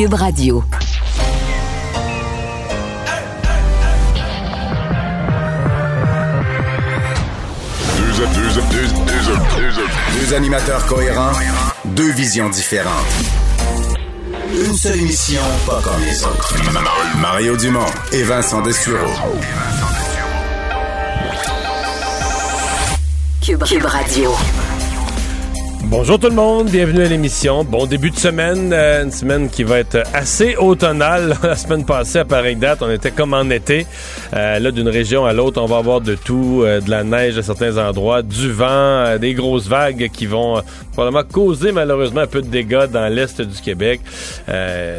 Cube Radio. Deux animateurs cohérents, deux visions différentes. Une seule émission, pas comme les autres. Mario Dumont et Vincent Dessureau. Cube, Cube Radio. Bonjour tout le monde, bienvenue à l'émission. Bon début de semaine, euh, une semaine qui va être assez automnale. La semaine passée, à pareille date, on était comme en été. Euh, là, d'une région à l'autre, on va avoir de tout, euh, de la neige à certains endroits, du vent, des grosses vagues qui vont probablement causer malheureusement un peu de dégâts dans l'est du Québec.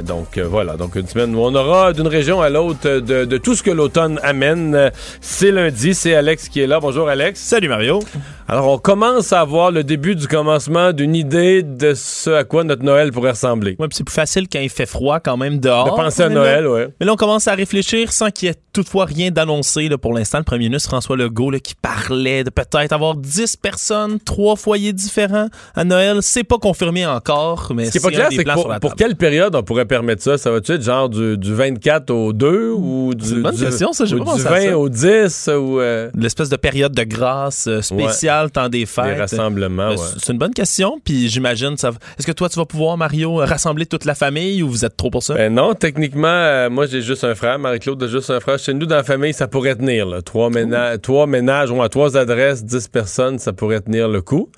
donc voilà, donc une semaine où on aura d'une région à l'autre de, de, tout ce que l'automne amène. C'est lundi, c'est Alex qui est là. Bonjour Alex. Salut Mario. Alors on commence à voir le début du commencement d'une idée de ce à quoi notre Noël pourrait ressembler. Oui, c'est plus facile quand il fait froid quand même dehors. De penser à Noël, oui. Mais là, on commence à réfléchir sans qu'il y ait toutefois rien d'annoncé pour l'instant. Le premier ministre François Legault là, qui parlait de peut-être avoir 10 personnes, trois foyers différents à Noël. C'est pas confirmé encore, mais Ce qui est pas clair, c'est pour, pour, quelle période on pourrait permettre ça? Ça va-tu être genre du, du, 24 au 2 ou du, une bonne du, question, ça, ou du 20 au 10 ou... Euh... L'espèce de période de grâce euh, spéciale, ouais. temps des fêtes. Des rassemblements, ouais. C'est une bonne question, puis j'imagine, ça... est-ce que toi, tu vas pouvoir, Mario, rassembler toute la famille ou vous êtes trop pour ça? Ben non, techniquement, euh, moi, j'ai juste un frère. Marie-Claude a juste un frère. Chez nous, dans la famille, ça pourrait tenir. Là. Trois, ménages, trois ménages, ou à trois adresses, dix personnes, ça pourrait tenir le coup.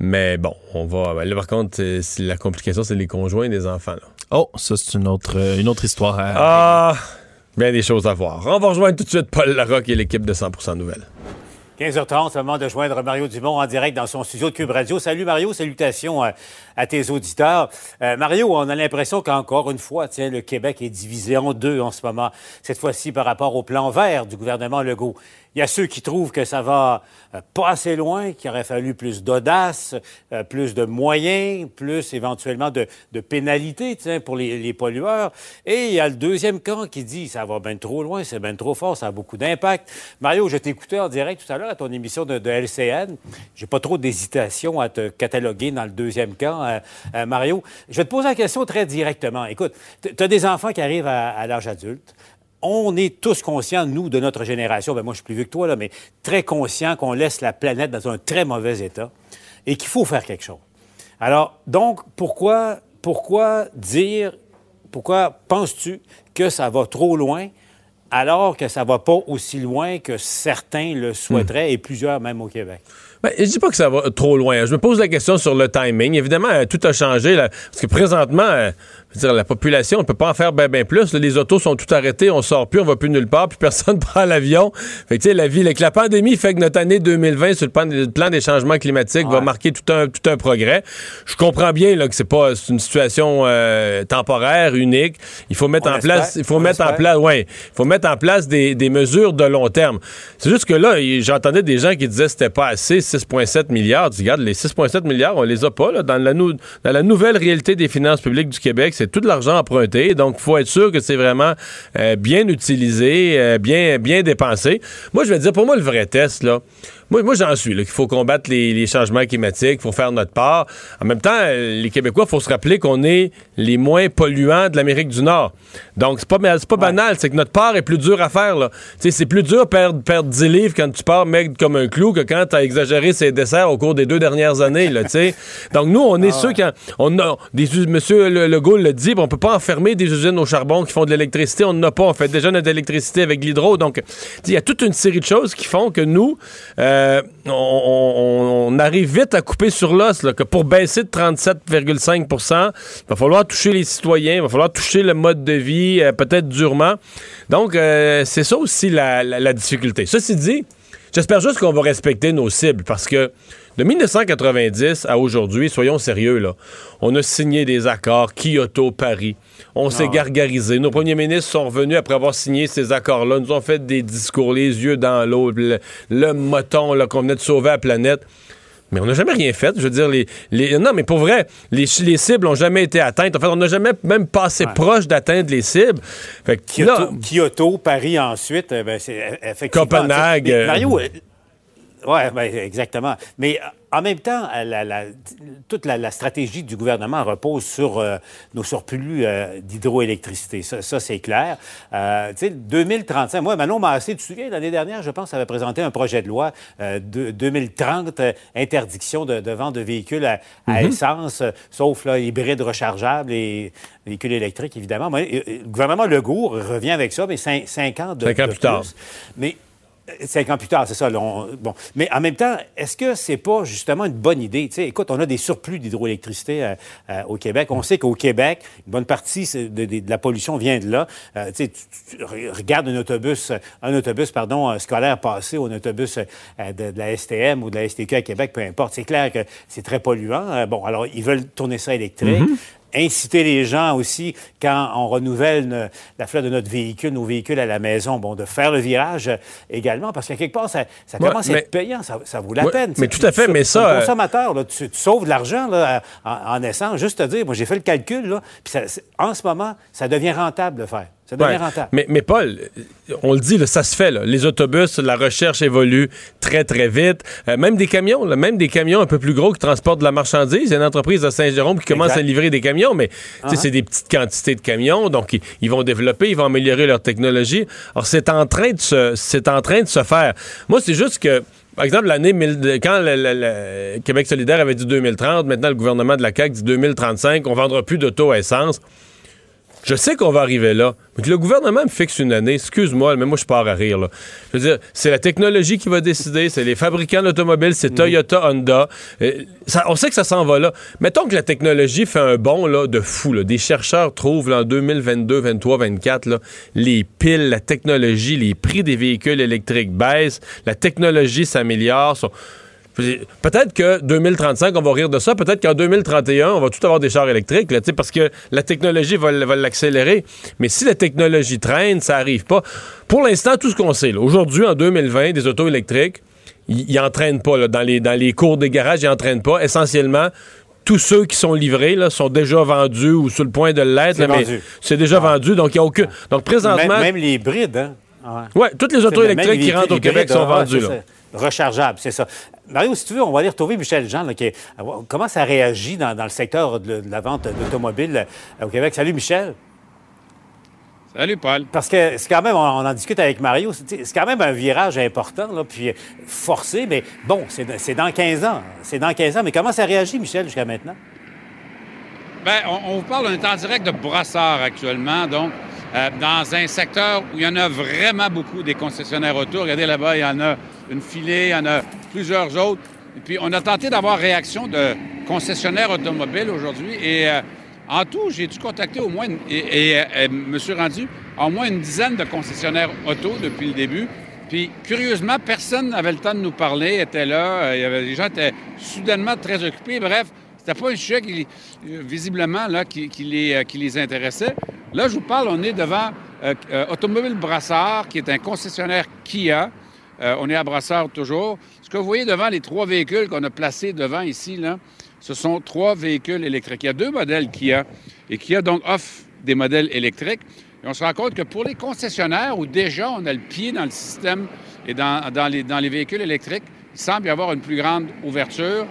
Mais bon, on va. Ben là, par contre, la complication, c'est les conjoints des enfants. Là. Oh, ça, c'est une autre, une autre histoire. À... Ah, bien des choses à voir. On va rejoindre tout de suite Paul Larocque et l'équipe de 100% Nouvelles. 15h30, c'est le moment de joindre Mario Dumont en direct dans son studio de Cube Radio. Salut Mario, salutations à, à tes auditeurs. Euh, Mario, on a l'impression qu'encore une fois, tiens, le Québec est divisé en deux en ce moment. Cette fois-ci par rapport au plan vert du gouvernement Legault. Il y a ceux qui trouvent que ça va euh, pas assez loin, qu'il aurait fallu plus d'audace, euh, plus de moyens, plus éventuellement de, pénalités pour les, pollueurs. Et il y a le deuxième camp qui dit ça va bien trop loin, c'est bien trop fort, ça a beaucoup d'impact. Mario, je t'écoutais en direct tout à l'heure à ton émission de, de LCN. J'ai pas trop d'hésitation à te cataloguer dans le deuxième camp, euh, Mario. Je vais te poser la question très directement. Écoute, tu as des enfants qui arrivent à l'âge adulte on est tous conscients, nous, de notre génération, ben moi je suis plus vieux que toi, mais très conscients qu'on laisse la planète dans un très mauvais état et qu'il faut faire quelque chose. Alors, donc, pourquoi, pourquoi dire, pourquoi penses-tu que ça va trop loin alors que ça va pas aussi loin que certains le souhaiteraient, mmh. et plusieurs même au Québec? Ben, je dis pas que ça va trop loin. Je me pose la question sur le timing. Évidemment, euh, tout a changé. Là, parce que présentement, euh, dire, la population, on peut pas en faire bien ben plus. Là, les autos sont tout arrêtés, on sort plus, on va plus nulle part, puis personne prend l'avion. Fait que, tu sais, la vie, avec la pandémie fait que notre année 2020 sur le plan, le plan des changements climatiques ouais. va marquer tout un, tout un progrès. Je comprends bien là, que c'est pas une situation euh, temporaire, unique. Il faut mettre on en espère, place, il faut mettre en place, ouais, il faut mettre en place des, mesures de long terme. C'est juste que là, j'entendais des gens qui disaient que c'était pas assez, 6,7 milliards. Tu regardes, les 6,7 milliards, on les a pas là, dans, la nouvelle réalité des finances publiques du Québec. C'est tout l'argent emprunté. Donc, il faut être sûr que c'est vraiment euh, bien utilisé, euh, bien, bien dépensé. Moi, je vais dire, pour moi, le vrai test, là, moi, moi j'en suis, qu'il faut combattre les, les changements climatiques, il faut faire notre part. En même temps, les Québécois, il faut se rappeler qu'on est les moins polluants de l'Amérique du Nord. Donc, c'est pas, c'est pas ouais. banal, c'est que notre part est plus dure à faire. Là. c'est plus dur de perdre, perdre 10 livres quand tu pars mec comme un clou que quand tu as exagéré ses desserts au cours des deux dernières années. Là, Donc, nous, on est ah ceux qui... On a, des, Monsieur Legault le dit, on peut pas enfermer des usines au charbon qui font de l'électricité. On n'en a pas. On fait déjà notre électricité avec l'hydro. Donc, il y a toute une série de choses qui font que nous... Euh, euh, on, arrive vite à couper sur l'os, que pour baisser de 37,5% il va falloir toucher les citoyens, il va falloir toucher le mode de vie, euh, peut-être durement. Donc, euh, c'est ça aussi la, difficulté. Ceci dit, J'espère juste qu'on va respecter nos cibles parce que de 1990 à aujourd'hui, soyons sérieux, là, on a signé des accords Kyoto, Paris. On s'est gargarisé. Nos premiers ministres sont revenus après avoir signé ces accords-là, nous ont fait des discours, les yeux dans l'eau, le, le moton qu'on venait de sauver la planète. Mais on n'a jamais rien fait. Je veux dire, les, les- non, mais pour vrai, les, les cibles n'ont jamais été atteintes. En fait, on n'a jamais même passé Ouais. proche d'atteindre les cibles. Fait que Kyoto, là, Kyoto, Paris ensuite, euh, ben, c'est effectivement. Copenhague, euh, Mario, ouais, ben, exactement. Mais euh, en même temps, euh, la- la- toute la, la stratégie du gouvernement repose sur euh, nos surplus euh, d'hydroélectricité. Ça, ça, c'est clair. Euh, tu sais, 2035, moi, Manon Massé, tu te souviens, l'année dernière, je pense, avait présenté un projet de loi de 2030, euh, interdiction de, de vente de véhicules à, à essence, sauf là, hybrides rechargeables et véhicules électriques, évidemment. Mais, le gouvernement Legault revient avec ça, mais ans de, Cinq ans de plus tard. Mais Cinq ans plus tard, c'est ça. là, on- bon. Mais en même temps, est-ce que c'est pas justement une bonne idée? Tu sais, écoute, on a des surplus d'hydroélectricité euh, euh, au Québec. On sait qu'au Québec, une bonne partie de, la pollution vient de là. Euh, tu regardes un autobus, un autobus pardon, euh, scolaire passé ou un autobus de, la STM ou de la STQ à Québec, peu importe. C'est clair que c'est très polluant. Bon, alors, ils veulent tourner ça électrique. Inciter les gens aussi, quand on renouvelle ne- la flotte de notre véhicule, nos véhicules à la maison, bon, de faire le virage euh, également, parce qu'à quelque part, ça, ça Ouais, commence à être payant, ça, ça vaut la Ouais, peine. mais tout à fait, tu- mais ça, Comme euh, consommateur, là, tu, tu sauves de l'argent là, en, en essence, juste te dire, moi j'ai fait le calcul, là, puis en ce moment, ça devient rentable de faire. Ça devient Ouais. rentable. Mais, mais Paul, on le dit, là, ça se fait. Là. Les autobus, la recherche évolue très, très vite. Euh, même des camions, là, même des camions un peu plus gros qui transportent de la marchandise. Il y a une entreprise à Saint-Jérôme qui commence Exact. à livrer des camions, mais Uh-huh. c'est des petites quantités de camions. Donc, ils, ils vont développer, ils vont améliorer leur technologie. Alors, c'est en train de se, c'est en train de se faire. Moi, c'est juste que par exemple, l'année, quand le, le- le Québec solidaire avait dit 2030, maintenant le gouvernement de la CAQ dit 2035, on vendra plus d'auto à essence. Je sais qu'on va arriver là, mais que le gouvernement me fixe une année, excuse-moi, mais moi je pars à rire. Là. Je veux dire, c'est la technologie qui va décider, c'est les fabricants d'automobiles, c'est Toyota, Honda. Ça- on sait que ça s'en va là. Mettons que la technologie fait un bond là, de fou. Là. Des chercheurs trouvent là, en 2022, 23, 24, là, les piles, la technologie, les prix des véhicules électriques baissent, la technologie s'améliore. sont- Peut-être que 2035, on va rire de ça. Peut-être qu'en 2031, on va tout avoir des chars électriques, là, parce que la technologie va, l'accélérer. Mais si la technologie traîne, ça arrive pas. Pour l'instant, tout ce qu'on sait, aujourd'hui, en 2020, des autos électriques, ils n'entraînent pas. là, dans, les, dans les cours des garages, ils n'entraînent pas. Essentiellement, tous ceux qui sont livrés là, sont déjà vendus ou sur le point de l'être. Mais vendu. C'est déjà vendu, donc il n'y a aucun... Donc présentement... Même, même les hybrides, hein? Ouais. Ouais, toutes les autos électriques qui rentrent au Québec hybride, sont ah, vendues. c'est là. ça. Rechargeable, c'est ça. Mario, si tu veux, on va aller retrouver Michel Jean, là, qui est- comment ça réagit dans, dans le secteur de, de la vente d'automobiles euh, au Québec? Salut, Michel. Salut, Paul. Parce que c'est quand même, on, en discute avec Mario, c'est quand même un virage important, là, puis forcé, mais bon, c'est dans 15 ans. C'est dans 15 ans. Mais comment ça réagit, Michel, jusqu'à maintenant? Ben, on, on vous parle, est en direct de Brossard actuellement, donc euh, dans un secteur où il y en a vraiment beaucoup des concessionnaires auto. Regardez là-bas, il y en a une filée, il y en a plusieurs autres. Et puis, on a tenté d'avoir réaction de concessionnaires automobiles aujourd'hui. Et euh, en tout, j'ai dû contacter au moins, une- et, et, euh, me suis rendu au moins une dizaine de concessionnaires auto depuis le début. Puis, curieusement, personne n'avait le temps de nous parler, était là. Il y avait, les gens étaient soudainement très occupés. Bref, c'était pas un sujet qui, euh, visiblement, là, qui, les, euh, qui les intéressait. Là, je vous parle, on est devant euh, Automobile Brassard, qui est un concessionnaire Kia. On est à Brassard toujours. Ce que vous voyez devant les trois véhicules qu'on a placés devant ici, là, ce sont trois véhicules électriques. Il y a deux modèles Kia. Et Kia, donc, offre des modèles électriques. Et on se rend compte que pour les concessionnaires, où déjà on a le pied dans le système et dans, dans les, dans les véhicules électriques, il semble y avoir une plus grande ouverture.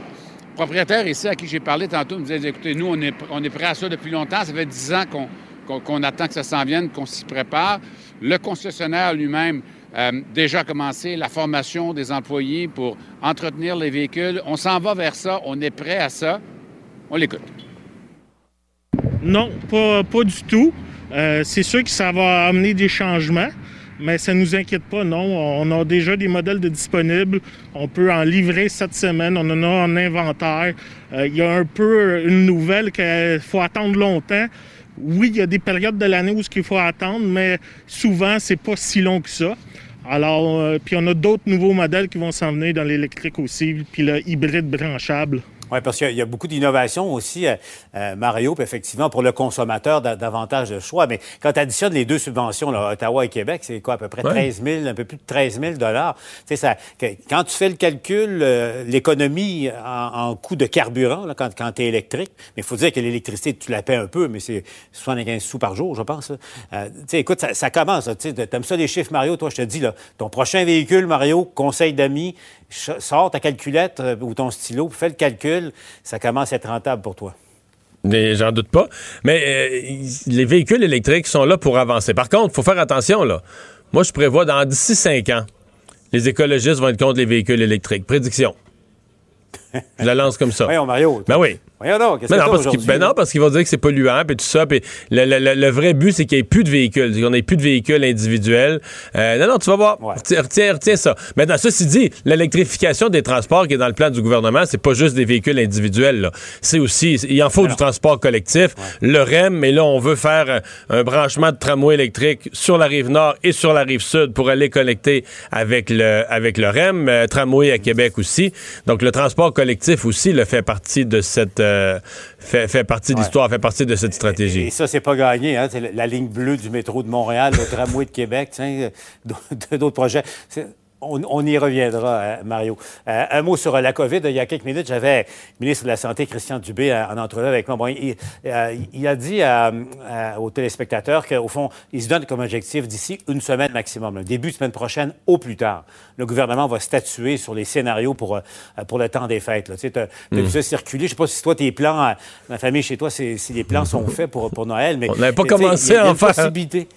Propriétaire ici, à qui j'ai parlé tantôt, me disait, écoutez, nous, on est, on est prêt à ça depuis longtemps. Ça fait dix ans qu'on qu'on attend que ça s'en vienne, qu'on s'y prépare. Le concessionnaire lui-même a déjà commencé la formation des employés pour entretenir les véhicules. On s'en va vers ça. On est prêt à ça. On l'écoute. Non, pas, pas du tout. Euh, c'est sûr que ça va amener des changements, mais ça ne nous inquiète pas, non. On a déjà des modèles de disponibles. On peut en livrer cette semaine. On en a en inventaire. Euh, Il y a un peu une nouvelle qu'il faut attendre longtemps. Oui, il y a des périodes de l'année où il faut attendre, mais souvent, c'est pas si long que ça. Alors, euh, puis on a d'autres nouveaux modèles qui vont s'en venir dans l'électrique aussi, puis le hybride branchable. Oui, parce qu'il y, a beaucoup d'innovations aussi, euh, euh, Mario, puis effectivement, pour le consommateur, da- davantage de choix. Mais quand tu additionnes les deux subventions, là, Ottawa et Québec, c'est quoi, à peu près Ouais. 13 000, un peu plus de 13 000 Tu sais, ça, quand tu fais le calcul, euh, l'économie en, en coût de carburant, là, quand, quand tu es électrique, mais il faut dire que l'électricité, tu la paies un peu, mais c'est 75 sous par jour, je pense. Euh, tu sais, écoute, ça, ça commence. Tu aimes ça les chiffres, Mario? Toi, je te dis, là, ton prochain véhicule, Mario, conseil d'amis, sors ta calculette ou ton stylo, fais le calcul, ça commence à être rentable pour toi. J'en doute pas. Mais euh, les véhicules électriques sont là pour avancer. Par contre, il faut faire attention, là. Moi, je prévois dans d'ici cinq ans, les écologistes vont être contre les véhicules électriques. Prédiction. Je la lance comme ça. Voyons, Mario. Ben oui. Voyons donc, qu'est-ce que non, parce ben non, parce qu'ils vont dire que c'est polluant, puis tout ça. Puis le, le- le- le vrai but, c'est qu'il n'y ait plus de véhicules, qu'on n'ait plus de véhicules individuels. Euh, non, non, tu vas voir. Ouais. Retiens, retiens, retiens ça. Maintenant, ceci dit, l'électrification des transports qui est dans le plan du gouvernement, c'est pas juste des véhicules individuels. C'est aussi, il en faut du transport collectif. Le REM, mais là, on veut faire euh, un branchement de tramway électrique sur la rive nord et sur la rive sud pour aller connecter avec le, avec le REM, euh, tramway à Québec aussi. Donc, le transport collectif aussi le fait partie de cette, euh, fait, fait partie de l'histoire, fait partie de cette stratégie. Et ça, c'est pas gagné. Hein? C'est la, ligne bleue du métro de Montréal, le tramway de Québec, tiens, euh, d'autres projets. On, on y reviendra, euh, Mario. Euh, un mot sur euh, la COVID. Il y a quelques minutes, j'avais le ministre de la Santé, Christian Dubé, en entrevue avec moi. Bon, il, euh, il a dit euh, aux téléspectateurs qu'au fond, il se donne comme objectif d'ici une semaine maximum, le début de semaine prochaine au plus tard. Le gouvernement va statuer sur les scénarios pour, pour le temps des fêtes. là. Tu sais, t'as vu ça circuler. Je sais pas si toi, tes plans, ma famille chez toi, si les plans sont faits pour, pour Noël. Mais, On n'avait pas commencé à en faire. possibilité.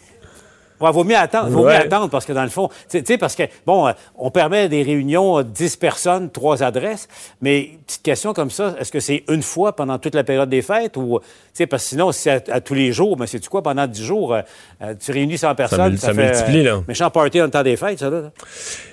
Ouais, vaut mieux attendre. Vaut Ouais. mieux attendre parce que dans le fond, tu sais- tu parce que, bon, euh, on permet des réunions, euh, 10 personnes, 3 adresses, mais petite question comme ça, est-ce que c'est une fois pendant toute la période des fêtes ou, tu sais, parce que sinon, si c'est à, à tous les jours, mais c'est-tu quoi, pendant 10 jours, euh, euh, tu réunis 100 personnes, mul- ça fait, multiplie, là. méchant party dans le temps des fêtes, ça, là.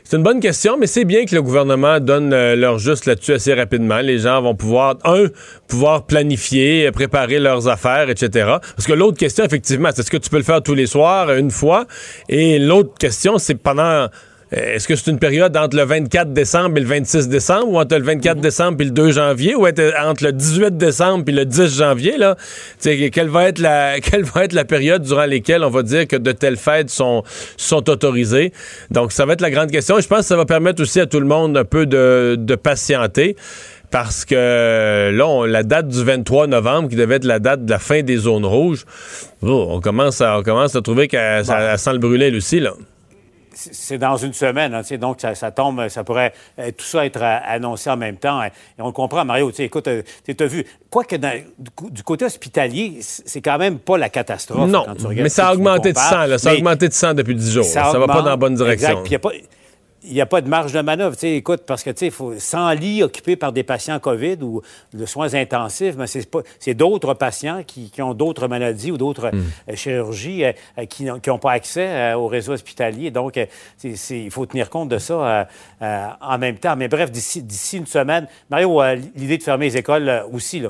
C'est une bonne question, mais c'est bien que le gouvernement donne euh, leur juste là-dessus assez rapidement. Les gens vont pouvoir, un, pouvoir planifier, euh, préparer leurs affaires, etc. Parce que l'autre question, effectivement, c'est est-ce que tu peux le faire tous les soirs, une fois? Et l'autre question, c'est pendant... euh, Est-ce que c'est une période entre le 24 décembre et le 26 décembre, ou entre le 24 décembre et le 2 janvier, ou être- entre le 18 décembre et le 10 janvier, là? Quelle va être la, quelle va être la période durant laquelle on va dire que de telles fêtes sont, sont autorisées? Donc, ça va être la grande question. Je pense que ça va permettre aussi à tout le monde un peu de, de patienter. Parce que là, on- la date du 23 novembre, qui devait être la date de la fin des zones rouges, oh, on, commence à, on commence à trouver qu'elle ça- sent le brûler, Lucie. Là. C'est- dans une semaine, hein, tu sais, donc ça, ça tombe, ça pourrait euh, tout ça être euh, annoncé en même temps. hein. Et on le comprend, Mario. Écoute, tu as vu, quoique du, côté hospitalier, c'est quand même pas la catastrophe. non, quand tu regardes mais ça a augmenté de compares. 100. Là, ça a augmenté de 100 depuis 10 jours. ça là. Ça, va pas dans la bonne direction. Exact. Il n'y a pas de marge de manœuvre. Tu sais, écoute, parce que tu sais, il faut 100 lits occupés par des patients COVID ou de soins intensifs, mais c'est pas- c'est d'autres patients qui, qui ont d'autres maladies ou d'autres Hmm. euh, chirurgies euh, euh, qui n'ont pas accès euh, au réseau hospitalier. Donc, il faut tenir compte de ça euh, en même temps. Mais bref, d'ici une semaine, Mario, l'idée de fermer les écoles aussi, là,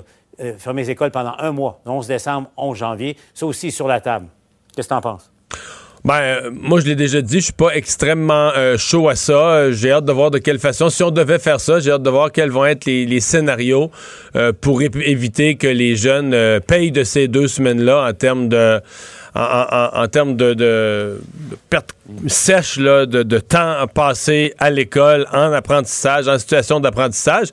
fermer les écoles pendant un mois, 11 décembre, 11 janvier, ça aussi est sur la table. Qu'est-ce que tu en penses? Ben, euh, moi, je l'ai déjà dit, je suis pas extrêmement euh, chaud à ça. J'ai hâte de voir de quelle façon, si on devait faire ça, j'ai hâte de voir quels vont être les, scénarios euh, pour éviter que les jeunes payent de ces deux semaines-là en termes de en, termes de- de perte sèche là, de, temps passé à l'école, en apprentissage, en situation d'apprentissage.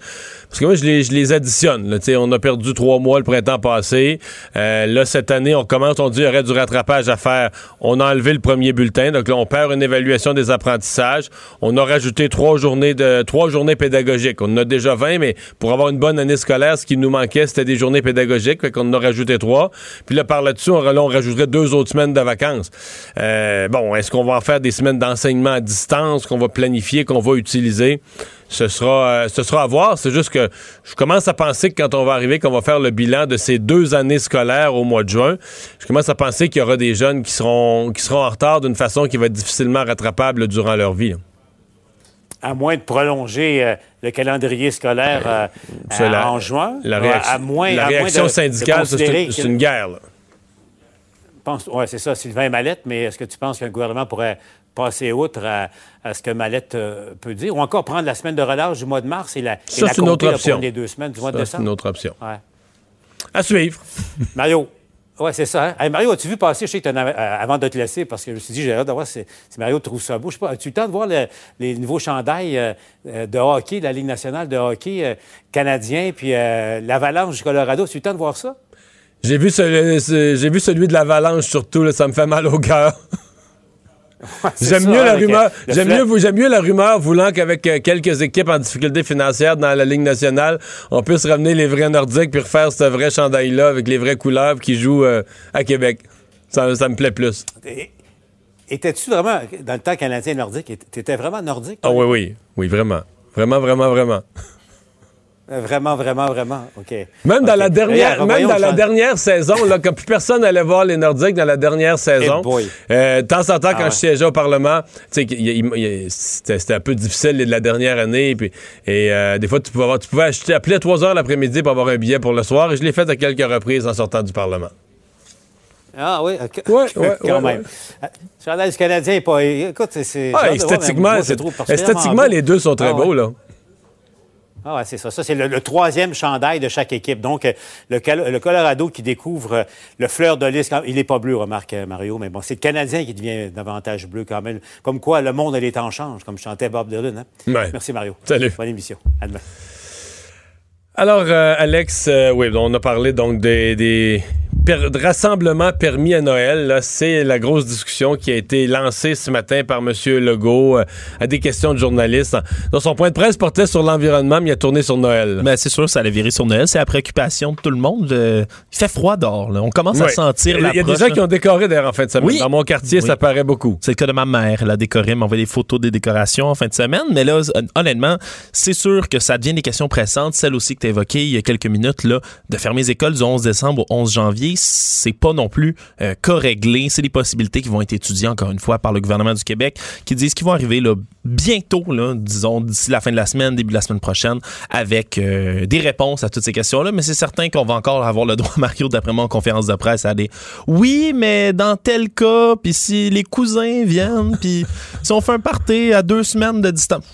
Parce que moi, je les, additionne. on a perdu trois mois le printemps passé. Euh, là, cette année, on commence, on dit qu'il y aurait du rattrapage à faire. On a enlevé le premier bulletin. Donc là, on perd une évaluation des apprentissages. On a rajouté trois journées de trois journées pédagogiques. On en a déjà 20, mais pour avoir une bonne année scolaire, ce qui nous manquait, c'était des journées pédagogiques. Fait qu'on en a rajouté trois. Puis là, par là-dessus, on, on rajouterait deux autres semaines de vacances. Euh, bon, est-ce qu'on va en faire des semaines d'enseignement à distance qu'on va planifier, qu'on va utiliser? Ce sera, euh, ce sera à voir. C'est juste que je commence à penser que quand on va arriver, qu'on va faire le bilan de ces deux années scolaires au mois de juin, je commence à penser qu'il y aura des jeunes qui seront, qui seront en retard d'une façon qui va être difficilement rattrapable durant leur vie. à moins de prolonger euh, le calendrier scolaire euh, la- en juin. La réaction, à moins, la à moins réaction de- syndicale, c'est une, guerre. là. Pense, ouais, c'est ça, Sylvain Mallette, mais est-ce que tu penses le gouvernement pourrait passer outre à, à ce que Mallette euh, peut dire, ou encore prendre la semaine de relâche du mois de mars et la, et Ça, la c'est une autre option. les deux semaines du mois de Ça, c'est une décembre. autre option. Ouais. À suivre. Mario. Oui, c'est ça. hein? Hey, Mario, as-tu vu passer, je sais que euh, avant de te laisser, parce que je me suis dit, j'ai hâte de voir si, si Mario trouve ça beau. Je sais pas, as-tu le temps de voir le- les nouveaux chandails euh, euh, de hockey, de la Ligue nationale de hockey euh, canadien, puis l'Avalanche du Colorado? As-tu le temps de voir ça? J'ai vu, ce- ce- j'ai vu celui de l'avalanche surtout, là, ça me fait mal au cœur. J'aime mieux, la euh, rumeur, le j'aime, mieux, j'aime mieux la rumeur voulant qu'avec euh, quelques équipes en difficulté financière dans la Ligue nationale, on puisse ramener les vrais Nordiques puis refaire ce vrai chandail-là avec les vraies couleurs qui jouent euh, à Québec. Ça, ça me plaît plus. Étais-tu vraiment, dans le temps canadien nordique, t'étais vraiment nordique? Ah oui, oui. Oui, vraiment. Vraiment, vraiment, vraiment. Vraiment, vraiment, vraiment. OK. Même dans la dernière, même dans le la dernière saison, là, quand plus personne allait voir les Nordiques dans la dernière saison, euh, de temps en temps, quand ouais. je siégeais au Parlement, c'était un peu difficile de la dernière année, puis, et euh, des fois, tu pouvais, avoir- tu pouvais acheter, appeler à 3 heures l'après-midi pour avoir un billet pour le soir, et je l'ai fait à quelques reprises en sortant du Parlement. Ah oui, OK. Ouais, ouais, quand ouais, même. Euh, du Canadien est pas... Écoute, c'est-. Ah, esthétiquement, esthétiquement, les deux sont très Ah, beaux, là. Ah ouais, c'est ça. Ça, c'est le, le troisième chandail de chaque équipe. Donc, euh, le, Colorado qui découvre euh, le fleur de lys. Il n'est pas bleu, remarque euh, Mario, mais bon, c'est le Canadien qui devient davantage bleu quand même. Comme quoi, le monde et les temps changent, comme chantait Bob Dylan. hein? Ouais. Merci, Mario. Salut. Bonne émission. À demain. Alors, euh, Alex, euh, oui, on a parlé donc des, des per- de rassemblements permis à Noël. C'est la grosse discussion qui a été lancée ce matin par M. Legault euh, à des questions de journalistes. Dans son point de presse portait sur l'environnement, mais il a tourné sur Noël. Ben, c'est sûr, ça allait virer sur Noël. C'est la préoccupation de tout le monde. Euh, il fait froid dehors. là. On commence à sentir Il y a des gens là. qui ont décoré d'ailleurs en fin de semaine. Oui. Dans mon quartier, Oui. ça paraît beaucoup. C'est le cas de ma mère. Elle a décoré, m'a envoyé des photos des décorations en fin de semaine. Mais là, hon- honnêtement, c'est sûr que ça devient des questions pressantes. Celle aussi que tu as évoquée il y a quelques minutes, là, de fermer les écoles du 11 décembre au 11 janvier, c'est pas non plus euh, cas réglé. C'est des possibilités qui vont être étudiées, encore une fois, par le gouvernement du Québec, qui disent qu'ils vont arriver là, bientôt, là, disons, d'ici la fin de la semaine, début de la semaine prochaine, avec euh, des réponses à toutes ces questions-là. Mais c'est certain qu'on va encore avoir le droit, Mario, d'après moi, en conférence de presse, à des oui, mais dans tel cas, puis si les cousins viennent, puis si on fait un party à deux semaines de distance.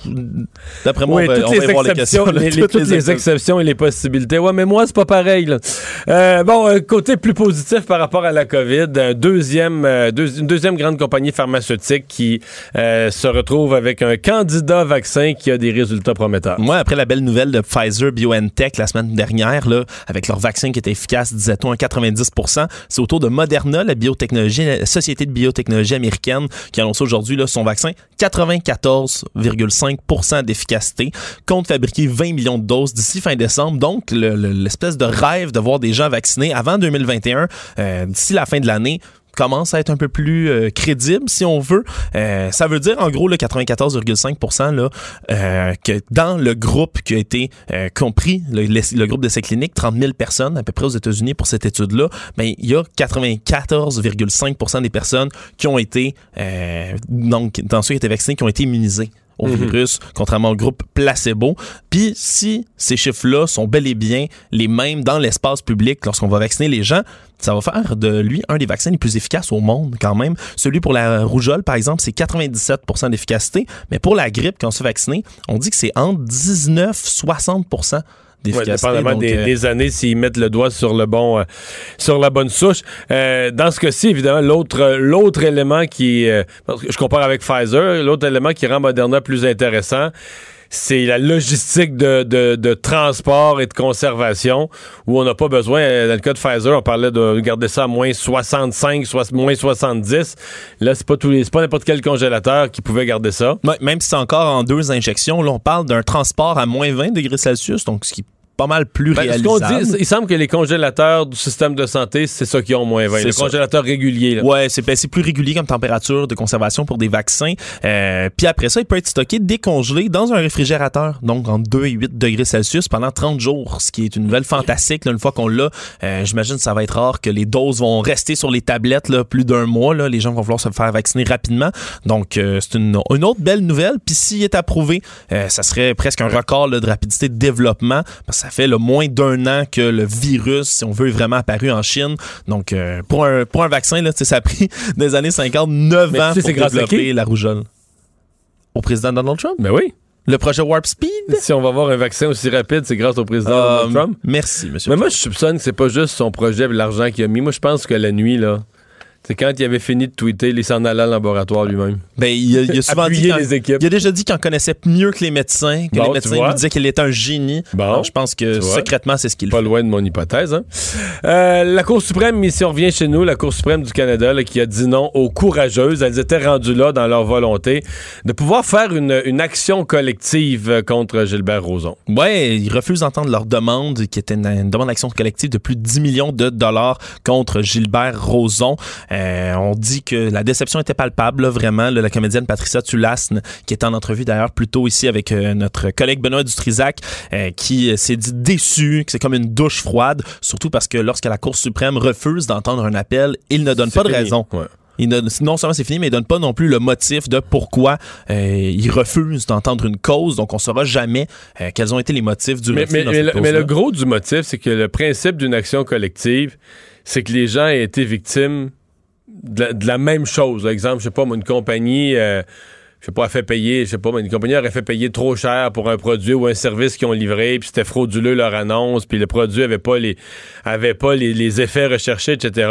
D'après moi, oui, on va, on voir les questions. là, les- les- toutes les exceptions. exceptions et les possibilités. Ouais, mais moi, c'est pas pareil. là. Euh, bon, euh, côté plus positif par rapport à la COVID, un deuxième, euh, deux- une deuxième grande compagnie pharmaceutique qui euh, se retrouve avec un candidat vaccin qui a des résultats prometteurs. Moi, après la belle nouvelle de Pfizer BioNTech la semaine dernière, là, avec leur vaccin qui était efficace, disait-on, à 90% c'est autour de Moderna, la biotechnologie, la société de biotechnologie américaine, qui annonce aujourd'hui son vaccin 94,5 d'efficacité, compte fabriquer 20 millions de doses d'ici fin décembre. Donc, le- le- l'espèce de rêve de voir des gens vaccinés avant 2021, euh, d'ici la fin de l'année, commence à être un peu plus euh, crédible, si on veut. Euh, ça veut dire, en gros, le 94,5 là, que dans le groupe qui a été compris, le, le- groupe d'essais cliniques, 30 000 personnes à peu près aux États-Unis pour cette étude-là, ben, il y a 94,5% des personnes qui ont été, donc, dans ceux qui étaient vaccinés, qui ont été immunisés au virus, contrairement au groupe placebo. Puis si ces chiffres-là sont bel et bien les mêmes dans l'espace public lorsqu'on va vacciner les gens, ça va faire de lui un des vaccins les plus efficaces au monde quand même. Celui pour la rougeole, par exemple, c'est 97% d'efficacité, mais pour la grippe, quand on se fait vacciner, on dit que c'est entre 19-60 Ouais, d'efficacité. dépendamment Donc, des, euh, des années, s'ils mettent le doigt sur le bon, euh, sur la bonne souche. Euh, dans ce cas-ci, évidemment, l'autre, l'autre élément qui, euh, je compare avec Pfizer, l'autre élément qui rend Moderna plus intéressant, c'est la logistique de, transport et de conservation où on n'a pas besoin. euh, Dans le cas de Pfizer, on parlait de garder ça à moins 65, soit, moins 70. Là, c'est pas pas n'importe quel congélateur qui pouvait garder ça. Même si c'est encore en deux injections, là, on parle d'un transport à moins 20 degrés Celsius, donc ce qui pas mal plus Ben, ce réalisable. dit, il semble que les congélateurs du système de santé, c'est ça qui ont moins 20. C'est Les congélateurs réguliers. Là. Ouais, c'est ben, plus régulier comme température de conservation pour des vaccins. Euh, puis après ça, il peut être stocké décongelé dans un réfrigérateur, donc entre 2 et 8 degrés Celsius pendant 30 jours, ce qui est une nouvelle fantastique. là, une fois qu'on l'a, euh, j'imagine que ça va être rare que les doses vont rester sur les tablettes là, plus d'un mois. Là. Les gens vont vouloir se faire vacciner rapidement. Donc, euh, c'est une, une autre belle nouvelle. Puis s'il est approuvé, euh, ça serait presque un record là, de rapidité de développement. Parce que ça ça fait le moins d'un an que le virus, si on veut, est vraiment apparu en Chine. Donc, euh, pour, un, pour un vaccin, là, ça a pris des années 50, 9 Mais ans tu sais, pour c'est grâce à développer la rougeole. Au président Donald Trump? Ben oui. Le projet Warp Speed? Si on va avoir un vaccin aussi rapide, c'est grâce au président Euh, Donald Trump. Merci, monsieur. Mais moi, je soupçonne que c'est pas juste son projet et l'argent qu'il a mis. Moi, je pense que la nuit, là, c'est quand il avait fini de tweeter, il s'en allait au laboratoire lui-même. Ben, il, a, il a souvent dit les équipes. Il a déjà dit qu'il en connaissait mieux que les médecins, que Bon, les médecins lui disaient qu'il était un génie. Bon, Alors, je pense que secrètement, c'est ce qu'il Pas fait. loin de mon hypothèse. hein. Euh, la Cour suprême, ici, on revient chez nous, la Cour suprême du Canada, là, qui a dit non aux courageuses. Elles étaient rendues là dans leur volonté de pouvoir faire une, une action collective euh, contre Gilbert Rozon. Ouais, ils refusent d'entendre leur demande, qui était une, une demande d'action collective de plus de 10 millions de dollars contre Gilbert Rozon. Euh, on dit que la déception était palpable, là, vraiment. là, la comédienne Patricia Tulasne, qui était en entrevue d'ailleurs plus tôt ici avec euh, notre collègue Benoît Dutrisac, euh, qui euh, s'est dit déçu, que c'est comme une douche froide, surtout parce que lorsque la Cour suprême refuse d'entendre un appel, il ne donne pas de raison. Ouais. Il ne- non seulement c'est fini, mais il donne pas non plus le motif de pourquoi euh, il refuse d'entendre une cause. Donc, on saura jamais euh, quels ont été les motifs du Mais, refus mais- dans mais cette le, mais le gros du motif, c'est que le principe d'une action collective, c'est que les gens aient été victimes de la, même chose. Exemple, je sais pas, une compagnie, euh, je sais pas, a fait payer, je sais pas, mais une compagnie aurait fait payer trop cher pour un produit ou un service qu'ils ont livré, puis c'était frauduleux leur annonce, puis le produit avait pas les avait pas les, effets recherchés, etc.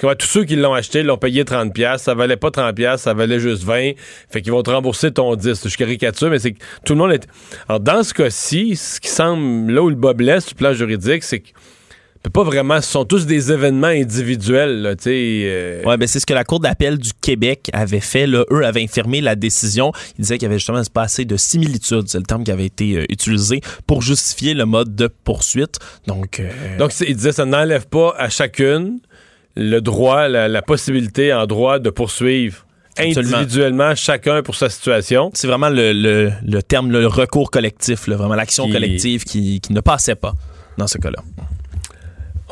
Comprends? Tous ceux qui l'ont acheté l'ont payé 30$, piastres, ça valait pas 30$, piastres, ça valait juste 20$, fait qu'ils vont te rembourser ton 10$. Je caricature, mais c'est que tout le monde est... Alors, dans ce cas-ci, ce qui semble, là où le bas blesse du plan juridique, c'est que peut pas vraiment, ce sont tous des événements individuels, là, euh, Ouais, ben c'est ce que la Cour d'appel du Québec avait fait. Là. Eux avaient infirmé la décision. Ils disaient qu'il y avait justement pas assez de similitude, c'est le terme qui avait été euh, utilisé, pour justifier le mode de poursuite. Donc, euh, Donc, c'est- il disait ça n'enlève pas à chacune le droit, la, la possibilité en droit de poursuivre Absolument. individuellement chacun pour sa situation. c'est vraiment le, le- le terme, le recours collectif, là, vraiment l'action Qui- collective qui, qui ne passait pas dans ce cas-là.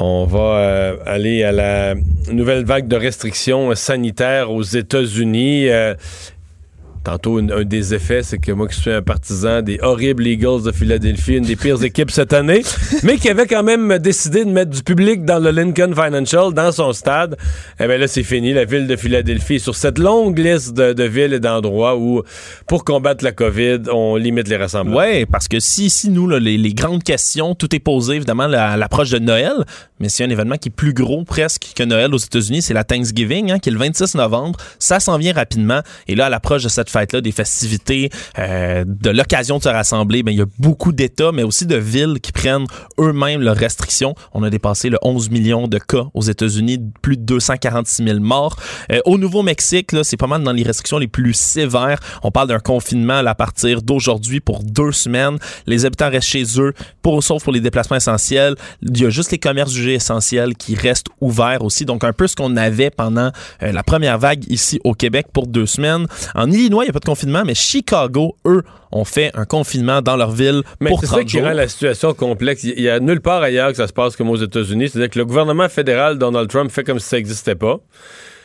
On va euh, aller à la nouvelle vague de restrictions sanitaires aux États-Unis. Euh, Tantôt, un des effets, c'est que moi qui suis un partisan des horribles Eagles de Philadelphie, une des pires équipes cette année, mais qui avait quand même décidé de mettre du public dans le Lincoln Financial, dans son stade, eh bien là, c'est fini. La ville de Philadelphie est sur cette longue liste de, de villes et d'endroits où, pour combattre la COVID, on limite les rassemblements. Ouais, parce que si ici, nous, là, les, les grandes questions, tout est posé évidemment à l'approche de Noël, mais c'est un événement qui est plus gros presque que Noël aux États-Unis, c'est la Thanksgiving, hein, qui est le 26 novembre. Ça s'en vient rapidement. Et là, à l'approche de cette fête-là, des festivités, euh, de l'occasion de se rassembler, ben, il y a beaucoup d'États, mais aussi de villes qui prennent eux-mêmes leurs restrictions. On a dépassé le 11 millions de cas aux États-Unis, plus de 246 000 morts. Euh, au Nouveau-Mexique, c'est pas mal dans les restrictions les plus sévères. On parle d'un confinement à partir d'aujourd'hui pour deux semaines. Les habitants restent chez eux, pour, sauf pour les déplacements essentiels. Il y a juste les commerces jugés essentiels qui restent ouverts aussi. Donc, un peu ce qu'on avait pendant euh, la première vague ici au Québec pour deux semaines. En Illinois, il n'y a pas de confinement, mais Chicago, eux, ont fait un confinement dans leur ville Mais pour c'est 30 ça qui rend la situation complexe. Il y a nulle part ailleurs que ça se passe comme aux États-Unis. C'est-à-dire que le gouvernement fédéral, Donald Trump, fait comme si ça n'existait pas.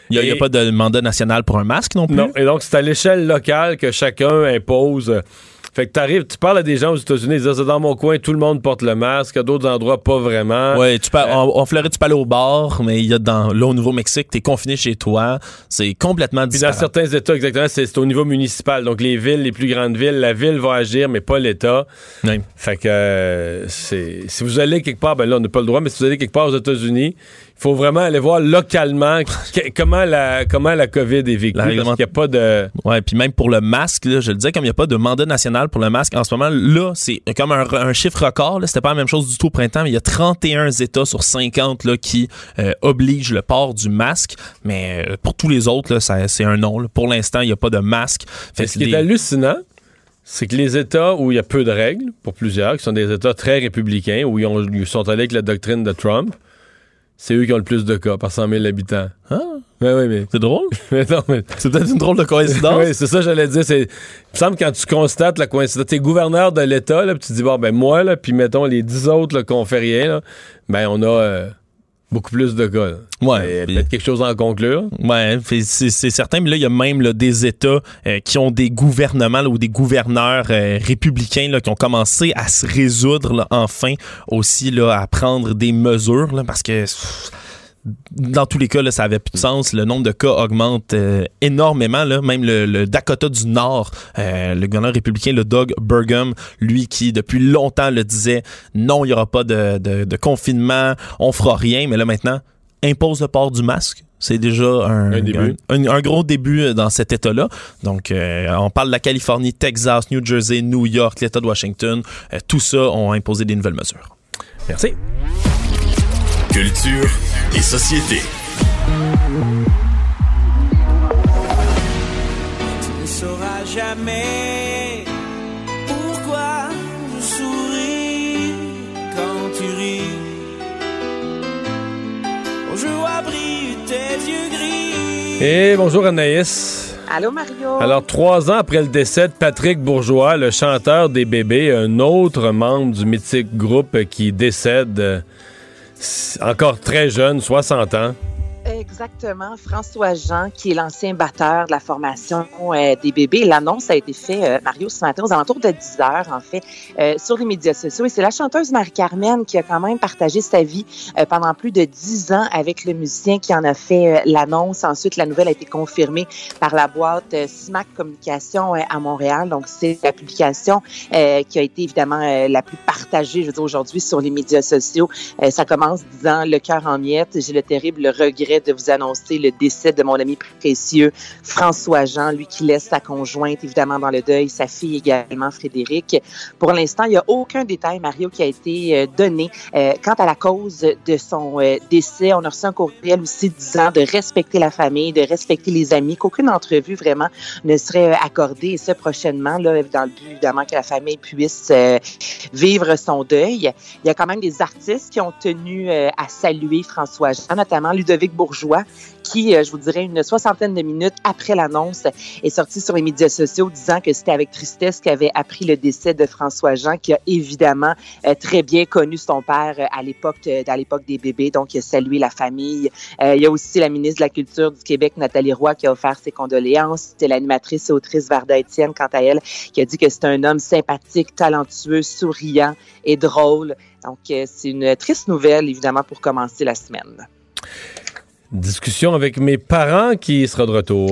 Il n'y a, Et- pas de mandat national pour un masque non plus? Non. Et donc, c'est à l'échelle locale que chacun impose. Fait que t'arrives, tu parles à des gens aux États-Unis, ils disent c'est dans mon coin, tout le monde porte le masque, à d'autres endroits, pas vraiment. Ouais, tu peux, Euh, en, en Floride, tu aller au bar, mais il y a dans, là, au Nouveau-Mexique, t'es confiné chez toi. C'est complètement Puis dans différent. certains États, exactement, c'est au niveau municipal. Donc, les villes, les plus grandes villes, la ville va agir, mais pas l'État. Fait que euh, c'est si vous allez quelque part, ben là, on n'a pas le droit, mais si vous allez quelque part aux États-Unis, faut vraiment aller voir localement que- comment la comment la COVID est vécue. La parce réglement- qu'il n'y a pas de. Ouais, puis même pour le masque, là, je le disais, comme il n'y a pas de mandat national pour le masque en ce moment, là, c'est comme un, un chiffre record. C'était pas la même chose du tout au printemps, mais il y a 31 États sur 50 là, qui euh, obligent le port du masque. Mais euh, pour tous les autres, c'est un non. là. Pour l'instant, il n'y a pas de masque. Fait ce qui est hallucinant, c'est que les États où il y a peu de règles, pour plusieurs, qui sont des États très républicains, où ils, ont- ils sont allés avec la doctrine de Trump, c'est eux qui ont le plus de cas par 100 000 habitants. Ah, Mais oui, mais. c'est drôle? mais non, mais C'est peut-être une drôle de coïncidence. oui, c'est ça j'allais dire. C'est, il me semble que quand tu constates la coïncidence, t'es gouverneur de l'État, là, puis tu dis, bon, ben moi, là, puis mettons les 10 autres là, qu'on fait rien, là, ben on a, euh, beaucoup plus de cas. Ouais, Peut-être quelque chose à en conclure. Ouais, c'est certain, mais là, il y a même là, des États euh, qui ont des gouvernements là, ou des gouverneurs euh, républicains là, qui ont commencé à se résoudre là, enfin aussi là, à prendre des mesures là, parce que pff, dans tous les cas, là, ça avait plus de sens. Le nombre de cas augmente euh, énormément. Là. Même le, le Dakota du Nord, euh, le gouverneur républicain, le Doug Burgum, lui qui depuis longtemps le disait, non, il n'y aura pas de, de- de confinement, on fera rien. Mais là maintenant, impose le port du masque. C'est déjà un, Un début. un- un gros début dans cet État-là. Donc, euh, on parle de la Californie, Texas, New Jersey, New York, l'État de Washington. Euh, tout ça ont imposé des nouvelles mesures. Merci. Culture et société. Tu ne sauras jamais pourquoi je souris quand tu ris. Quand je vois briller tes yeux gris. Et bonjour Anaïs. Allô, Mario? Alors, trois ans après le décès de Patrick Bourgeois, le chanteur des bébés, un autre membre du mythique groupe qui décède euh, encore très jeune, 60 ans. Exactement. François Jean, qui est l'ancien batteur de la formation euh, des bébés. L'annonce a été faite, euh, Mario, ce matin, aux alentours de 10 heures, en fait, euh, sur les médias sociaux. Et c'est la chanteuse Marie-Carmen qui a quand même partagé sa vie pendant plus de 10 ans avec le musicien qui en a fait l'annonce. Ensuite, la nouvelle a été confirmée par la boîte SMAC Communication à Montréal. Donc, c'est la publication qui a été évidemment la plus partagée, je veux aujourd'hui sur les médias sociaux. Ça commence disant le cœur en miettes. J'ai le terrible regret de vous annoncer le décès de mon ami précieux François Jean, lui qui laisse sa conjointe évidemment dans le deuil, sa fille également Frédéric. Pour l'instant, il n'y a aucun détail Mario qui a été euh, donné euh, quant à la cause de son euh, décès. On a reçu un courriel aussi disant de respecter la famille, de respecter les amis, qu'aucune entrevue vraiment ne serait accordée et ce prochainement là dans le but évidemment que la famille puisse vivre son deuil. Il y a quand même des artistes qui ont tenu à saluer François Jean, notamment Ludovic Qui, euh, je vous dirais, une soixantaine de minutes après l'annonce, est sorti sur les médias sociaux disant que c'était avec tristesse qu'il avait appris le décès de François Jean, qui a évidemment euh, très bien connu son père euh, à l'époque à l'époque des bébés, donc il a salué la famille. Il y a aussi la ministre de la Culture du Québec, Nathalie Roy, qui a offert ses condoléances. C'était l'animatrice et autrice Varda Étienne, quant à elle, qui a dit que c'est un homme sympathique, talentueux, souriant et drôle. Donc, c'est une triste nouvelle, évidemment, pour commencer la semaine. Discussion avec mes parents qui sera de retour.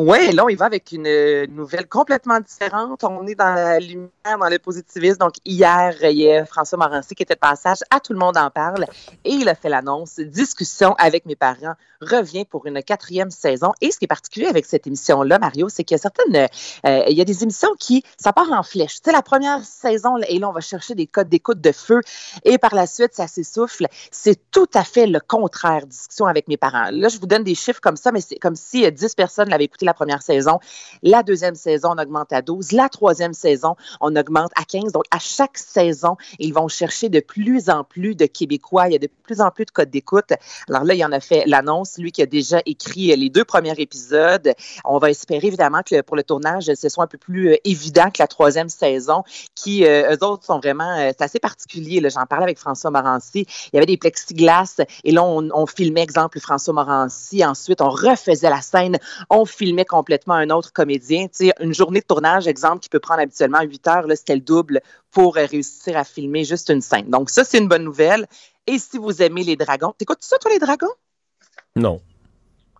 Oui, là, on y va avec une euh, nouvelle complètement différente. On est dans la lumière, dans le positivisme. Donc, hier, il y a François Morancy qui était de passage à Tout le monde en parle et il a fait l'annonce. Discussion avec mes parents revient pour une quatrième saison. Et ce qui est particulier avec cette émission-là, Mario, c'est qu'il y a certaines, euh, il y a des émissions qui, ça part en flèche. Tu sais, la première saison, là, et là, on va chercher des codes d'écoute de feu et par la suite, ça s'essouffle. C'est tout à fait le contraire. Discussion avec mes parents. Là, je vous donne des chiffres comme ça, mais c'est comme si euh, 10 personnes l'avaient écouté la première saison. La deuxième saison, on augmente à 12. La troisième saison, on augmente à 15. Donc, à chaque saison, ils vont chercher de plus en plus de Québécois. Il y a de plus en plus de codes d'écoute. Alors là, il en a fait l'annonce, lui qui a déjà écrit les deux premiers épisodes. On va espérer évidemment que pour le tournage, ce soit un peu plus euh, évident que la troisième saison, qui, euh, eux autres, sont vraiment, euh, c'est assez particulier. J'en parlais avec François Morancy. Il y avait des plexiglas et là, on, on filmait, exemple, François Morancy. Ensuite, on refaisait la scène. On filmait complètement un autre comédien. Une journée de tournage, exemple, qui peut prendre habituellement 8 heures, là, c'était le double pour euh, réussir à filmer juste une scène. Donc, ça, c'est une bonne nouvelle. Et si vous aimez les dragons, t'écoutes ça, toi, les dragons? Non.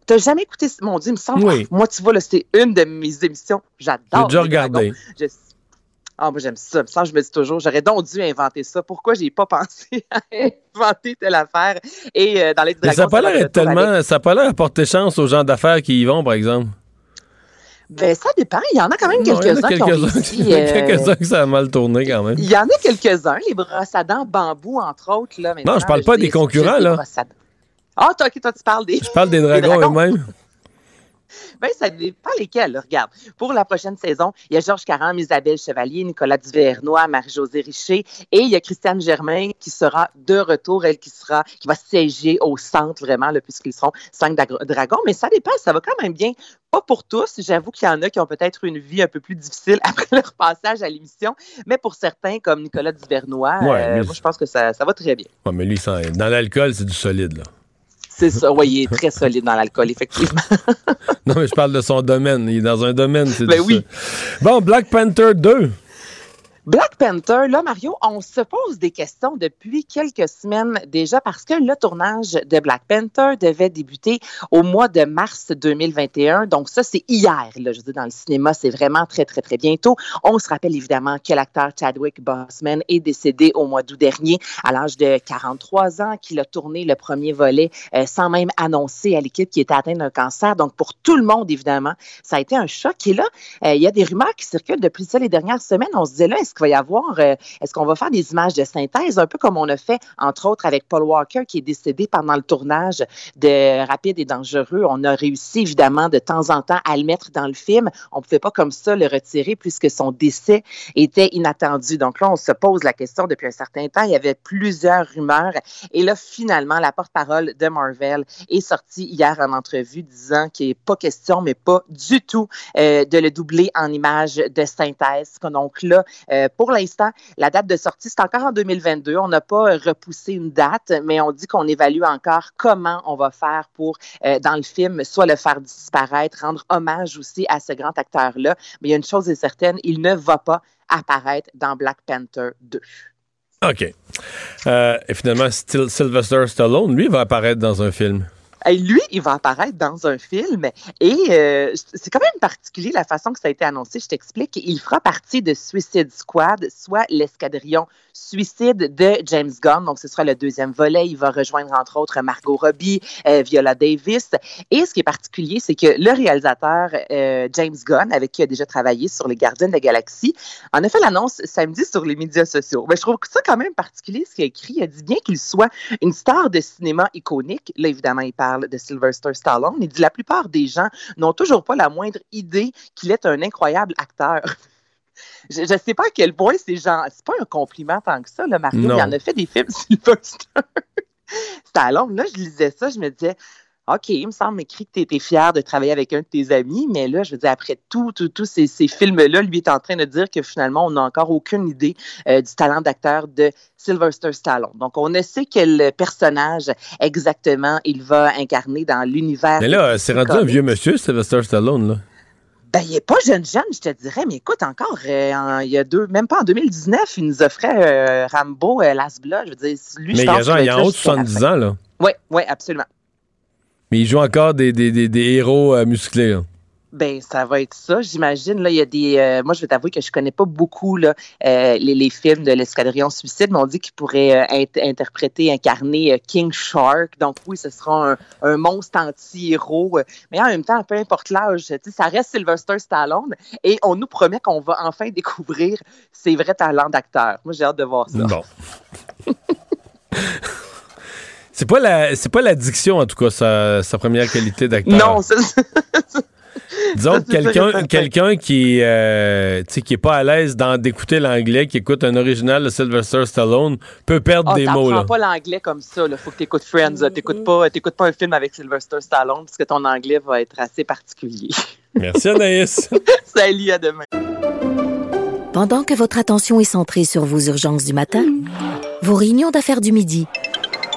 T'as jamais écouté, mon Dieu, il me semble. Oui. Moi, tu vois, là, c'est une de mes émissions. J'adore. J'ai déjà regardé. Je- Ah, moi, j'aime ça. Ça, je me dis toujours, j'aurais donc dû inventer ça. Pourquoi j'ai pas pensé à inventer telle affaire? Et euh, dans les Mais ça n'a pas l'air tellement. avec- Ça a pas l'air à porter chance aux gens d'affaires qui y vont, par exemple. Ben, ça dépend. Il y en a quand même Non, il y en a quelques-uns qui ont quelques-uns réussi. il y en a euh, quelques-uns que ça a mal tourné quand même. Il y en a quelques-uns, les brosses à dents bambou, entre autres. Là, Non, je parle pas des concurrents, là. Ah, toi, toi, tu parles des. Je parle des dragons dragons. eux-mêmes. Ben, ça dépend lesquels. Regarde, pour la prochaine saison, il y a Georges Caram, Isabelle Chevalier, Nicolas Duvernois, Marie-Josée Richer et il y a Christiane Germain qui sera de retour, elle qui sera, qui va siéger au centre vraiment, là, puisqu'ils seront cinq dra- dragons. Mais ça dépend, ça va quand même bien. Pas pour tous. J'avoue qu'il y en a qui ont peut-être une vie un peu plus difficile après leur passage à l'émission. Mais pour certains, comme Nicolas Duvernois, Ouais, euh, moi, je pense que ça, ça va très bien. Ouais, mais lui, ça- dans l'alcool, c'est du solide, là. C'est ça. Oui, il est très solide dans l'alcool, effectivement. Non, mais je parle de son domaine. Il est dans un domaine, c'est Ben oui. Bon, Black Panther 2. Black Panther, là, Mario, on se pose des questions depuis quelques semaines déjà parce que le tournage de Black Panther devait débuter au mois de mars 2021. Donc, ça, c'est hier. Là, je veux dans le cinéma, c'est vraiment très, très, très bientôt. On se rappelle évidemment que l'acteur Chadwick Boseman est décédé au mois d'août dernier à l'âge de 43 ans, qu'il a tourné le premier volet euh, sans même annoncer à l'équipe qu'il était atteint d'un cancer. Donc, pour tout le monde, évidemment, ça a été un choc. Et là, euh, il y a des rumeurs qui circulent depuis ça les dernières semaines. On se disait là, est-ce va y avoir, euh, est-ce qu'on va faire des images de synthèse, un peu comme on a fait, entre autres, avec Paul Walker, qui est décédé pendant le tournage de Rapide et Dangereux. On a réussi, évidemment, de temps en temps à le mettre dans le film. On ne pouvait pas comme ça le retirer puisque son décès était inattendu. Donc là, on se pose la question depuis un certain temps. Il y avait plusieurs rumeurs. Et là, finalement, la porte-parole de Marvel est sortie hier en entrevue disant qu'il n'est pas question, mais pas du tout, euh, de le doubler en images de synthèse. Donc là, euh, pour l'instant, la date de sortie, c'est encore en 2022. On n'a pas euh, repoussé une date, mais on dit qu'on évalue encore comment on va faire pour, euh, dans le film, soit le faire disparaître, rendre hommage aussi à ce grand acteur-là. Mais il y a une chose est certaine, il ne va pas apparaître dans Black Panther 2. OK. Euh, et finalement, Sylvester Stallone, lui, va apparaître dans un film. Lui, il va apparaître dans un film et euh, c'est quand même particulier la façon que ça a été annoncé. Je t'explique. Il fera partie de Suicide Squad, soit l'escadrillon Suicide de James Gunn. Donc, ce sera le deuxième volet. Il va rejoindre, entre autres, Margot Robbie, euh, Viola Davis. Et ce qui est particulier, c'est que le réalisateur euh, James Gunn, avec qui il a déjà travaillé sur Les Gardiens de la Galaxie, en a fait l'annonce samedi sur les médias sociaux. Mais je trouve ça quand même particulier ce qu'il a écrit. Il a dit bien qu'il soit une star de cinéma iconique. Là, évidemment, il parle de Sylvester Stallone. Il dit la plupart des gens n'ont toujours pas la moindre idée qu'il est un incroyable acteur. Je ne sais pas à quel point c'est genre, c'est pas un compliment tant que ça, là, Mario. Non. Il en a fait des films Sylvester Stallone. Là, je lisais ça, je me disais, OK, il me semble écrit que tu étais fier de travailler avec un de tes amis, mais là, je veux dire, après tout, tout, tous ces, ces films-là, lui est en train de dire que finalement, on n'a encore aucune idée euh, du talent d'acteur de Sylvester Stallone. Donc, on ne sait quel personnage exactement il va incarner dans l'univers. Mais là, c'est rendu un vieux monsieur, Sylvester Stallone, là. Ben, il n'est pas jeune jeune, je te dirais, mais écoute, encore, euh, en- il y a deux, même pas en 2019, il nous offrait euh, Rambo, Last Blood. Je veux dire, lui, Mais je il y pense a genre, il va a en haut de jusqu'à la 70 fin. ans, là. Oui, oui, absolument. Mais il joue encore des, des, des, des héros euh, musclés, là. Ben, ça va être ça, j'imagine. Là, il y a des. euh, moi, je vais t'avouer que je connais pas beaucoup là, euh, les, les films de l'escadrillon suicide, mais on dit qu'il pourrait euh, int- interpréter, incarner King Shark. Donc oui, ce sera un, un monstre anti-héros. Mais en même temps, peu importe l'âge, ça reste Sylvester Stallone. Et on nous promet qu'on va enfin découvrir ses vrais talents d'acteur. Moi, j'ai hâte de voir ça. Bon. c'est pas la c'est pas l'addiction en tout cas sa, sa première qualité d'acteur. Non, c'est Disons quelqu'un quelqu'un qui euh, tu sais, qui est pas à l'aise dans- d'écouter l'anglais, qui écoute un original de Sylvester Stallone peut perdre Ah, des mots t'apprends là. pas l'anglais comme ça. Il faut que tu écoutes Friends. T'écoutes pas, t'écoutes pas un film avec Sylvester Stallone parce que ton anglais va être assez particulier. Merci Anaïs. Salut, à demain. Pendant que votre attention est centrée sur vos urgences du matin, vos réunions d'affaires du midi,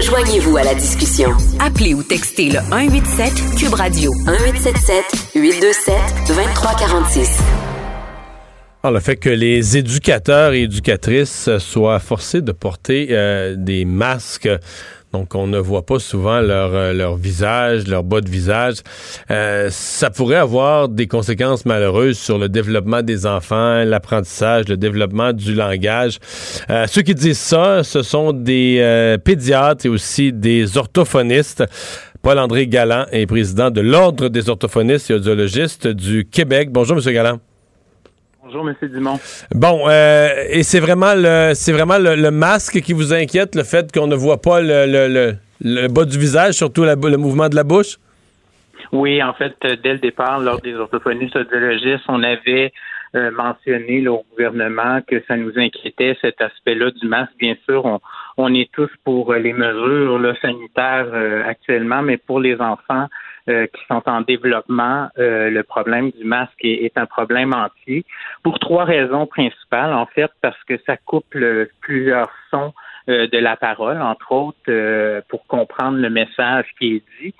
Joignez-vous à la discussion. Appelez ou textez le 187 Cube Radio 1877 827 2346. Alors, le fait que les éducateurs et éducatrices soient forcés de porter euh, des masques donc on ne voit pas souvent leur, euh, leur visage, leur bas de visage. Euh, ça pourrait avoir des conséquences malheureuses sur le développement des enfants, l'apprentissage, le développement du langage. Euh, ceux qui disent ça, ce sont des pédiatres et aussi des orthophonistes. Paul-André Galland est président de l'Ordre des orthophonistes et audiologistes du Québec. Bonjour, Monsieur Galland. Bonjour, M. Dumont. Bon, euh, et c'est vraiment le c'est vraiment le, masque qui vous inquiète, le fait qu'on ne voit pas le, le, bas du visage, surtout le mouvement de la bouche? Oui, en fait, euh, dès le départ, lors des orthophonistes audiologistes, on avait euh, mentionné au gouvernement que ça nous inquiétait cet aspect-là du masque. Bien sûr, on, on est tous pour les mesures sanitaires actuellement, mais pour les enfants, euh, qui sont en développement, euh, le problème du masque est, un problème entier pour trois raisons principales. En fait, parce que ça couple plusieurs sons de la parole, entre autres, euh, pour comprendre le message qui est dit.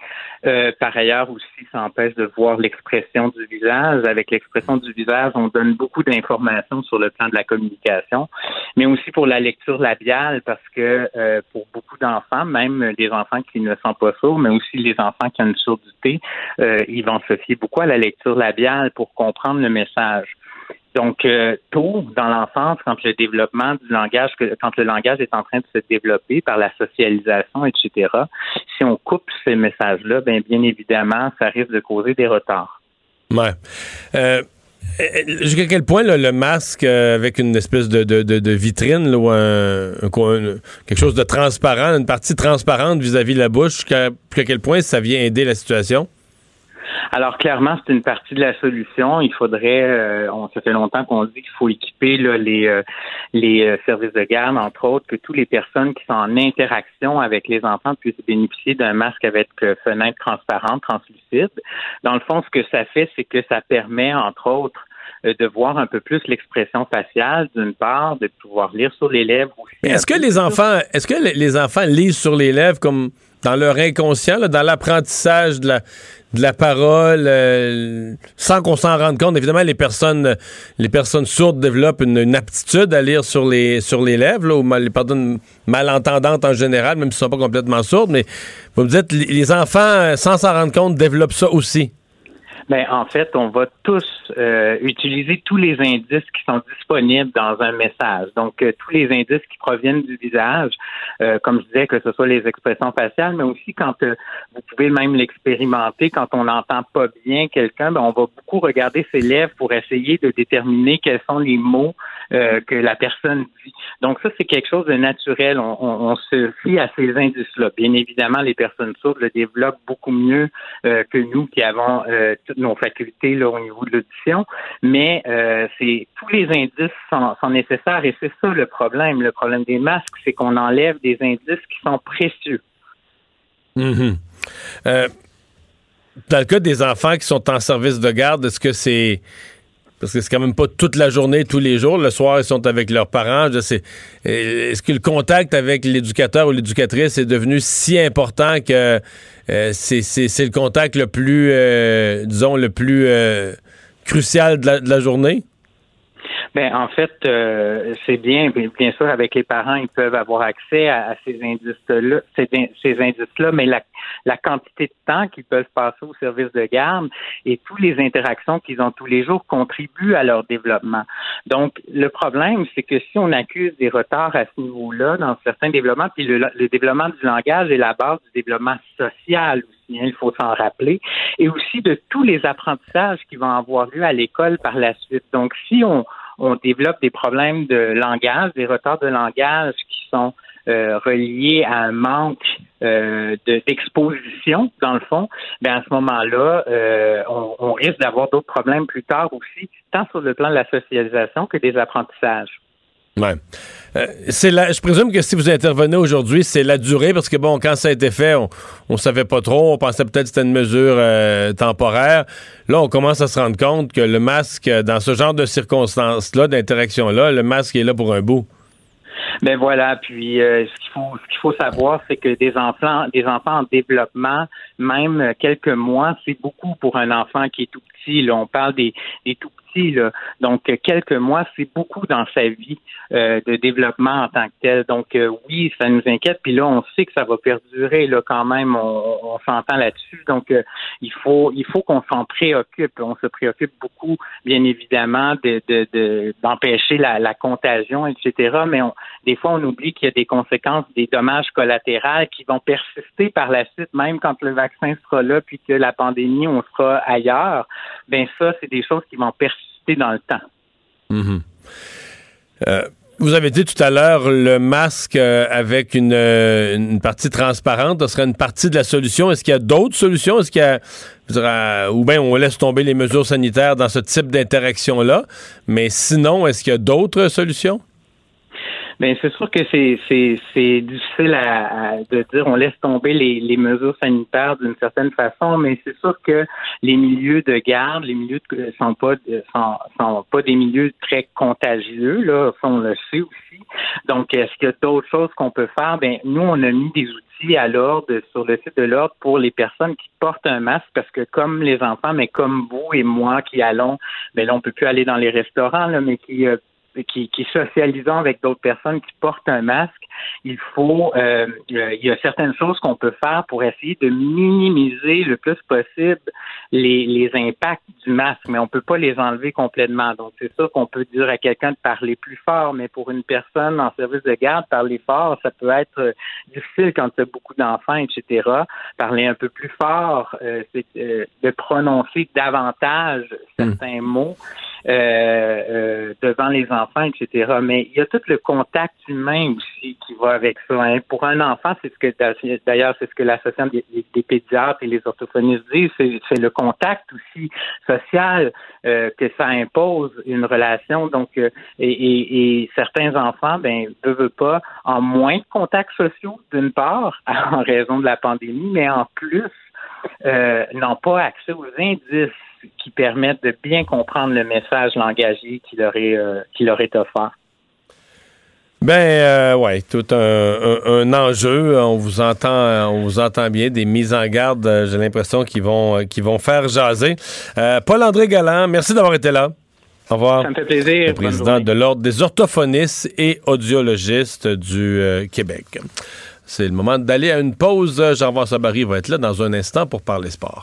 Euh, par ailleurs aussi, ça empêche de voir l'expression du visage. Avec l'expression du visage, on donne beaucoup d'informations sur le plan de la communication, mais aussi pour la lecture labiale, parce que pour beaucoup d'enfants, même les enfants qui ne sont pas sourds, mais aussi les enfants qui ont une surdité, ils vont se fier beaucoup à la lecture labiale pour comprendre le message. Donc, euh, tôt dans l'enfance, quand le développement du langage, quand le langage est en train de se développer par la socialisation, etc., si on coupe ces messages-là, bien, bien évidemment, ça risque de causer des retards. Ouais. Euh, jusqu'à quel point le masque euh, avec une espèce de, vitrine ou un, quelque chose de transparent, une partie transparente vis-à-vis de la bouche, jusqu'à quel point ça vient aider la situation? Alors clairement, c'est une partie de la solution. Il faudrait, euh, on, ça fait longtemps qu'on dit qu'il faut équiper les euh, les euh, services de garde, entre autres, que toutes les personnes qui sont en interaction avec les enfants puissent bénéficier d'un masque avec fenêtre transparente, translucide. Dans le fond, ce que ça fait, c'est que ça permet, entre autres, de voir un peu plus l'expression faciale, d'une part, de pouvoir lire sur les lèvres aussi. Est-ce que les enfants, est-ce que les enfants lisent sur les lèvres comme dans leur inconscient, dans l'apprentissage de la, de la parole, euh, sans qu'on s'en rende compte. Évidemment, les personnes, les personnes sourdes développent une, aptitude à lire sur les, sur les lèvres, ou mal, personnes malentendantes en général, même s'ils ne sont pas complètement sourdes. Mais vous me dites, les enfants, sans s'en rendre compte, développent ça aussi. Ben, en fait, on va tous euh, utiliser tous les indices qui sont disponibles dans un message. Donc, euh, tous les indices qui proviennent du visage, euh, comme je disais, que ce soit les expressions faciales, mais aussi quand vous pouvez même l'expérimenter, quand on n'entend pas bien quelqu'un, ben, on va beaucoup regarder ses lèvres pour essayer de déterminer quels sont les mots que la personne dit. Donc, ça, c'est quelque chose de naturel. On, se fie à ces indices-là. Bien évidemment, les personnes sourdes le développent beaucoup mieux que nous qui avons nos facultés au niveau de l'audition, mais euh, tous les indices sont, nécessaires et c'est ça le problème. Le problème des masques, c'est qu'on enlève des indices qui sont précieux. Mm-hmm. Euh, dans le cas des enfants qui sont en service de garde, est-ce que c'est parce que c'est quand même pas toute la journée, tous les jours. Le soir, ils sont avec leurs parents. Est-ce que le contact avec l'éducateur ou l'éducatrice est devenu si important que euh, c'est le contact le plus, euh, disons, le plus euh, crucial de la journée? Ben, en fait, euh, c'est bien, bien sûr, avec les parents, ils peuvent avoir accès à, ces indices-là, ces, indices-là, mais la, la quantité de temps qu'ils peuvent passer au service de garde et toutes les interactions qu'ils ont tous les jours contribuent à leur développement. Donc, le problème, c'est que si on accuse des retards à ce niveau-là dans certains développements, puis le, le développement du langage est la base du développement social aussi, hein, il faut s'en rappeler, et aussi de tous les apprentissages qui vont avoir lieu à l'école par la suite. Donc, si on on développe des problèmes de langage, des retards de langage qui sont euh, reliés à un manque euh, d'exposition, dans le fond, bien à ce moment-là, euh, on, risque d'avoir d'autres problèmes plus tard aussi, tant sur le plan de la socialisation que des apprentissages. C'est je présume que si vous intervenez aujourd'hui, c'est la durée, parce que bon, quand ça a été fait, on, on savait pas trop, on pensait peut-être que c'était une mesure temporaire. Là, on commence à se rendre compte que le masque, dans ce genre de circonstances-là, d'interaction-là, le masque est là pour un bout. Ben voilà, puis euh, ce qu'il faut ce qu'il faut savoir, c'est que des enfants des enfants en développement, même quelques mois, c'est beaucoup pour un enfant qui est tout petit. Là, on parle des, des tout Donc, quelques mois, c'est beaucoup dans sa vie euh, de développement en tant que tel. Donc, euh, oui, ça nous inquiète. Puis là, on sait que ça va perdurer là quand même. On, s'entend là-dessus. Donc, euh, il faut il faut qu'on s'en préoccupe. On se préoccupe beaucoup, bien évidemment, de, de, d'empêcher la, la, contagion, etc. Mais on, des fois, on oublie qu'il y a des conséquences, des dommages collatéraux qui vont persister par la suite, même quand le vaccin sera là, puis que la pandémie, on sera ailleurs. Ben ça, c'est des choses qui vont persister dans le temps. Mm-hmm. Vous avez dit tout à l'heure le masque euh, avec une, euh, une, partie transparente, ce serait une partie de la solution. Est-ce qu'il y a d'autres solutions? Est-ce qu'il y a ou bien on laisse tomber les mesures sanitaires dans ce type d'interaction-là? Mais sinon, est-ce qu'il y a d'autres solutions? Bien, c'est sûr que c'est, c'est, c'est difficile à, de dire on laisse tomber les, les mesures sanitaires d'une certaine façon, mais c'est sûr que les milieux de garde, les milieux de, sont pas sont, sont pas des milieux très contagieux, là, on le sait aussi. Donc, est-ce qu'il y a d'autres choses qu'on peut faire? Ben, nous, on a mis des outils à l'ordre sur le site de l'ordre pour les personnes qui portent un masque parce que comme les enfants, mais comme vous et moi qui allons, ben là, on peut plus aller dans les restaurants, là, mais qui euh, qui, qui socialisons avec d'autres personnes qui portent un masque, il faut, euh, euh, il y a certaines choses qu'on peut faire pour essayer de minimiser le plus possible les, les impacts du masque, mais on peut pas les enlever complètement. Donc c'est ça qu'on peut dire à quelqu'un de parler plus fort, mais pour une personne en service de garde, parler fort, ça peut être euh, difficile quand tu as beaucoup d'enfants, etc. Parler un peu plus fort, c'est de prononcer davantage certains mots. Euh, euh, devant les enfants, etc. Mais il y a tout le contact humain aussi qui va avec ça. Hein. Pour un enfant, c'est ce que d'ailleurs c'est ce que l'association des, des, pédiatres et les orthophonistes disent, c'est le contact aussi social euh, que ça impose une relation. Donc, et, et, et, certains enfants, ben, ne veulent pas, en moins de contacts sociaux d'une part, en raison de la pandémie, mais en plus euh, n'ont pas accès aux indices qui permettent de bien comprendre le message langagier qui leur est, euh, qui leur est offert. Ben euh, ouais, tout un, enjeu. On vous entend, on vous entend bien. Des mises en garde, euh, j'ai l'impression qu'ils vont, qui vont faire jaser. Paul-André Galland, merci d'avoir été là. Au revoir. Ça me fait plaisir. Le président de l'Ordre des orthophonistes et audiologistes du Québec. C'est le moment d'aller à une pause. Jean-François Sabary va être là dans un instant pour parler sport.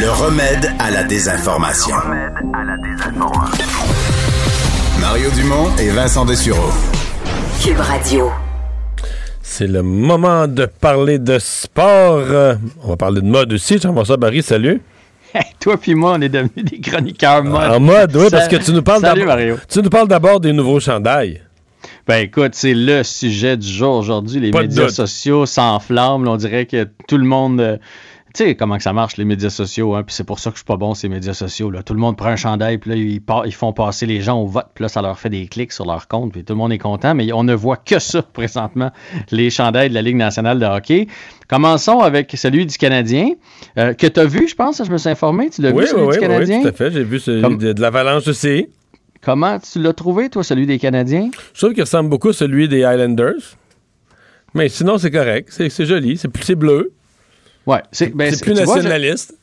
Le remède à la désinformation. Mario Dumont et Vincent Dessureau. Cube Radio. C'est le moment de parler de sport. On va parler de mode aussi. Jean-François Barry, salut. toi puis moi, on est devenus des chroniqueurs mode. En mode, oui, parce que tu nous parles d'abord. Tu nous parles d'abord des nouveaux chandails. Ben écoute, c'est le sujet du jour aujourd'hui. Les médias sociaux s'enflamment. On dirait que tout le monde euh, tu sais comment que ça marche les médias sociaux, hein, puis c'est pour ça que je suis pas bon ces médias sociaux. Là. Tout le monde prend un chandail, puis là, ils, ils, font passer les gens au vote, puis là, ça leur fait des clics sur leur compte, puis tout le monde est content, mais on ne voit que ça présentement, les chandails de la Ligue nationale de hockey. Commençons avec celui du Canadien, euh, que tu as vu, je pense, je me suis informé, tu l'as vu, celui oui, du Canadien? Oui, tout à fait, j'ai vu celui de, de l'Avalanche aussi. Comment tu l'as trouvé, toi, celui des Canadiens? Je trouve qu'il ressemble beaucoup à celui des Highlanders. Mais sinon, c'est correct. C'est joli. C'est bleu. Ouais, c'est ben, plus nationaliste.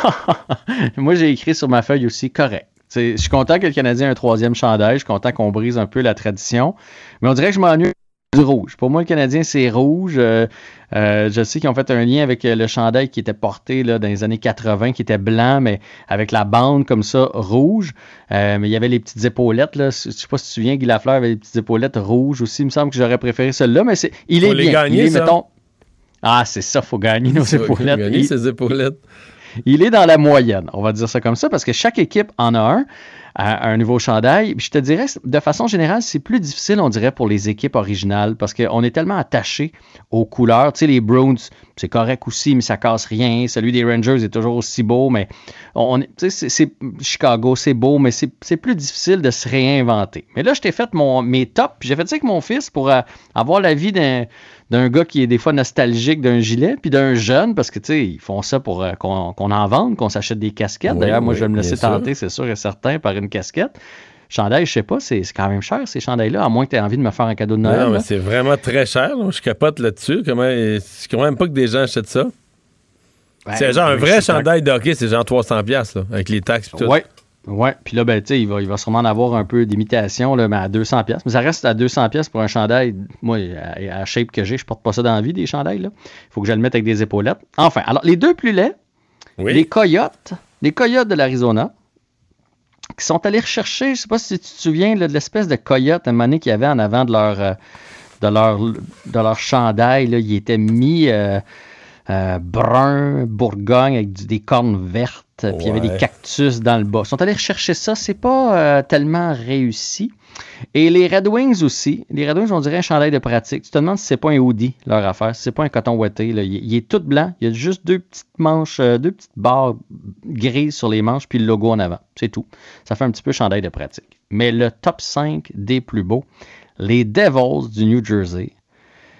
Moi, j'ai écrit sur ma feuille aussi correct. Je suis content que le Canadien ait un troisième chandail. Je suis content qu'on brise un peu la tradition. Mais on dirait que je m'ennuie du rouge. Pour moi, le Canadien, c'est rouge. Euh, euh, je sais qu'ils ont fait un lien avec le chandail qui était porté là, dans les années 80, qui était blanc, mais avec la bande comme ça, rouge. Euh, mais il y avait les petites épaulettes. Là. Je sais pas si tu te souviens, Guy Lafleur avait les petites épaulettes rouges aussi. Il me semble que j'aurais préféré celle-là. Mais c'est, il est bien. il est, mettons, ah, c'est ça, faut gagner nos épaulettes. Gagner ses épaulettes. Il est dans la moyenne, on va dire ça comme ça, parce que chaque équipe en a un. à, un nouveau chandail. Puis je te dirais, de façon générale, c'est plus difficile, on dirait, pour les équipes originales parce qu'on est tellement attaché aux couleurs. Tu sais, les Browns, c'est correct aussi, mais ça casse rien. Celui des Rangers est toujours aussi beau, mais on, c'est, Chicago, c'est beau, mais c'est, plus difficile de se réinventer. Mais là, je t'ai fait mon, mes tops, puis j'ai fait ça avec mon fils pour euh, avoir l'avis d'un d'un gars qui est des fois nostalgique d'un gilet, puis d'un jeune, parce que, tu sais, ils font ça pour euh, qu'on en vende, qu'on s'achète des casquettes. D'ailleurs, moi, je vais me laisser tenter, c'est sûr et certain, par une casquette. Chandail, je sais pas, c'est quand même cher ces chandails-là, à moins que tu aies envie de me faire un cadeau de Noël. Non, mais c'est vraiment très cher. Je capote là-dessus. Comment... Je comprends même pas que des gens achètent ça. C'est genre un vrai chandail de hockey, c'est genre 300$, avec les taxes et tout. Ouais. Ouais, puis là, ben, tu sais, il va, il va sûrement en avoir un peu d'imitation, là, mais à 200 pièces. Mais ça reste à 200 pièces pour un chandail. Moi, à, la shape que j'ai, je porte pas ça dans la vie, des chandails, là. Il faut que je le mette avec des épaulettes. Enfin, alors, les deux plus laids, les coyotes, les coyotes de l'Arizona, qui sont allés rechercher, je sais pas si tu te souviens, de l'espèce de coyote, un moment qu'il y avait en avant de leur, euh, de leur, de leur chandail, là, il était mis... Euh, euh, brun, Bourgogne, avec des cornes vertes, puis il y avait des cactus dans le bas. Ils sont allés rechercher ça, c'est pas euh, tellement réussi. Et les Red Wings aussi. Les Red Wings, on dirait un chandail de pratique. Tu te demandes si c'est pas un hoodie, leur affaire, si c'est pas un coton ouetté. Il, est tout blanc. Il y a juste deux petites manches, euh, deux petites barres grises sur les manches, puis le logo en avant. C'est tout. Ça fait un petit peu chandail de pratique. Mais le top 5 des plus beaux, les Devils du New Jersey.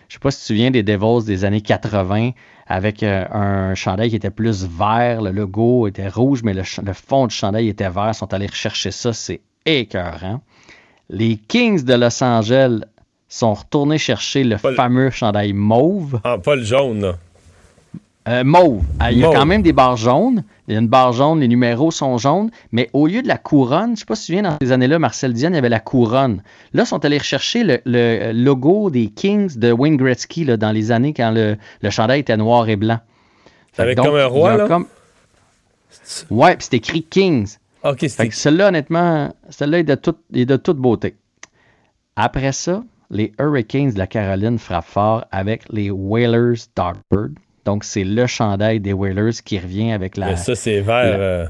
Je sais pas si tu te souviens des Devils des années 80 avec euh, un chandail qui était plus vert. Le logo était rouge, mais le, fond du chandail était vert. Ils sont allés rechercher ça. C'est écœurant. Les Kings de Los Angeles sont retournés chercher le fameux chandail mauve. Ah, pas le jaune, là. Euh, mauve. Ah, il y a quand même des barres jaunes. Il y a une barre jaune, les numéros sont jaunes, mais au lieu de la couronne, je ne sais pas si tu viens dans ces années-là, Marcel Diane, il y avait la couronne. Là, ils sont allés rechercher le, logo des Kings de Wayne Gretzky là, dans les années quand le, chandail était noir et blanc. Avec comme un roi, là? Comme... Ouais, puis c'est écrit Kings. OK, c'est... Celle-là, honnêtement, celle-là est de, est de toute beauté. Après ça, les Hurricanes de la Caroline frappent fort avec les Whalers Darkbird. Donc, c'est le chandail des Whalers qui revient avec la. Mais ça, c'est vert. Euh.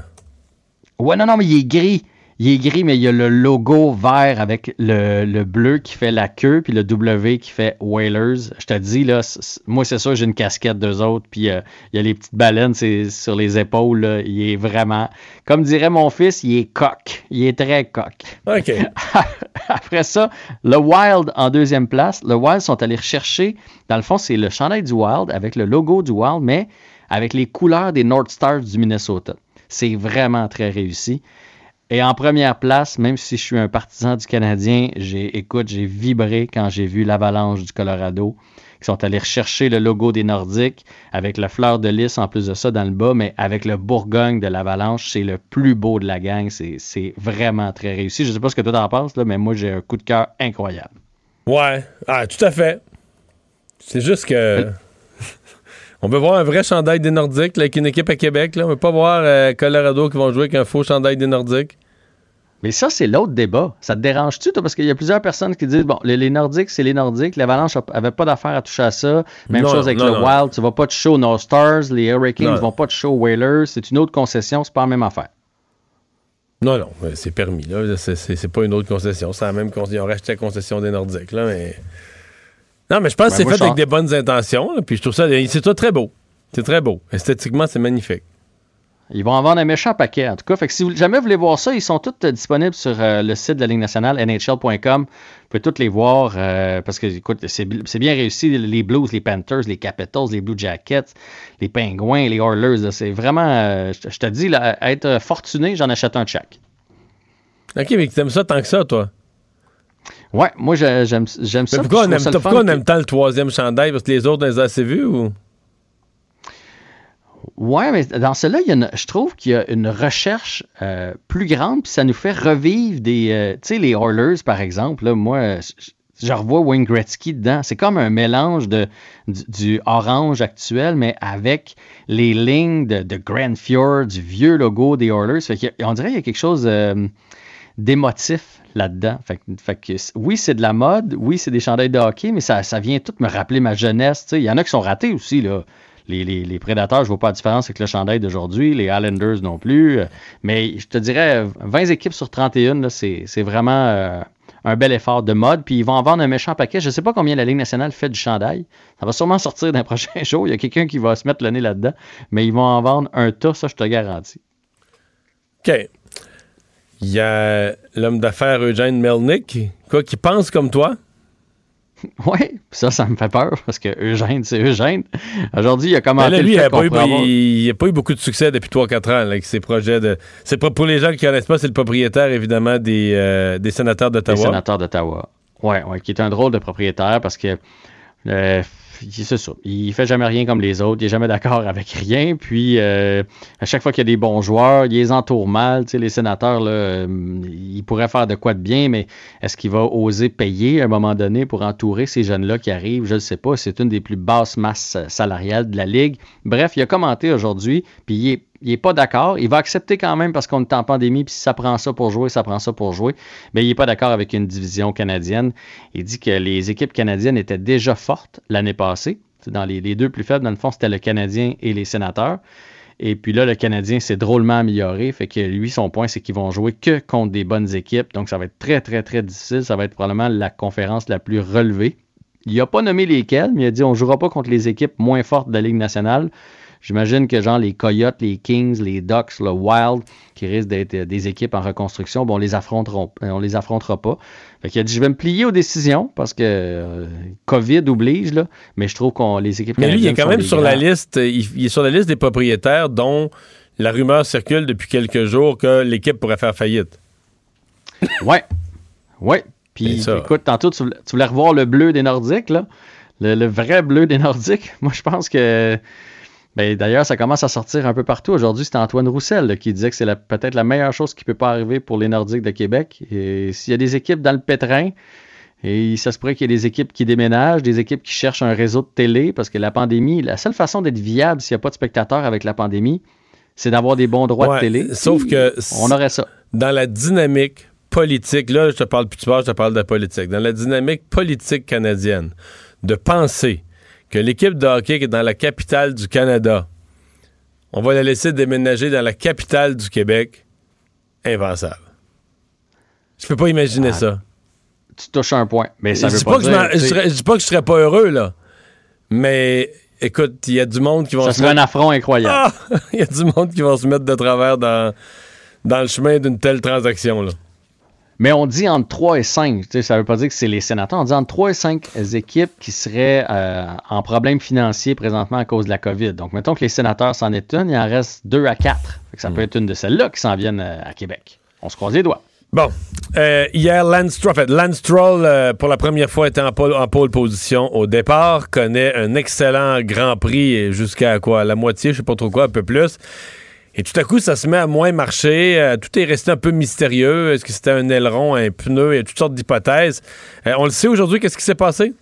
Ouais, non, non, mais il est gris. Il est gris, mais il y a le logo vert avec le, bleu qui fait la queue, puis le W qui fait Whalers. Je te dis, là, moi, c'est sûr, j'ai une casquette d'eux autres, puis euh, il y a les petites baleines sur les épaules. Il est vraiment, comme dirait mon fils, il est coq. Il est très coq. OK. Après ça, le Wild en deuxième place. Le Wild sont allés rechercher, dans le fond, c'est le chandail du Wild avec le logo du Wild, mais avec les couleurs des North Stars du Minnesota. C'est vraiment très réussi. Et en première place, même si je suis un partisan du Canadien, j'ai, écoute, j'ai vibré quand j'ai vu l'Avalanche du Colorado, qui sont allés rechercher le logo des Nordiques avec la fleur de lys en plus de ça dans le bas, mais avec le Bourgogne de l'Avalanche, c'est le plus beau de la gang. C'est, vraiment très réussi. Je ne sais pas ce que toi en penses, là, mais moi, j'ai un coup de cœur incroyable. Ouais, ah, tout à fait. C'est juste que. On veut voir un vrai chandail des Nordiques avec une équipe à Québec. Là. On veut pas voir euh, Colorado qui vont jouer avec un faux chandail des Nordiques. Mais ça, c'est l'autre débat. Ça te dérange-tu, toi? Parce qu'il y a plusieurs personnes qui disent, bon, les, Nordiques, c'est les Nordiques. L'Avalanche n'avait pas d'affaire à toucher à ça. Même chose avec le Wild. Tu vas pas te show No Stars. Les Hurricanes ne vont pas te show Whalers. C'est une autre concession. C'est pas la même affaire. Non, non. C'est permis. Là. C'est, pas une autre concession. C'est la même concession. On racheté la concession des Nordiques. Là, mais... Non, mais je pense que c'est fait avec des bonnes intentions. puis je trouve ça, c'est très beau. C'est très beau. Esthétiquement, c'est magnifique. Ils vont en vendre un méchant paquet, en tout cas. Fait que si vous, jamais vous voulez voir ça, ils sont tous euh, disponibles sur euh, le site de la Ligue nationale, nhl.com. Vous pouvez tous les voir euh, parce que, écoute, c'est bien réussi. Les Blues, les Panthers, les Capitals, les Blue Jackets, les Penguins, les Oilers. C'est vraiment, je te dis, là, être fortuné, j'en achète un de chaque. OK, mais tu aimes ça tant que ça, toi? Ouais, moi j'aime ça. Pourquoi, on aime, pourquoi on aime tant le troisième chandail? Parce que les autres, on les a assez vus ou? Ouais, mais dans cela, je trouve qu'il y a une recherche euh, plus grande, puis ça nous fait revivre des. Euh, tu sais, les Oilers, par exemple, là, moi, je, revois Wayne Gretzky dedans. C'est comme un mélange de, du, orange actuel, mais avec les lignes de, de, Grand Fjord, du vieux logo des Oilers. on dirait qu'il y a quelque chose euh, d'émotif là-dedans. Fait, que, oui, c'est de la mode, oui, c'est des chandails de hockey, mais ça, ça vient tout me rappeler ma jeunesse. Il y en a qui sont ratés aussi, là les, les, les Prédateurs, je vois pas la différence avec le chandail d'aujourd'hui, les Islanders non plus. Mais je te dirais, 20 équipes sur 31, là, c'est, c'est vraiment euh, un bel effort de mode. Puis ils vont en vendre un méchant paquet. Je sais pas combien la Ligue nationale fait du chandail. Ça va sûrement sortir d'un prochain jour. Il y a quelqu'un qui va se mettre le nez là-dedans. Mais ils vont en vendre un tas, ça, je te garantis. OK. Il y a l'homme d'affaires Eugène Melnick, quoi, qui pense comme toi? Oui, ça, ça me fait peur parce que Eugène, c'est Eugène. Aujourd'hui, il a commenté Ben là, lui, le il fait n'a pas, avoir- il- il a pas eu beaucoup de succès depuis 3-4 ans là, avec ses projets de. C'est pour les gens qui ne connaissent pas, c'est le propriétaire, évidemment, des, euh, des sénateurs des d'Ottawa. sénateurs d'Ottawa. Ouais, ouais, qui est un drôle de propriétaire parce que euh, c'est ça. Il fait jamais rien comme les autres. Il est jamais d'accord avec rien. Puis euh, à chaque fois qu'il y a des bons joueurs, il les entoure mal. Tu les sénateurs, euh, ils pourraient faire de quoi de bien, mais est-ce qu'il va oser payer à un moment donné pour entourer ces jeunes-là qui arrivent? Je ne sais pas. C'est une des plus basses masses salariales de la Ligue. Bref, il a commenté aujourd'hui, puis il est il n'est pas d'accord. Il va accepter quand même parce qu'on est en pandémie, puis si ça prend ça pour jouer, ça prend ça pour jouer. Mais il n'est pas d'accord avec une division canadienne. Il dit que les équipes canadiennes étaient déjà fortes l'année passée. Dans les, les deux plus faibles, dans le fond, c'était le Canadien et les sénateurs. Et puis là, le Canadien s'est drôlement amélioré. Fait que lui, son point, c'est qu'ils vont jouer que contre des bonnes équipes. Donc, ça va être très, très, très difficile. Ça va être probablement la conférence la plus relevée. Il n'a pas nommé lesquelles, mais il a dit on ne jouera pas contre les équipes moins fortes de la Ligue nationale. J'imagine que genre les Coyotes, les Kings, les Ducks, le Wild, qui risquent d'être euh, des équipes en reconstruction, bon, on les affronteront, euh, on les affrontera pas. Fait qu'il a dit je vais me plier aux décisions parce que euh, COVID oblige là, mais je trouve qu'on les équipes Mais lui, il est quand même sur la liste. Il, il est sur la liste des propriétaires dont la rumeur circule depuis quelques jours que l'équipe pourrait faire faillite. Ouais. Ouais. Puis écoute, tantôt, tu, voulais- tu voulais revoir le bleu des Nordiques, là. Le, le vrai bleu des Nordiques. Moi, je pense que. D'ailleurs, ça commence à sortir un peu partout. Aujourd'hui, c'est Antoine Roussel là, qui disait que c'est peut-être la meilleure chose qui peut pas arriver pour les Nordiques de Québec. Et s'il y a des équipes dans le pétrin, et ça se pourrait qu'il y ait des équipes qui déménagent, des équipes qui cherchent un réseau de télé, parce que la pandémie, la seule façon d'être viable s'il n'y a pas de spectateurs avec la pandémie, c'est d'avoir des bons droits Ouais, de télé. Sauf que. On aurait ça. Dans la dynamique politique, là, je te parle plus de sport, je te parle de la politique. Dans la dynamique politique canadienne, de penser que l'équipe de hockey qui est dans la capitale du Canada, on va la laisser déménager dans la capitale du Québec, impensable. Je peux pas imaginer ça. Tu touches un point. Mais ça je veut dis pas, pas que je dire, je je dis pas que je serais pas heureux, là. Mais écoute, il y a du monde qui vont Ça se serait un mettre- affront incroyable. Ah! Il y a du monde qui vont se mettre de travers dans, dans le chemin d'une telle transaction, là. Mais on dit entre 3 et 5. Tu sais, ça veut pas dire que c'est les sénateurs. On dit entre 3 et 5 équipes qui seraient euh, en problème financier présentement à cause de la COVID. Donc, mettons que les sénateurs s'en est une, il en reste 2 à 4. Fait que ça peut être une de celles-là qui s'en viennent euh, à Québec. On se croise les doigts. Bon. Euh, hier, Lance en fait, Lance Stroll, euh, pour la première fois, était en pole, en pole position au départ, connaît un excellent Grand Prix jusqu'à quoi, la moitié, je sais pas trop quoi, un peu plus. Et tout à coup, ça se met à moins marcher. Euh, tout est resté un peu mystérieux. Est-ce que c'était un aileron, un pneu? Il y a toutes sortes d'hypothèses. Euh, on le sait aujourd'hui, qu'est-ce qui s'est passé?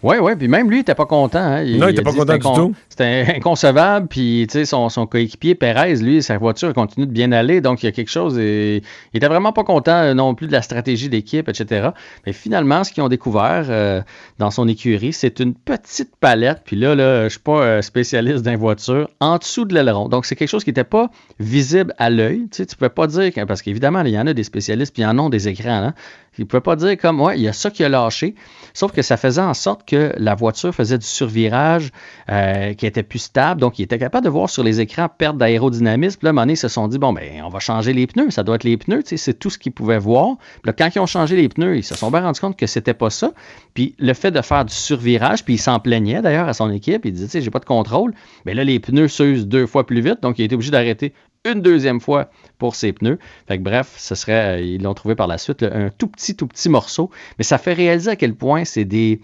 Oui, oui, puis même lui, il était pas content. hein. Il, Non, il était a pas content du tout. C'était inconcevable, puis tu sais, son, son coéquipier Perez, lui, sa voiture continue de bien aller, donc il y a quelque chose. Et, il était vraiment pas content euh, non plus de la stratégie d'équipe, etc. Mais finalement, ce qu'ils ont découvert euh, dans son écurie, c'est une petite palette, puis là, là je suis pas euh, spécialiste d'un voiture, en dessous de l'aileron. Donc c'est quelque chose qui n'était pas visible à l'œil. Tu tu pouvais pas dire, que- parce qu'évidemment, il y en a des spécialistes, puis il y en a des écrans. Hein. Il ne pouvait pas dire comme, ouais, il y a ça qui a lâché. Sauf que ça faisait en sorte que la voiture faisait du survirage euh, qui était plus stable. Donc, il était capable de voir sur les écrans perte d'aérodynamisme. Puis là, à ils se sont dit, bon, ben, on va changer les pneus. Ça doit être les pneus. C'est tout ce qu'ils pouvaient voir. Puis là, quand ils ont changé les pneus, ils se sont bien rendus compte que c'était pas ça. Puis le fait de faire du survirage, puis il s'en plaignait d'ailleurs à son équipe. Il disait, tu sais, j'ai pas de contrôle. Mais là, les pneus s'usent deux fois plus vite. Donc, il été obligé d'arrêter une deuxième fois pour ses pneus. Fait que bref, ce serait, euh, ils l'ont trouvé par la suite, un tout petit, tout petit morceau. Mais ça fait réaliser à quel point c'est des,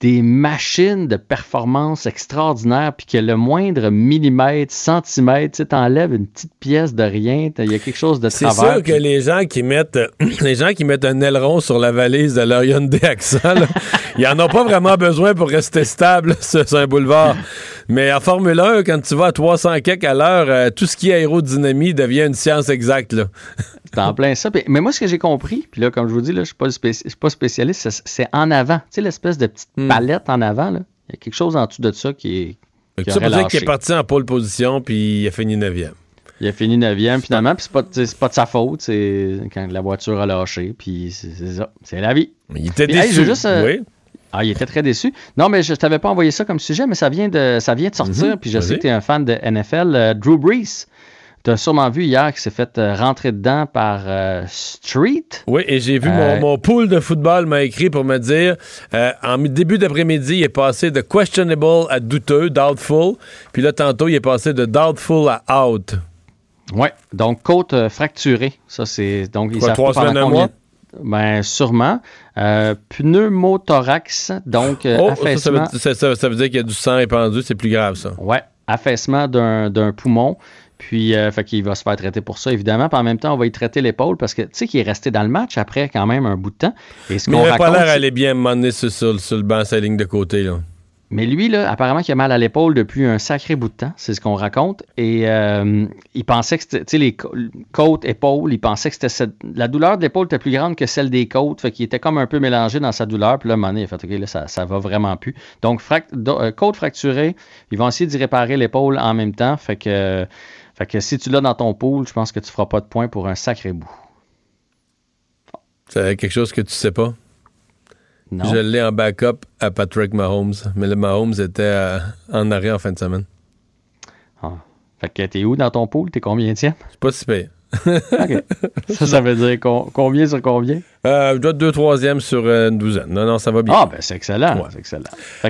des machines de performance extraordinaires, puis que le moindre millimètre, centimètre, tu t'enlèves une petite pièce de rien, il y a quelque chose de C'est travers. sûr que les gens qui mettent les gens qui mettent un aileron sur la valise de leur Hyundai Accent, là, ils en ont pas vraiment besoin pour rester stable sur, un boulevard. Mais en Formule 1, quand tu vas à 300 kek à l'heure, euh, tout ce qui est aérodynamie devient une science exacte. Là. C'est en plein ça. Mais moi, ce que j'ai compris, puis là, comme je vous dis, je ne suis, pas spécialiste, c'est- en avant. Tu sais, l'espèce de petite Hmm. palette en avant, là. Il y a quelque chose en dessous de ça qui est, Qui ça veut dire qu'il est parti en pole position, puis il a fini 9e. Il a fini 9e finalement, puis c'est pas, pas de sa faute, c'est quand la voiture a lâché, puis c'est ça, c'est la vie. Mais il était déçu. oui. Ah, il était très déçu. Non, mais je ne t'avais pas envoyé ça comme sujet, mais ça vient de, ça vient de sortir. Mhm. Puis je sais que tu es un fan de NFL. Euh, Drew Brees, tu as sûrement vu hier qu'il s'est fait euh, rentrer dedans par euh, Street. Oui, et j'ai vu mon, mon, pool de football m'a écrit pour me dire en début d'après-midi, il est passé de questionable à douteux, doubtful. Puis là, tantôt, il est passé de doubtful à out. Oui, donc côte fracturée. Ça, c'est. Donc, il trois semaines, mois? Ben, sûrement. Euh, pneumothorax, donc euh, oh, affaissement. Ça, veut, dire qu'il y a du sang épandu, c'est plus grave, ça. Oui, affaissement d'un poumon. Puis, euh, fait qu'il va se faire traiter pour ça, évidemment. Puis en même temps, on va y traiter l'épaule parce que, tu sais, qu'il est resté dans le match après quand même un bout de temps. Et ce Mais il pas l'air aller bien mener sur, sur, sur, le banc, sa ligne de côté, là. Mais lui, là, apparemment, il a mal à l'épaule depuis un sacré bout de temps, c'est ce qu'on raconte. Et euh, il pensait que c'était, les côtes, épaules, il pensait que la douleur de l'épaule était plus grande que celle des côtes, fait qu'il était comme un peu mélangé dans sa douleur. Puis là, à un il fait, OK, là, ça, ça va vraiment plus. Donc, euh, côte fracturée, ils vont essayer d'y réparer l'épaule en même temps. Fait que, que si tu l'as dans ton pool, je pense que tu feras pas de points pour un sacré bout. C'est quelque chose que tu sais pas? Je l'ai en backup à Patrick Mahomes, mais le Mahomes était en arrêt en fin de semaine. Ah. Fait que t'es où dans ton pool? T'es combien tiens? C'est pas si pire. Ça, ça veut dire combien sur combien? Euh, je dois être deux troisième sur euh, une douzaine. Non, non, ça va bien. Ah, ben c'est excellent. C'est excellent.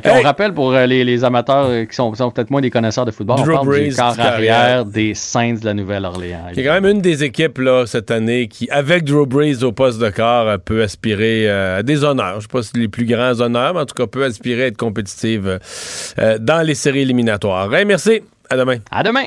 On rappelle pour euh, les, amateurs qui sont, peut-être moins des connaisseurs de football, on parle du quart arrière des Saints de la Nouvelle-Orléans. Il y a quand même une des équipes là, cette année qui, avec Drew Brees au poste de quart, peut aspirer à des honneurs. Je ne sais pas si les plus grands honneurs, mais en tout cas peut aspirer à être compétitive dans les séries éliminatoires. merci. À demain. À demain.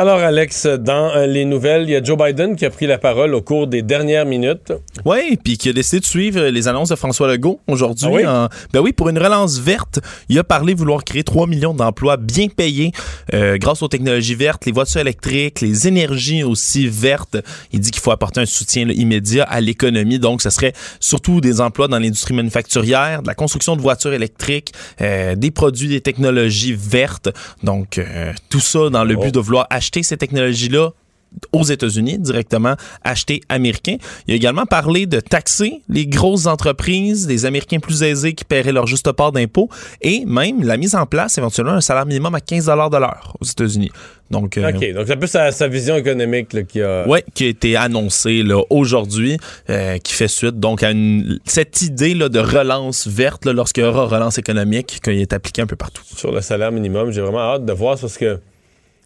Alors, Alex, dans euh, les nouvelles, il y a Joe Biden qui a pris la parole au cours des dernières minutes. Oui, puis qui a décidé de suivre les annonces de François Legault aujourd'hui. Ah ben oui, pour une relance verte, il a parlé vouloir créer 3 millions d'emplois bien payés euh, grâce aux technologies vertes, les voitures électriques, les énergies aussi vertes. Il dit qu'il faut apporter un soutien immédiat à l'économie. Donc, ce serait surtout des emplois dans l'industrie manufacturière, de la construction de voitures électriques, euh, des produits, des technologies vertes. Donc, tout ça dans le but oh. de vouloir acheter acheter ces technologies-là aux États-Unis, directement acheter américain. Il a également parlé de taxer les grosses entreprises, des Américains plus aisés qui paieraient leur juste part d'impôts et même la mise en place éventuellement un salaire minimum à 15 de l'heure aux États-Unis. Donc, euh, OK, donc c'est un peu sa, vision économique qui a... Oui, qui a été annoncée aujourd'hui, euh, qui fait suite donc à cette idée là, de relance verte lorsqu'il y aura relance économique qui est appliquée un peu partout. Sur le salaire minimum, j'ai vraiment hâte de voir ce que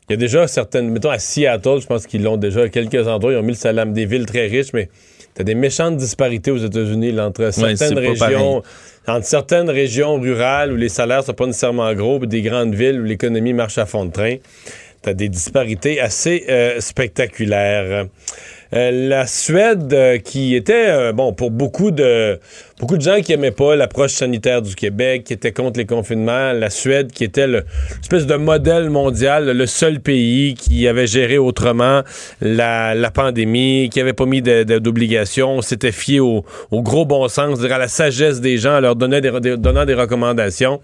il y a déjà certaines, mettons à Seattle, je pense qu'ils l'ont déjà, à quelques endroits, ils ont mis le salaire des villes très riches, mais tu as des méchantes disparités aux États-Unis entre certaines régions, entre certaines régions rurales où les salaires sont pas nécessairement gros, et des grandes villes où l'économie marche à fond de train. Tu as des disparités assez euh, spectaculaires. Euh, la Suède, euh, qui était, euh, bon, pour beaucoup de, beaucoup de gens qui aimaient pas l'approche sanitaire du Québec, qui étaient contre les confinements, la Suède, qui était l'espèce de modèle mondial, le seul pays qui avait géré autrement la, pandémie, qui avait pas mis d'obligations, s'était fié au, gros bon sens, à la sagesse des gens, leur donnant donnant des recommandations.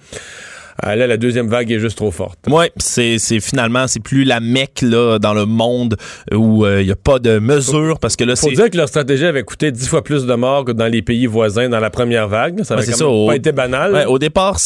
Ah, là, la deuxième vague est juste trop forte. Oui, c'est, finalement, c'est plus la mecque là, dans le monde où il euh, n'y a pas de mesures parce que là, Faut dire que leur stratégie avait coûté dix fois plus de morts que dans les pays voisins dans la première vague. Ça n'avait pas été banal. au départ,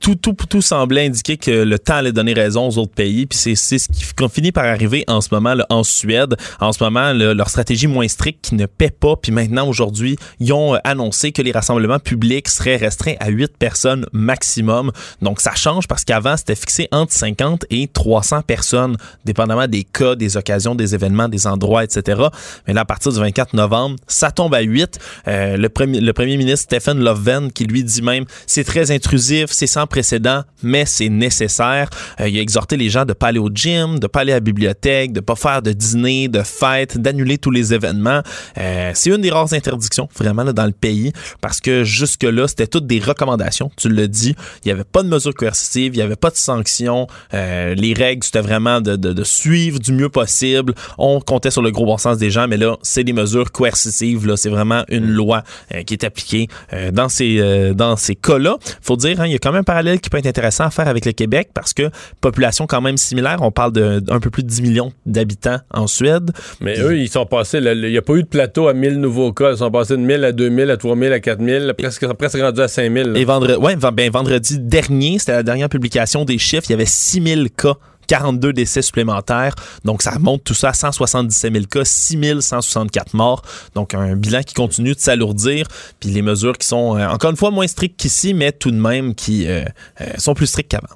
tout, tout, tout semblait indiquer que le temps allait donner raison aux autres pays. Puis c'est, ce qui finit par arriver en ce moment en Suède. En ce moment, leur stratégie moins stricte qui ne paie pas. Puis maintenant, aujourd'hui, ils ont annoncé que les rassemblements publics seraient restreints à huit personnes maximum. Donc, ça change parce qu'avant, c'était fixé entre 50 et 300 personnes, dépendamment des cas, des occasions, des événements, des endroits, etc. Mais là, à partir du 24 novembre, ça tombe à 8. Euh, le, premier, le premier ministre Stephen Loven qui lui dit même, c'est très intrusif, c'est sans précédent, mais c'est nécessaire. Euh, il a exhorté les gens de pas aller au gym, de pas aller à la bibliothèque, de pas faire de dîner, de fêtes, d'annuler tous les événements. Euh, c'est une des rares interdictions vraiment là, dans le pays parce que jusque-là, c'était toutes des recommandations. Tu le dis, il n'y avait pas de mesures coercitives, il n'y avait pas de sanctions. Euh, les règles, c'était vraiment de, de, de, suivre du mieux possible. On comptait sur le gros bon sens des gens, mais là, c'est des mesures coercitives. Là, c'est vraiment une loi euh, qui est appliquée euh, dans ces dans ces cas-là. Faut dire, hein, il y a quand même un parallèle qui peut être intéressant à faire avec le Québec parce que population quand même similaire. On parle d'un peu plus de 10 millions d'habitants en Suède. Mais eux, ils sont passés. Il n'y a pas eu de plateau à 1000 nouveaux cas. Ils sont passés de 1000 à 2000 à 3000 à 4000, presque presque rendu à 5000. Et vendredi, ouais, ben, vendredi dernier, c'était la dernière publication des chiffres. Il y avait 6000 cas 42 décès supplémentaires. Donc, ça monte tout ça à 177 000 cas, 6 164 morts. Donc, un bilan qui continue de s'alourdir. Puis les mesures qui sont, euh, encore une fois, moins strictes qu'ici, mais tout de même qui euh, euh, sont plus strictes qu'avant.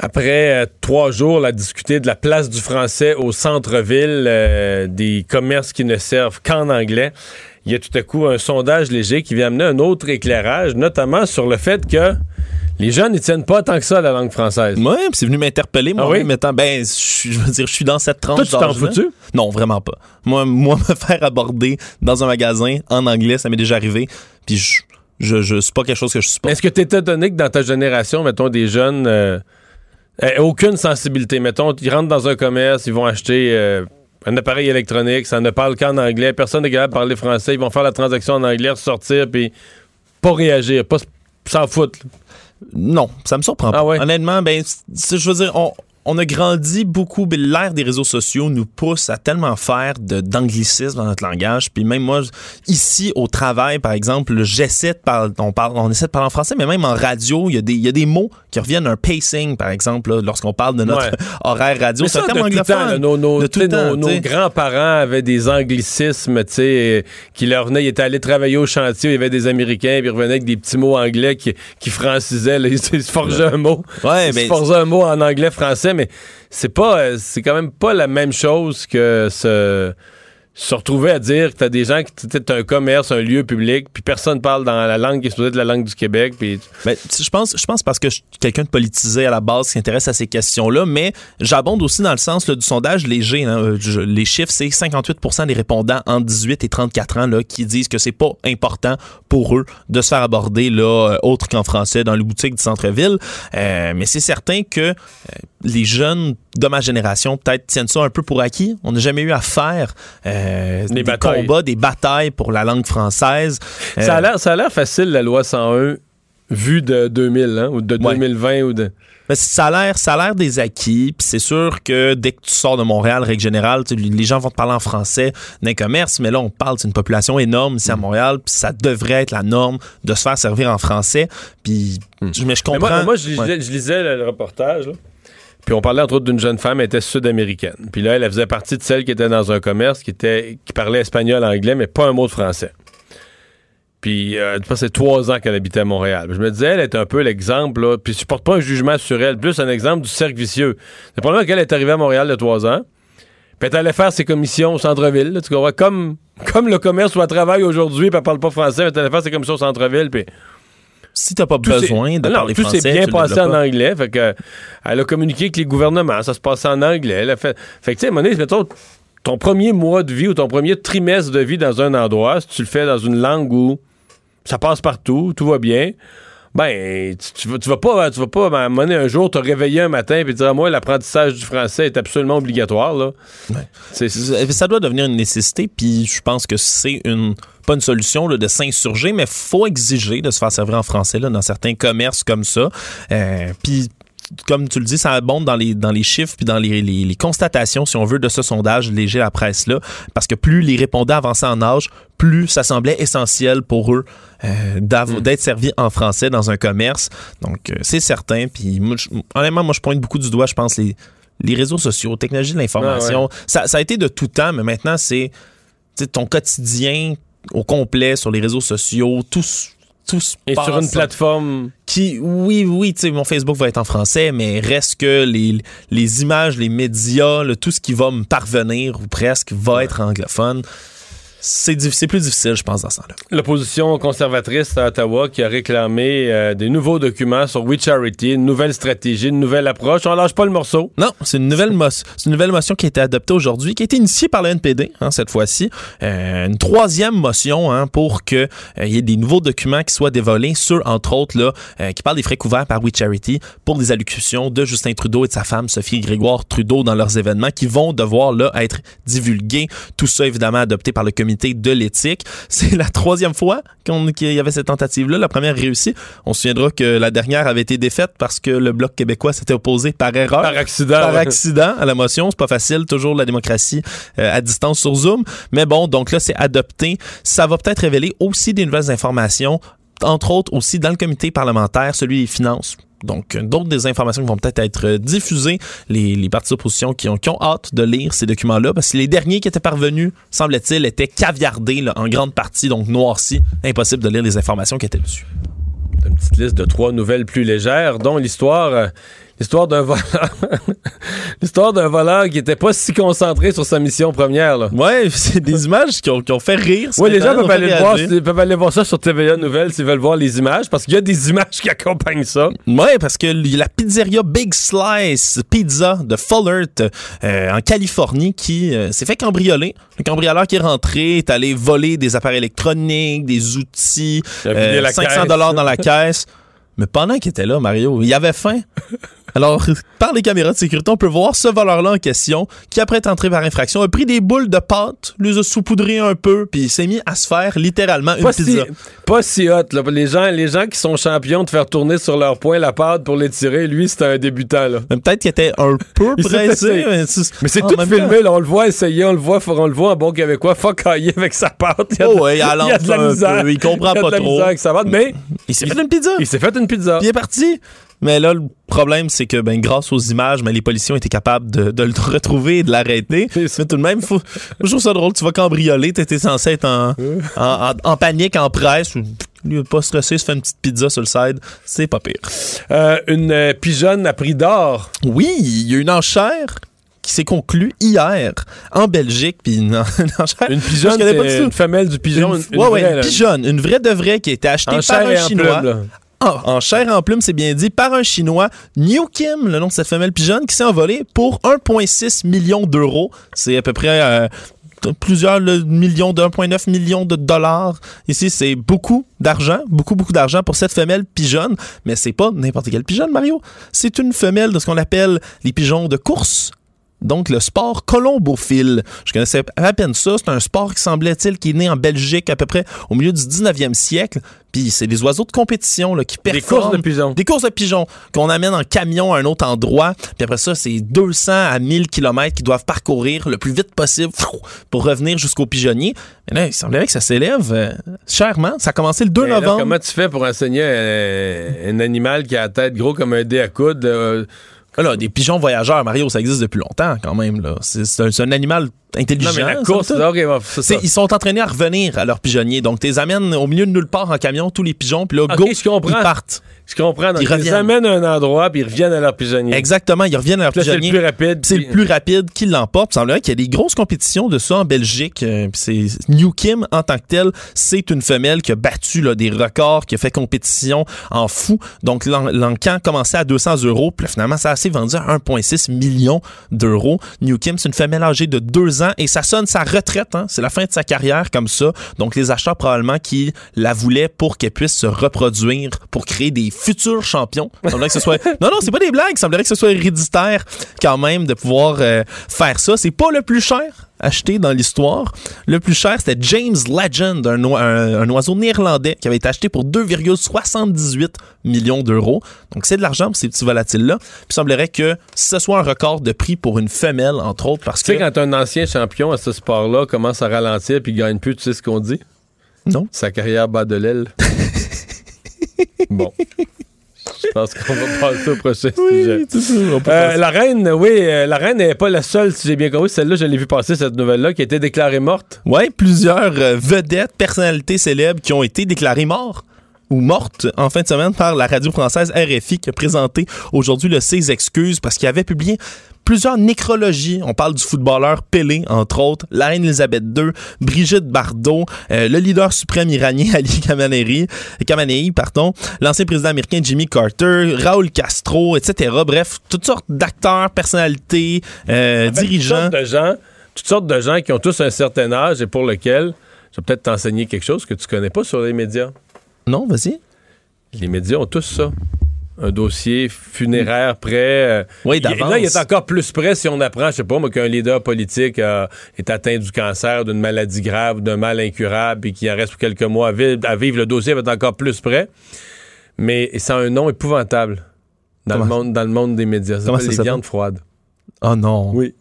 Après trois jours, à discuter de la place du français au centre-ville, des commerces qui ne servent qu'en anglais, il y a tout à coup un sondage léger qui vient amener un autre éclairage, notamment sur le fait que les jeunes ne tiennent pas tant que ça la langue française. Oui, c'est venu m'interpeller, moi, ah oui? mettant, ben, je veux dire, je suis dans cette tranche Toi, tu t'en fous-tu? Non, vraiment pas. Moi, moi, me faire aborder dans un magasin en anglais, ça m'est déjà arrivé, puis je, je, je c'est pas quelque chose que je supporte. Est-ce que tu es étonné que dans ta génération, mettons, des jeunes... Euh, aucune sensibilité? Mettons, ils rentrent dans un commerce, ils vont acheter euh, un appareil électronique, ça ne parle qu'en anglais, personne n'est capable de parler français, ils vont faire la transaction en anglais, ressortir, puis pas réagir, pas s'en foutre. Non, ça me surprend pas. Ah ouais? Honnêtement, ben, je veux dire, on, on a grandi beaucoup. L'ère des réseaux sociaux nous pousse à tellement faire d'anglicisme dans notre langage. Puis même moi, ici au travail, par exemple, j'essaie de parler, on, parle, on essaie de parler en français, mais même en radio, il y a des, il y a des mots qui reviennent un pacing, par exemple, lorsqu'on parle de notre Ouais. horaire radio. C'est un terme anglophone. nos, nos, nos- nos grands-parents avaient des anglicismes, tu sais, qui leur venaient. Ils étaient allés travailler au chantier, il y avait des Américains, puis ils revenaient avec des petits mots anglais qui, qui francisaient. là. Ils, se forgeaient un mot. Ouais, ils se forgeaient un mot en anglais-français, mais c'est pas, euh, c'est quand même pas la même chose que se, se retrouver à dire que t'as des gens qui, t'as un commerce, un lieu public, puis personne parle dans la langue qui est supposée être la langue du Québec, puis Ben, je pense, je pense parce que je suis quelqu'un de politisé à la base qui s'intéresse à ces questions-là, mais j'abonde aussi dans le sens là, du sondage léger. hein. Euh, les chiffres, c'est 58% des répondants entre 18 et 34 ans là, qui disent que c'est pas important pour eux de se faire aborder là, euh, autre qu'en français dans les boutiques du centre-ville. Euh, mais c'est certain que euh, les jeunes de ma génération peut-être tiennent ça un peu pour acquis. On n'a jamais eu à faire euh, Des des, combats, des batailles pour la langue française. Ça a Euh, l'air, ça a l'air facile, la loi 101, vue de 2000, hein, ou de Ouais. 2020, ou de... Ben, ça a l'air, ça a l'air des acquis, puis c'est sûr que dès que tu sors de Montréal, règle générale, les gens vont te parler en français d'un commerce, mais là on parle d'une population énorme ici à Mm. Montréal, puis ça devrait être la norme de se faire servir en français, puis je- mais je Mm. Mais comprends. moi, moi, je, lisais, Ouais. je lisais le, le reportage, là. Puis on parlait entre autres d'une jeune femme, elle était sud-américaine. Puis là, elle, faisait partie de celle qui était dans un commerce, qui, parlait espagnol, anglais, mais pas un mot de français. Puis, euh, fait trois ans qu'elle habitait à Montréal. Je me disais, elle est un peu l'exemple. Puis je pas un jugement sur elle, plus un exemple du cercle vicieux. C'est probablement qu'elle est arrivée à Montréal a trois ans. Puis elle allait faire ses commissions au centre-ville, tu? Comme, comme le commerce où elle travaille aujourd'hui, puis elle parle pas français, elle allait faire ses commissions au centre-ville, puis si t'as pas tout besoin de Non, parler tout français, s'est bien tu passé en anglais. Fait que, elle a communiqué avec les gouvernements. Ça se passait en anglais. Elle a fait, fait que, tu sais, donné, mettons, ton premier mois de vie ou ton premier trimestre de vie dans un endroit, si tu le fais dans une langue où ça passe partout, tout va bien, ben, tu, tu vas, pas, tu vas pas, à un moment donné, un jour, te réveiller un matin et dire, ah, moi, l'apprentissage du français est absolument obligatoire, là. C'est- ça doit devenir une nécessité, puis je pense que c'est une pas une solution là, de s'insurger, mais faut exiger de se faire servir en français là, dans certains commerces comme ça. Euh, puis comme tu le dis, ça abonde dans les, dans les chiffres puis dans les, les- les constatations, si on veut, de ce sondage léger à la presse là, parce que plus les répondants avançaient en âge, plus ça semblait essentiel pour eux euh, d'av- d'être servis en français dans un commerce. Donc euh, c'est certain. Puis moi, je- honnêtement, moi je pointe beaucoup du doigt, je pense les les réseaux sociaux, technologie de l'information, Ah ouais. ça, ça a été de tout temps, mais maintenant, c'est ton quotidien au complet sur les réseaux sociaux, tout, tout se Et passe sur une plateforme. qui, oui, oui, tu sais, mon Facebook va être en français, mais reste que les, les images, les médias, le- tout ce qui va me parvenir, ou presque, va être anglophone. C'est plus difficile, je pense, dans ce temps-là. L'opposition conservatrice à Ottawa qui a réclamé euh, des nouveaux documents sur We Charity, une nouvelle stratégie, une nouvelle approche. On lâche pas le morceau. Non, c'est une nouvelle une nouvelle motion qui a été adoptée aujourd'hui, qui a été initiée par le NPD hein, cette fois-ci. Euh, une troisième motion hein, pour que euh, y ait des nouveaux documents qui soient dévolés sur, entre autres, là, euh, qui parlent des frais couverts par We Charity pour des allocutions de Justin Trudeau et de sa femme Sophie Grégoire Trudeau dans leurs événements qui vont devoir là être divulgués. Tout ça évidemment adopté par le comité de l'éthique. C'est la troisième fois qu'il y avait cette tentative-là. La première réussie. On se souviendra que la dernière avait été défaite parce que le bloc québécois s'était opposé par erreur Par accident. par accident à la motion. C'est pas facile, toujours la démocratie euh, à distance sur Zoom. Mais bon, donc là, c'est adopté. Ça va peut-être révéler aussi des nouvelles informations, entre autres aussi dans le comité parlementaire, celui des finances. Donc, d'autres des informations qui vont peut-être être euh, diffusées. Les, les partis d'opposition qui ont, qui hâte de lire ces documents-là, parce que les derniers qui étaient parvenus, semble-t-il, étaient caviardés en grande partie, donc noircis. Impossible de lire les informations qui étaient dessus. Une petite liste de trois nouvelles plus légères, dont l'histoire euh, l'histoire d'un voleur. l'histoire d'un voleur qui était pas si concentré sur sa mission première. Là. Ouais, c'est des images qui ont, qui ont fait rire. Oui, les gens peuvent aller, le voir, peuvent aller voir ça sur TVA Nouvelles s'ils veulent voir les images, parce qu'il y a des images qui accompagnent ça. Ouais, parce que la pizzeria Big Slice Pizza de Fullert euh, en Californie qui euh, s'est fait cambrioler. Le cambrioleur qui est rentré est allé voler des appareils électroniques, des outils, Il a vidé euh, la 500 caisse. dollars dans la caisse. Mais pendant qu'il était là, Mario, il avait faim. Alors, par les caméras de sécurité, on peut voir ce voleur-là en question qui, après être entré par infraction, a pris des boules de pâte, les a saupoudrées un peu, puis il s'est mis à se faire littéralement une Pas si, pizza. pas si hot. Là. Les, gens, les gens qui sont champions de faire tourner sur leur poing la pâte pour l'étirer, lui, c'était un débutant. Là. Peut-être qu'il était un peu pressé. Mais c'est, tout filmé, là, on le voit essayer, on le voit, on le voit en bon québécois, focailler avec sa pâte. Il y a, Oh ouais, il a de la misère. peu, il comprend Il a pas de la trop. misère avec sa pâte, mais Il s'est fait une pizza. il s'est fait une pizza. Puis il est parti. Mais là, le problème, c'est que ben, grâce aux images, ben, les policiers ont été capables de, de le retrouver et de l'arrêter. Mais tout de même, faut, je trouve ça drôle. Tu vas cambrioler, t'étais censé être en, en, en- en panique, en presse. Lui, il est pas stressé, se fait une petite pizza sur le side. C'est pas pire. Euh, une euh, pigeonne à prix d'or. Oui, il y a une enchère qui s'est conclue hier en Belgique. Puis une, une enchère. Une pigeonne, pas une femelle du pigeon. Une, Une, une ouais, vraie, une pigeonne, une vraie de vraie qui a été achetée par un Chinois. plume, Ah, en chair en plume, c'est bien dit, par un Chinois, New Kim, le nom de cette femelle pigeonne, qui s'est envolée pour 1,6 million d'euros. C'est à peu près euh, plusieurs le, millions, de 1,9 millions de dollars. Ici, c'est beaucoup d'argent, beaucoup, beaucoup d'argent pour cette femelle pigeonne. Mais c'est pas n'importe quelle pigeonne, Mario. C'est une femelle de ce qu'on appelle les pigeons de course. Donc, le sport colombophile. Je connaissais à peine ça. C'est un sport qui semblait-il qui est né en Belgique à peu près au milieu du 19e siècle. Puis c'est des oiseaux de compétition là, qui Des performent. courses de pigeons. Des courses de pigeons qu'on amène en camion à un autre endroit. Puis après ça, c'est 200 à 1000 kilomètres qu'ils doivent parcourir le plus vite possible pour revenir jusqu'au pigeonnier. Mais là, il semblerait que ça s'élève euh, chèrement. Ça a commencé le 2 Mais là, novembre. comment tu fais pour enseigner un, un animal qui a la tête gros comme un dé à coudre? euh, là, des pigeons voyageurs, Mario, ça existe depuis longtemps quand même. là. C'est c'est un, c'est un animal intelligent. non, mais la course, c'est ça. Ils sont entraînés à revenir à leur pigeonnier. Donc, tu les amènes au milieu de nulle part en camion, tous les pigeons, puis là, go, je comprends. ils partent. Je comprends. Donc, Ils ils, les amènent à un endroit, puis ils reviennent à leur pigeonnier. Exactement, ils reviennent à leur là, c'est le plus rapide. C'est puis- le plus rapide qui l'emporte. Il semblerait qu'il y a des grosses compétitions de ça en Belgique. Euh, c'est New Kim en tant que telle, c'est une femelle qui a battu là, des records, qui a fait compétition en fou. Donc l'en- l'encan commençait à 200 euros, puis là, finalement ça a assez vendu à 1,6 million d'euros. New Kim, c'est une femelle âgée de deux ans et ça sonne sa retraite. Hein? C'est la fin de sa carrière comme ça. Donc les acheteurs probablement qui la voulaient pour qu'elle puisse se reproduire, pour créer des futurs champions. Il semblerait que ce soit... Non, non, c'est pas des blagues. Il semblerait que ce soit héréditaire quand même de pouvoir euh, faire ça. C'est pas le plus cher acheté dans l'histoire. Le plus cher, c'était James Legend, un, oi- un- un oiseau néerlandais qui avait été acheté pour 2,78 millions d'euros. Donc, c'est de l'argent pour ces petits volatiles-là. Puis, il semblerait que ce soit un record de prix pour une femelle, entre autres, parce Tu sais, que... quand un ancien champion à ce sport-là commence à ralentir puis gagne plus, tu sais ce qu'on dit? Non. Sa carrière bat de l'aile. bon. Je pense qu'on va passer au prochain sujet. Euh, la reine, oui, euh, la reine n'est pas la seule, si j'ai bien compris. Celle-là, je l'ai vu passer, cette nouvelle-là, qui a été déclarée morte. Ouais, plusieurs euh, vedettes, personnalités célèbres qui ont été déclarées morts. Ou morte en fin de semaine par la radio française RFI qui a présenté aujourd'hui le ses excuses parce qu'il avait publié plusieurs nécrologies. On parle du footballeur Pelé, entre autres, la reine Elisabeth II, Brigitte Bardot, euh, le leader suprême iranien Ali Khamenei, Khamenei pardon, l'ancien président américain Jimmy Carter, Raoul Castro, etc. Bref, toutes sortes d'acteurs, personnalités, euh, dirigeants. Toutes sortes de gens, toutes sortes de gens qui ont tous un certain âge et pour lesquels je vais peut-être t'enseigner quelque chose que tu connais pas sur les médias. Non, vas-y. Les médias ont tous ça. Un dossier funéraire prêt. euh, Oui, d'avance. Là, il est encore plus prêt si on apprend, je sais pas, moi, qu'un leader politique euh, est atteint du cancer, d'une maladie grave, d'un mal incurable, et qu'il en reste pour quelques mois à vivre. À vivre le dossier va être encore plus prêt. Mais ça a un nom épouvantable dans, le monde, dans le monde des médias. Ça Comment s'appelle ça les viandes froides. Oh non. Oui.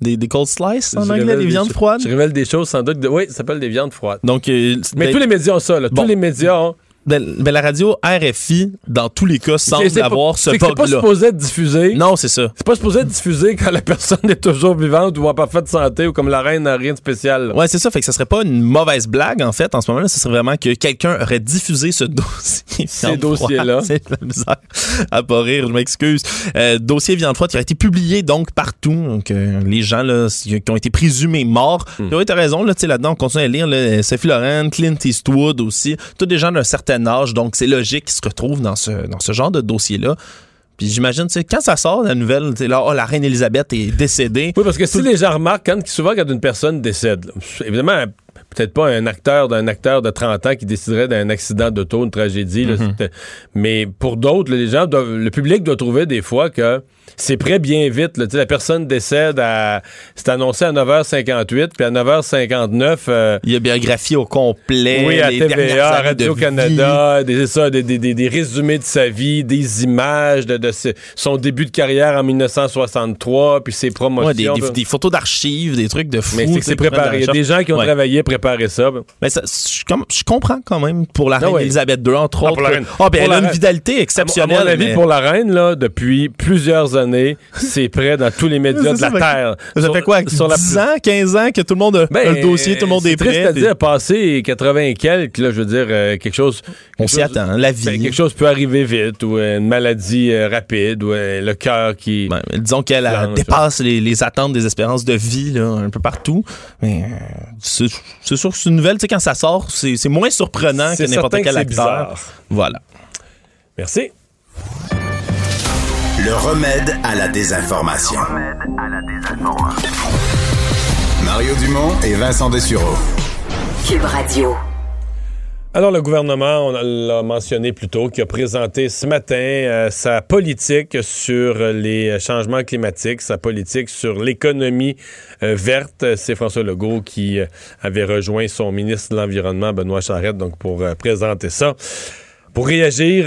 Des, des cold slices en anglais, des des viandes froides? Je révèle des choses sans doute. de- Oui, ça s'appelle des viandes froides. Donc, euh, Mais ben- tous les médias ont ça. Là. Bon. Tous les médias ont. Ben, ben, la radio RFI, dans tous les cas, semble C'est pas- avoir ce c'est que c'est pas bug-là. supposé être diffusé. Non, c'est ça. C'est pas supposé être diffusé quand la personne est toujours vivante ou en parfaite santé ou comme la reine n'a rien de spécial. là. Ouais, c'est ça. Fait que ça serait pas une mauvaise blague, en fait, en ce moment-là. Ce serait vraiment que quelqu'un aurait diffusé ce dossier. Ces dossiers-là. C'est la misère à pas rire, je m'excuse. Euh, dossier viande froide qui a été publié donc partout. Donc, euh, les gens là, qui ont été présumés morts. Hmm. Oui, t'as raison, là, tu sais, là-dedans, on continue à lire, là, Sophie Loren, Clint Eastwood aussi. Tous des gens d'un certain âge. Donc, c'est logique qu'ils se retrouvent dans ce, dans ce genre de dossier-là. Puis j'imagine, tu sais, quand ça sort, la nouvelle, tu sais, là, oh, la reine Elisabeth est décédée. Oui, parce que si les gens remarquent, quand, souvent quand une personne décède, là, évidemment, peut-être pas un acteur d'un acteur de 30 ans qui déciderait d'un accident d'auto, une tragédie, là, Mhm. mais pour d'autres, les gens doivent- le public doit trouver des fois que c'est prêt bien vite. là. La personne décède à. C'est annoncé à 9h58, puis à 9h59. euh, Il y a biographie au complet. oui, à les TVA, à années de. Radio-Canada, des, ça, des, des- des- des résumés de sa vie, des images de, son début de carrière en 1963, puis ses promotions. Ouais, des, des- là. des photos d'archives, des trucs de fou. Mais c'est que c'est préparé. Il y a des gens qui ont travaillé, préparé ça. ben. Mais ça, je, comprends quand même pour la Ah reine ouais. Elisabeth II, entre Ah, autres. pour la reine. Ah, ben, Pour elle la a une reine. vitalité exceptionnelle. À mon avis, mais- pour la reine, là, depuis plusieurs années, c'est prêt dans tous les médias de la Terre. Ça Sur- fait quoi? sur la 10 ans, 15 ans que tout le monde a, Ben, le dossier, tout le monde est, prêt. à puis dire, passer 80 et quelques, là, je veux dire, euh, quelque chose... On s'y attend, la vie. ben, quelque chose peut arriver vite, ou euh, une maladie euh, rapide, ou euh, le cœur qui... Ben, disons qu'elle dépasse les, les attentes des espérances de vie là, un peu partout. Mais c'est sûr que c'est une nouvelle. Tu sais, quand ça sort, c'est c'est moins surprenant que n'importe quel que c'est acteur. bizarre. Voilà. Merci. Le remède à la désinformation. Mario Dumont et Vincent Dessureau. Cube Radio. Alors, le gouvernement, on l'a mentionné plus tôt, qui a présenté ce matin euh, sa politique sur les changements climatiques, sa politique sur l'économie euh, verte. C'est François Legault qui euh, avait rejoint son ministre de l'Environnement, Benoît Charette, donc pour présenter ça. Pour réagir,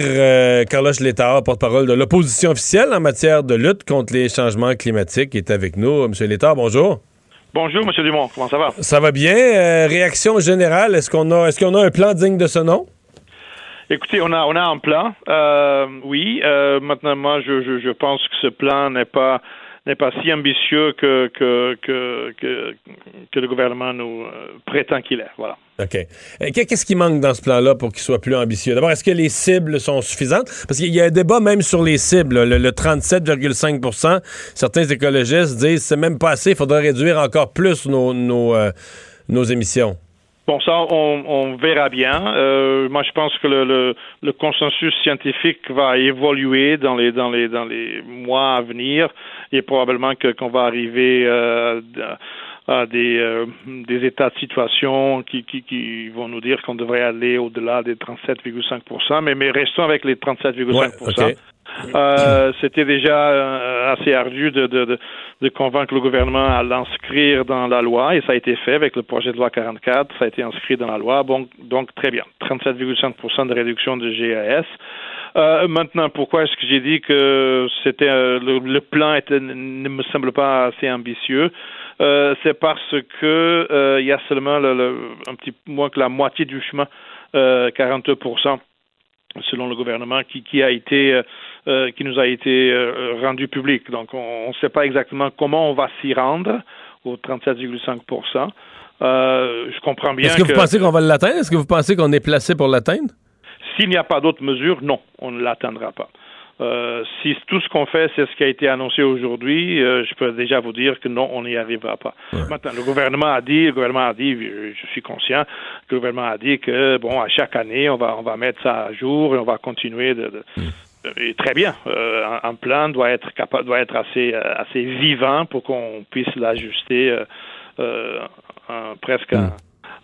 Carlos Létard, porte-parole de l'opposition officielle en matière de lutte contre les changements climatiques, est avec nous. Monsieur Létard, bonjour. Bonjour, M. Dumont. Comment ça va? Ça va bien? Euh, réaction générale, est-ce qu'on a, est-ce qu'on a un plan digne de ce nom? Écoutez, on a, on a un plan. Euh, oui. Euh, maintenant, moi, je, je, je pense que ce plan n'est pas n'est pas si ambitieux que que, que, que, que le gouvernement nous euh, prétend qu'il est. Voilà. OK. Euh, Qu'est-ce qui manque dans ce plan-là pour qu'il soit plus ambitieux? D'abord, est-ce que les cibles sont suffisantes? Parce qu'il y a un débat même sur les cibles. Le, le 37,5% certains écologistes disent c'est même pas assez, il faudrait réduire encore plus nos, nos, euh, nos émissions. Bon, ça, on, on verra bien. Euh, moi, je pense que le, le, le consensus scientifique va évoluer dans les dans les dans les mois à venir et probablement que qu'on va arriver euh, à des euh, des états de situation qui, qui qui vont nous dire qu'on devrait aller au-delà des 37,5 mais mais restons avec les 37,5 Ouais, OK. Euh, C'était déjà euh, assez ardu de, de, de, de convaincre le gouvernement à l'inscrire dans la loi et ça a été fait avec le projet de loi 44. Ça a été inscrit dans la loi. Bon, donc très bien. 37,5 de réduction de GAS. Euh, maintenant, pourquoi est-ce que j'ai dit que c'était euh, le, le plan était, ne me semble pas assez ambitieux? Euh, C'est parce que euh, il y a seulement le, le, un petit moins que la moitié du chemin, euh, 42% selon le gouvernement, qui, qui a été, qui nous a été rendu public. Donc, on ne sait pas exactement comment on va s'y rendre aux 37,5 euh, Je comprends bien Est-ce que, que vous pensez qu'on va l'atteindre? Est-ce que vous pensez qu'on est placé pour l'atteindre? S'il n'y a pas d'autres mesures, non, on ne l'atteindra pas. Euh, si tout ce qu'on fait, c'est ce qui a été annoncé aujourd'hui, euh, je peux déjà vous dire que non, on n'y arrivera pas. Maintenant, le gouvernement a dit, le gouvernement a dit, je suis conscient, le gouvernement a dit que bon, à chaque année, on va on va mettre ça à jour et on va continuer de, de et très bien. Euh, un, un plan doit être capable, doit être assez assez vivant pour qu'on puisse l'ajuster euh, presque en,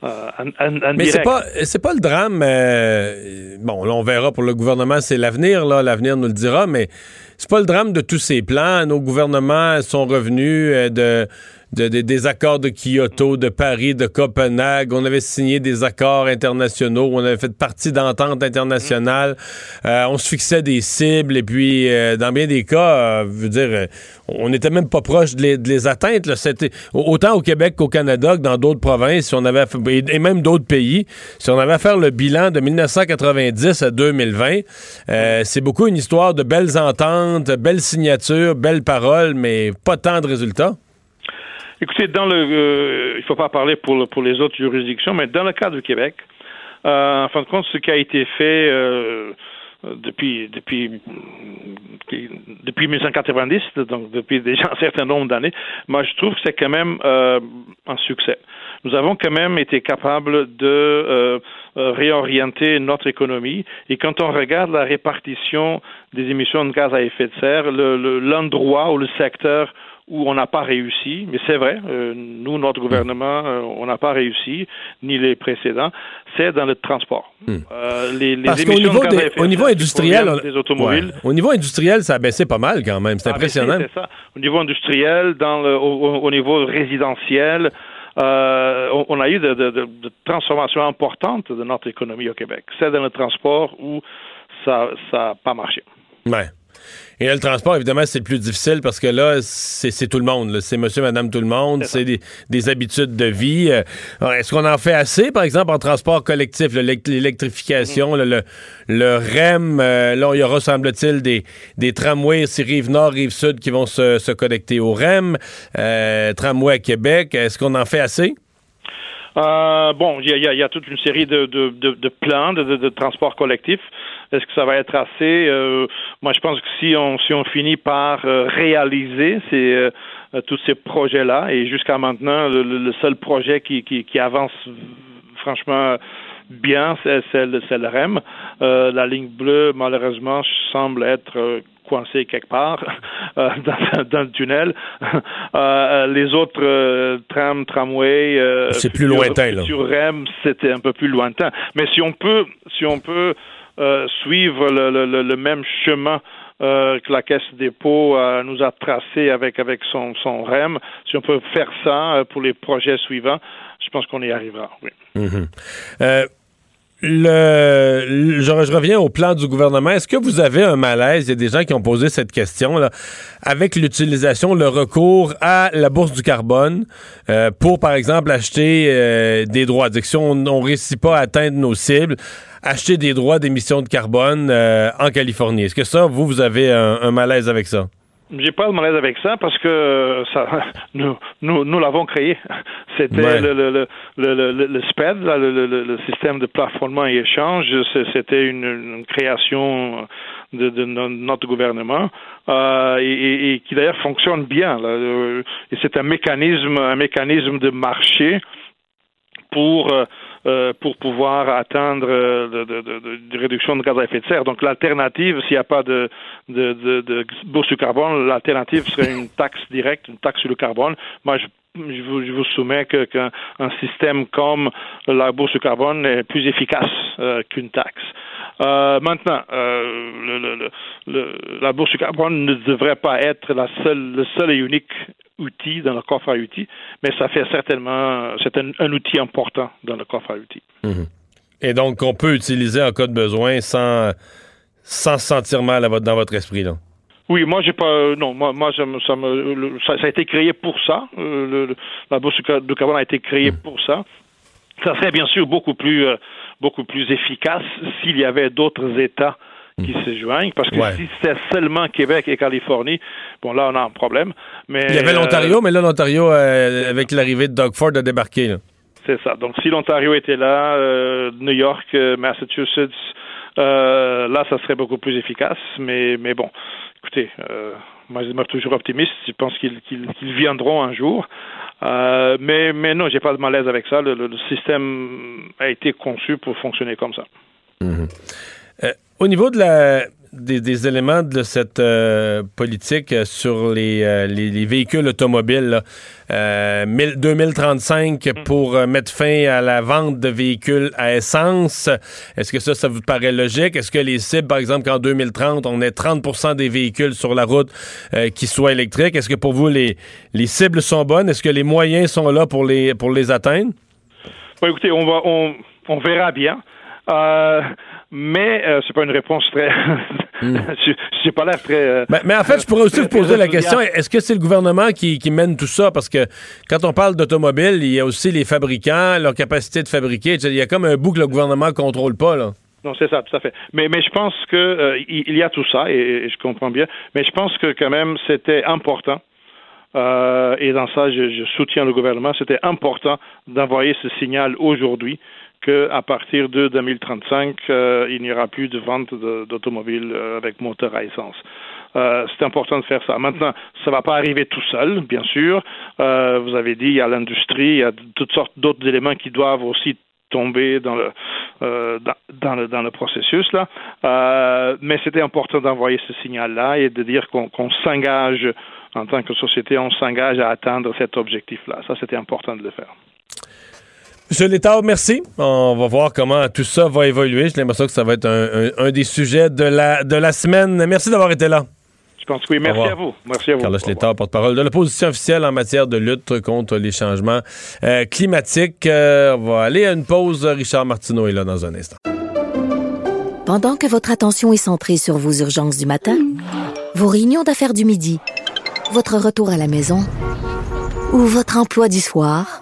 en- en- en Mais c'est pas c'est pas le drame. euh, bon, là, on verra pour le gouvernement, c'est l'avenir. Là, l'avenir nous le dira. Mais c'est pas le drame de tous ces plans. Nos gouvernements sont revenus euh, de, de- de- des accords de Kyoto, de Paris, de Copenhague. On avait signé des accords internationaux. On avait fait partie d'ententes internationales. Euh, on se fixait des cibles. Et puis, euh, dans bien des cas, euh, je veux dire, on n'était même pas proche de les, atteindre. autant au Québec qu'au Canada que dans d'autres provinces, si on avait et même d'autres pays. Si on avait à faire le bilan de 1990 à 2020, euh, c'est beaucoup une histoire de belles ententes, belles signatures, belles paroles, mais pas tant de résultats. Écoutez, dans le, euh, il faut pas parler pour, le- pour les autres juridictions, mais dans le cas du Québec, euh, en fin de compte, ce qui a été fait euh, depuis depuis depuis 1990, donc depuis déjà un certain nombre d'années, moi je trouve que c'est quand même euh, un succès. Nous avons quand même été capables de euh, euh, réorienter notre économie et quand on regarde la répartition des émissions de gaz à effet de serre, le- le- l'endroit ou le secteur où on n'a pas réussi, mais c'est vrai, euh, nous, notre gouvernement, euh, on n'a pas réussi, ni les précédents, c'est dans le transport. Euh, les, les Parce qu'au niveau, de des- au niveau industriel, proviennent on- des automobiles, ouais. au niveau industriel, ça a baissé pas mal quand même. C'est impressionnant. c'est ça. Au niveau industriel, dans le, au, au- au niveau résidentiel, euh, on, a eu de, de- de- de transformations importantes de notre économie au Québec. C'est dans le transport où ça n'a pas marché. Ouais. Et là, le transport, évidemment, c'est le plus difficile parce que là, c'est tout le monde. C'est monsieur, madame, tout le monde. C'est des, des habitudes de vie. Euh, Est-ce qu'on en fait assez, par exemple, en transport collectif, l'électrification, là, le, le REM? euh, là, il y aura, semble-t-il, des, des tramways, c'est Rive-Nord, Rive-Sud qui vont se, se connecter au REM. Euh, tramway à Québec. Est-ce qu'on en fait assez? Euh, bon, il y a, il y a- il y a toute une série de, de, de, de plans de transport collectif. Est-ce que ça va être assez? Euh, Moi, je pense que si on si on finit par euh, réaliser ces euh, tous ces projets-là, et jusqu'à maintenant, le, le- seul projet qui, qui, qui avance franchement bien, c'est c'est le, c'est le REM. Euh, la ligne bleue, malheureusement, semble être euh, coincée quelque part euh, dans, dans le tunnel. Euh, les autres euh, trams, tramways, euh, C'est plus sur- lointain, là. Sur REM, c'était un peu plus lointain. Mais si on peut, si on peut euh, suivre le, même chemin euh, que la Caisse des euh, nous a tracé avec avec son, son REM, si on peut faire ça pour les projets suivants, je pense qu'on y arrivera. Oui. Mhm. Le, je, reviens au plan du gouvernement. Est-ce que vous avez un malaise? Il y a des gens qui ont posé cette question là, avec l'utilisation, le recours à la bourse du carbone pour, par exemple, acheter des droits. Dire que si on ne réussit pas à atteindre nos cibles, acheter des droits d'émission de carbone euh, en Californie. Est-ce que ça, vous, vous avez un, un malaise avec ça? J'ai pas de malaise avec ça parce que euh, ça, nous, nous, nous l'avons créé. C'était Ouais. le, le, le, le, le, le SPED, là, le, le, système de plafonnement et échange. C'était une, une création de, de no- notre gouvernement euh, et, et- et qui d'ailleurs fonctionne bien. Là. Euh, Et c'est un mécanisme, un mécanisme de marché pour euh, euh, pour pouvoir atteindre euh, de, de, de, réduction de gaz à effet de serre. Donc l'alternative, s'il n'y a pas de, de, de, bourse sur carbone, l'alternative serait une taxe directe, une taxe sur le carbone. Moi, je je vous, je vous soumets qu'un un système comme la bourse sur carbone est plus efficace euh, qu'une taxe. Euh, maintenant, euh, le, le, le, la bourse sur carbone ne devrait pas être la seule, le seul et unique outil dans le coffre à outils, mais ça fait certainement, c'est un, un outil important dans le coffre à outils. Mhm. Et donc, qu'on peut utiliser en cas de besoin sans, sans se sentir mal à votre- dans votre esprit. Là? Oui, moi j'ai pas, non, moi, moi ça, me, ça, me- le- ça, ça a été créé pour ça. Euh, le- la bourse du carbone a été créée pour ça. Ça serait bien sûr beaucoup plus, euh, beaucoup plus efficace s'il y avait d'autres États qui se joignent, parce que Ouais. si c'était seulement Québec et Californie, bon là on a un problème. Mais Il y avait euh, l'Ontario, mais là, l'Ontario, euh, avec l'arrivée de Doug Ford, a débarqué. là. C'est ça. Donc, si l'Ontario était là, euh, New York, Massachusetts, là, ça serait beaucoup plus efficace. Mais, mais bon, écoutez, moi, je demeure toujours optimiste. Je pense qu'ils viendront un jour. Euh, mais, mais non, j'ai pas de malaise avec ça. Le, le, système a été conçu pour fonctionner comme ça. Mhm. Euh, au niveau de la, des, des, éléments de cette euh, politique sur les, euh, les, les, véhicules automobiles. Là. 2035 euh, mm. pour mettre fin à la vente de véhicules à essence. Est-ce que ça, ça vous paraît logique? Est-ce que les cibles, par exemple, qu'en 2030, on ait 30% des véhicules sur la route qui soient électriques? Est-ce que pour vous, les, les cibles sont bonnes? Est-ce que les moyens sont là pour les, pour les atteindre? Écoutez, on, va, on, on verra bien. Euh, mais euh, c'est pas une réponse très. mm. je pas l'air très. Euh, mais, mais, en fait, je pourrais aussi vous poser la question est-ce que c'est le gouvernement qui, qui, mène tout ça? Parce que quand on parle d'automobile, il y a aussi les fabricants, leur capacité de fabriquer. Il y a comme un bout que le gouvernement contrôle pas là. Non, c'est ça, tout à fait. Mais, mais je pense que euh, il y a tout ça et, et, je comprends bien. Mais je pense que quand même c'était important. Euh, et dans ça, je, je soutiens le gouvernement. C'était important d'envoyer ce signal aujourd'hui qu'à partir de 2035, euh, il n'y aura plus de vente d'automobiles euh, avec moteur à essence. Euh, c'est important de faire ça. Maintenant, ça ne va pas arriver tout seul, bien sûr. Vous avez dit, il y a l'industrie, il y a toutes sortes d'autres éléments qui doivent aussi tomber dans le, processus là. Mais c'était important d'envoyer ce signal-là et de dire qu'on qu s'engage en tant que société, on s'engage à atteindre cet objectif-là. Ça, c'était important de le faire. Monsieur Létard, merci. On va voir comment tout ça va évoluer. J'ai l'impression que ça va être un, un, un, des sujets de la, de la semaine. Merci d'avoir été là. Je pense que oui. Merci à vous. Merci à vous. Carlos Létard, porte-parole de l'opposition officielle en matière de lutte contre les changements euh, climatiques. Euh, on va aller à une pause. Richard Martineau est là dans un instant. Pendant que votre attention est centrée sur vos urgences du matin, vos réunions d'affaires du midi, votre retour à la maison ou votre emploi du soir,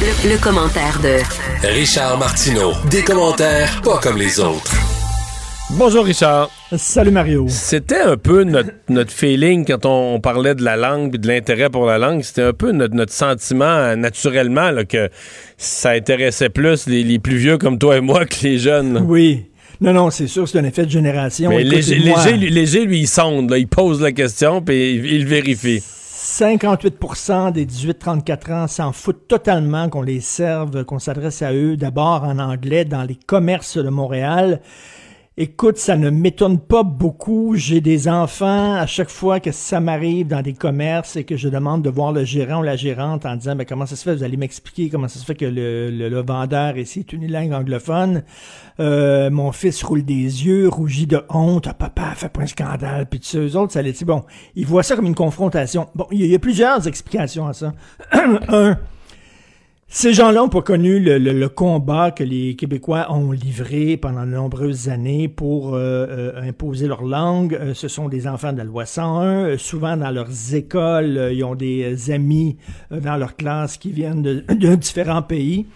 Le, le, commentaire de Richard Martineau. Des commentaires pas comme les autres. Bonjour Richard. Salut Mario. C'était un peu notre, notre feeling quand on, on, parlait de la langue et de l'intérêt pour la langue. C'était un peu notre, notre sentiment naturellement là, que ça intéressait plus les, les, plus vieux comme toi et moi que les jeunes. Oui. Non, non, c'est sûr, c'est un effet de génération. Mais léger, léger, lui, léger, lui, il sonde, là, il pose la question puis il, il vérifie. 58% des 18-34 ans s'en foutent totalement qu'on les serve, qu'on s'adresse à eux d'abord en anglais dans les commerces de Montréal. Écoute, ça ne m'étonne pas beaucoup. J'ai des enfants à chaque fois que ça m'arrive dans des commerces et que je demande de voir le gérant ou la gérante en disant ben, comment ça se fait, vous allez m'expliquer comment ça se fait que le, le, le vendeur ici est une langue anglophone. Euh, mon fils roule des yeux, rougit de honte. Ah, papa, fait pas un scandale. Puis tu eux autres, ça les dit bon, ils voient ça comme une confrontation. Bon, il y, y, a plusieurs explications à ça. un, ces gens-là n'ont pas connu le, le, le, combat que les Québécois ont livré pendant de nombreuses années pour euh, euh, imposer leur langue. Euh, ce sont des enfants de la loi 101. Euh, souvent, dans leurs écoles, ils ont des amis dans leur classe qui viennent de, de, différents pays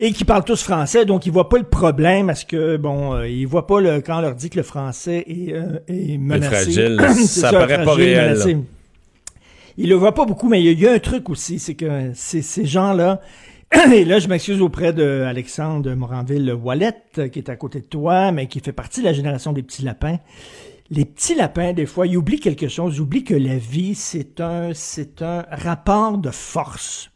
et qui parlent tous français. Donc, ils voient pas le problème parce que, bon, ils voient pas le, quand on leur dit que le français est, est menacé. Fragile. ça, ça paraît fragile, pas réel. Menacé il le voit pas beaucoup, mais il y, a un truc aussi, c'est que ces gens-là, et là, je m'excuse auprès de Alexandre Moranville-Wallet, qui est à côté de toi, mais qui fait partie de la génération des petits lapins. Les petits lapins, des fois, ils oublient quelque chose, ils oublient que la vie, c'est un, c'est un rapport de force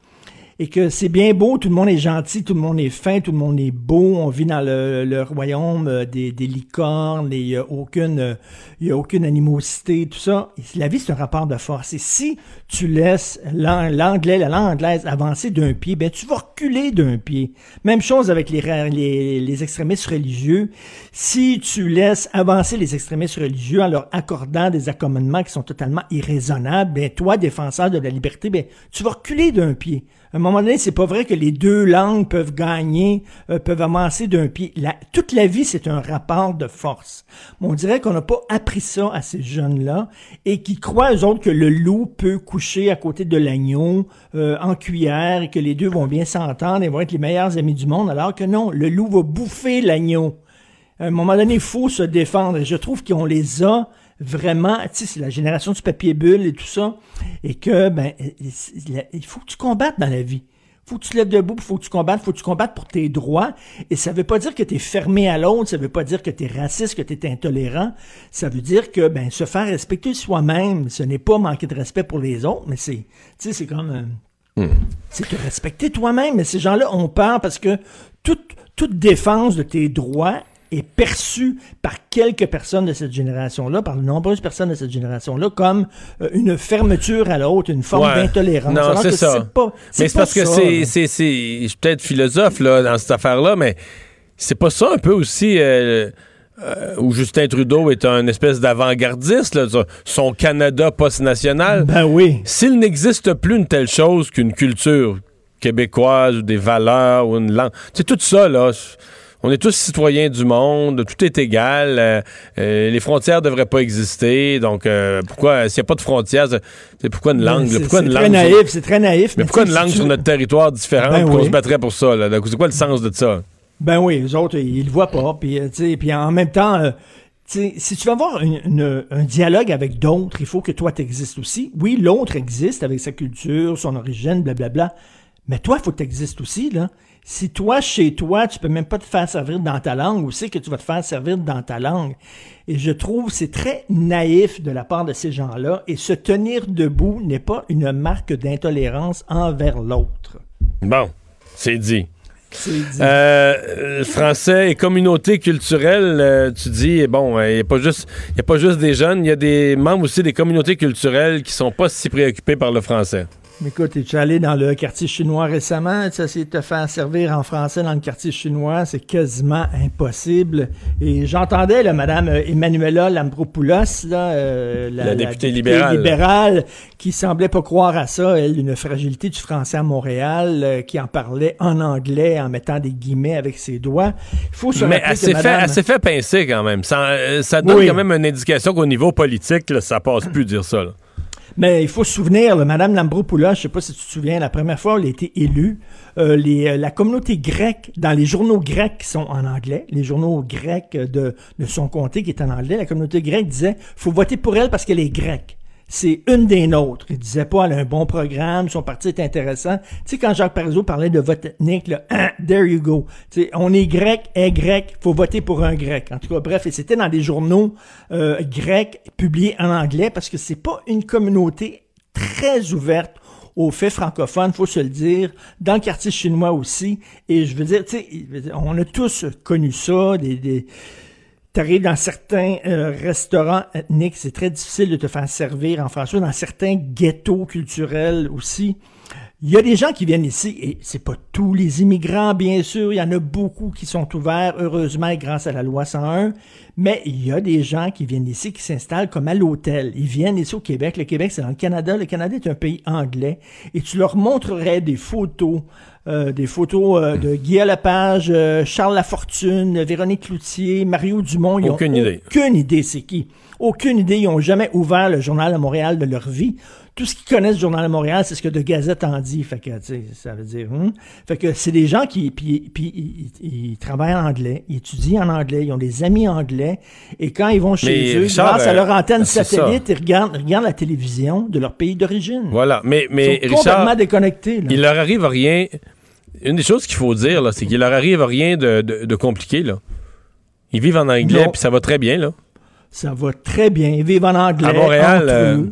et que c'est bien beau, tout le monde est gentil, tout le monde est fin, tout le monde est beau, on vit dans le, royaume euh, des, des, licornes, il n'y a aucune, euh, y a aucune animosité, tout ça. la vie, c'est un rapport de force. Et si tu laisses l'anglais, la langue anglaise avancer d'un pied, ben tu vas reculer d'un pied. Même chose avec les, les, les extrémistes religieux. Si tu laisses avancer les extrémistes religieux en leur accordant des accommodements qui sont totalement irraisonnables, ben toi, défenseur de la liberté, ben tu vas reculer d'un pied. À un moment donné, c'est pas vrai que les deux langues peuvent gagner, euh, peuvent avancer d'un pied. Toute la vie, c'est un rapport de force. On dirait qu'on n'a pas appris ça à ces jeunes-là et qui croient, eux autres, que le loup peut coucher à côté de l'agneau euh, en cuillère et que les deux vont bien s'entendre et vont être les meilleurs amis du monde, alors que non, le loup va bouffer l'agneau. À un moment donné, il faut se défendre. Et je trouve qu'on les a vraiment, tu sais, c'est la génération du papier bulle et tout ça, et que, ben, il faut que tu combattes dans la vie. Faut que tu te lèves debout, faut que tu combattes, faut que tu combattes pour tes droits. Et ça veut pas dire que tu es fermé à l'autre, ça veut pas dire que tu es raciste, que tu es intolérant. Ça veut dire que, ben, se faire respecter soi-même, ce n'est pas manquer de respect pour les autres, mais c'est, tu sais, c'est comme, euh, c'est te respecter toi-même. Mais ces gens-là ont peur parce que toute, toute défense de tes droits est perçue par quelques personnes de cette génération-là, par de nombreuses personnes de cette génération-là, comme euh, une fermeture à l'autre, une forme Ouais. d'intolérance. Non, c'est ça. pas- mais c'est parce que c'est, c'est, c'est, je suis peut-être philosophe là, dans cette affaire-là, mais c'est pas ça un peu aussi euh, euh, où Justin Trudeau est un espèce d'avant-gardiste, son Canada post-national. Ben oui. S'il n'existe plus une telle chose qu'une culture québécoise ou des valeurs ou une langue, c'est tout ça, là. On est tous citoyens du monde, tout est égal, euh, euh, les frontières devraient pas exister, donc euh, pourquoi, s'il n'y a pas de frontières, c'est- pourquoi une langue, C'est- pourquoi une très langue naïf, c'est très naïf. mais pourquoi une langue si sur notre territoire différente Ben qu'on oui. se battrait pour ça? Là? Donc, C'est quoi le sens de ça? Ben oui, les autres, ils le voient pas. Puis, en même temps, si tu veux avoir une- une- un dialogue avec d'autres, il faut que toi t'existes aussi. Oui, l'autre existe avec sa culture, son origine, blablabla. Mais toi, il faut que t'existes aussi, là. Si toi, chez toi, tu peux même pas te faire servir dans ta langue, où c'est que tu vas te faire servir dans ta langue? Et je trouve c'est très naïf de la part de ces gens-là. Et se tenir debout n'est pas une marque d'intolérance envers l'autre. Bon, c'est dit. Euh, le français et communauté culturelle, euh, tu dis, bon, il n'y a, pas juste- y a pas juste des jeunes, il y a des membres aussi des communautés culturelles qui sont pas si préoccupés par le français. Écoute, es-tu allé dans le quartier chinois récemment? Tu essayé de te faire servir en français dans le quartier chinois? C'est quasiment impossible. Et j'entendais, là, Madame euh, Emmanuela Lambropoulos, là, euh, La députée libérale. libérale, qui semblait pas croire à ça, elle, une fragilité du français à Montréal, euh, qui en parlait en anglais, en mettant des guillemets avec ses doigts. Il faut se Mais elle s'est fait, Madame- elle s'est fait pincer quand même. Ça, euh, ça donne Oui. quand même une indication qu'au niveau politique, là, ça passe plus dire ça. là. Mais il faut se souvenir, là, Madame Lambropoulos, je sais pas si tu te souviens, la première fois elle a été élue, euh, euh, la communauté grecque, dans les journaux grecs qui sont en anglais, les journaux grecs de, de son comté qui est en anglais, la communauté grecque disait faut voter pour elle parce qu'elle est grecque. C'est une des nôtres. Il disait pas, elle a un bon programme, son parti est intéressant. Tu sais, quand Jacques Parizeau parlait de vote ethnique, là, hein, there you go. Tu sais, on est grec, est grec, faut voter pour un grec. En tout cas, bref, et c'était dans des journaux euh, grecs publiés en anglais parce que c'est pas une communauté très ouverte aux faits francophones, faut se le dire, dans le quartier chinois aussi. Et je veux dire, tu sais, on a tous connu ça, T'arrives dans certains euh, restaurants ethniques, c'est très difficile de te faire servir en français, dans certains ghettos culturels aussi. Il y a des gens qui viennent ici, et c'est pas tous les immigrants, bien sûr, il y en a beaucoup qui sont ouverts, heureusement, grâce à la loi 101, mais il y a des gens qui viennent ici, qui s'installent comme à l'hôtel. Ils viennent ici au Québec. Le Québec, c'est dans le Canada. Le Canada est un pays anglais. Et tu leur montrerais des photos, euh, des photos euh, de Guy Lepage, euh, Charles Lafortune, Véronique Cloutier, Mario Dumont. Ils ont Aucune idée. Aucune idée, c'est qui. Aucune idée. Ils ont jamais ouvert le journal à Montréal de leur vie. Tout ce qu'ils connaissent du journal à Montréal, c'est ce que de Gazette en dit. Fait que, ça veut dire, hum. Fait que c'est des gens qui, puis, puis ils, travaillent en anglais, ils étudient en anglais, ils ont des amis anglais, et quand ils vont chez Mais eux, Richard, grâce à euh, leur antenne c'est satellite, ils regardent, la télévision de leur pays d'origine. Voilà. Mais, mais Ils sont Richard, complètement déconnectés. là. il leur arrive rien. Une des choses qu'il faut dire, c'est qu'il leur arrive rien de, de- de compliqué. Là. Ils vivent en anglais, puis ça va très bien. Là. Ça va très bien. Ils vivent en anglais. À Montréal, entre euh.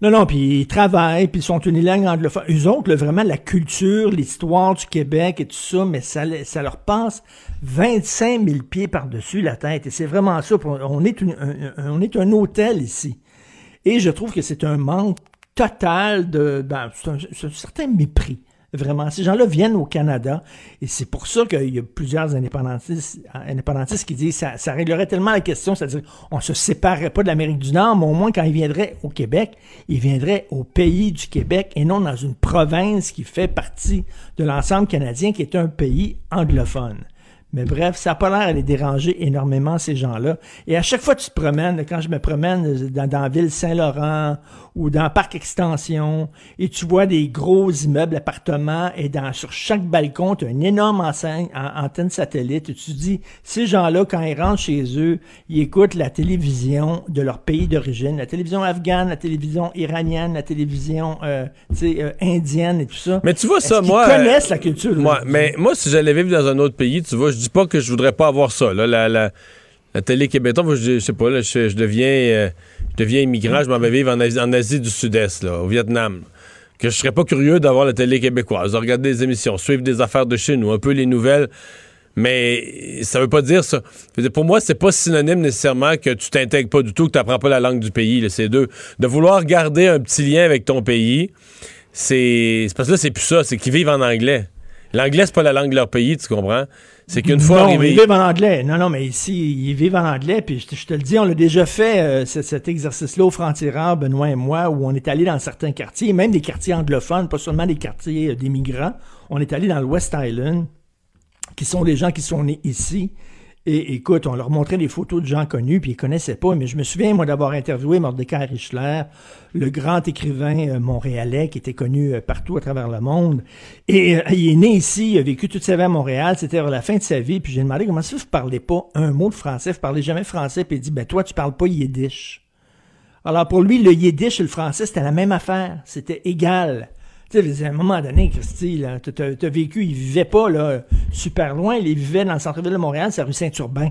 Non, non, puis ils travaillent, puis ils sont une langue anglophone. Eux autres, là, vraiment, la culture, l'histoire du Québec et tout ça, mais ça, ça leur passe 25 000 pieds par-dessus la tête. Et c'est vraiment ça. On est, un, on est un hôtel ici. Et je trouve que c'est un manque total de... Ben, c'est un certain mépris Vraiment. Ces gens-là viennent au Canada et c'est pour ça qu'il y a plusieurs indépendantistes, qui disent que ça, ça réglerait tellement la question, c'est-à-dire on se séparerait pas de l'Amérique du Nord, mais au moins quand ils viendraient au Québec, ils viendraient au pays du Québec et non dans une province qui fait partie de l'ensemble canadien qui est un pays anglophone. Mais bref, ça n'a pas l'air à les déranger énormément, ces gens-là. Et à chaque fois que tu te promènes, quand je me promène dans, dans la ville Saint-Laurent ou dans parc extension, et tu vois des gros immeubles, appartements, et dans, sur chaque balcon, tu as une énorme enseigne, en- antenne satellite, et tu te dis, ces gens-là, quand ils rentrent chez eux, ils écoutent la télévision de leur pays d'origine, la télévision afghane, la télévision iranienne, la télévision euh, euh, indienne et tout ça. Mais tu vois ça, moi. connaissent euh, la culture. Moi, mais moi, si j'allais vivre dans un autre pays, tu vois, je dis pas que je voudrais pas avoir ça. Là, la, la, la télé québécoise, je, je sais pas, là, je, je deviens, deviens immigrant, je m'en vais vivre en Asie, du Sud-Est, au Vietnam. Que je serais pas curieux d'avoir la télé québécoise, de regarder des émissions, suivre des affaires de chez nous, un peu les nouvelles. Mais ça veut pas dire ça. Pour moi, c'est pas synonyme nécessairement que tu t'intègres pas du tout, que tu n'apprends pas la langue du pays. C'est deux. De vouloir garder un petit lien avec ton pays, c'est c'est parce que là, c'est plus ça, c'est qu'ils vivent en anglais. L'anglais, c'est pas la langue de leur pays, tu comprends? C'est qu'une fois non, arrivé. ils vivent en anglais. Non, non, mais ici, ils vivent en anglais. Puis je, te- je te le dis, on l'a déjà fait, euh, ce- cet exercice-là au Frontières, Benoît et moi, où on est allé dans certains quartiers, même des quartiers anglophones, pas seulement des quartiers euh, des migrants. On est allé dans le West Island, qui sont des gens qui sont nés ici. Et écoute, on leur montrait des photos de gens connus, puis ils connaissaient pas. Mais je me souviens, moi, d'avoir interviewé Mordecai Richler, le grand écrivain euh, montréalais qui était connu euh, partout à travers le monde. Et euh, il est né ici, il a vécu toute sa vie à Montréal, c'était à la fin de sa vie. Puis j'ai demandé comment ça, vous parlez pas un mot de français, vous parlez jamais français. Puis il dit, ben toi, tu parles pas yiddish. Alors pour lui, le yiddish et le français, c'était la même affaire. C'était égal. Tu sais, à un moment donné, Christy, t'as- t'as vécu, il vivait pas là, super loin, il vivait dans le centre-ville de Montréal, c'est la rue Saint-Urbain.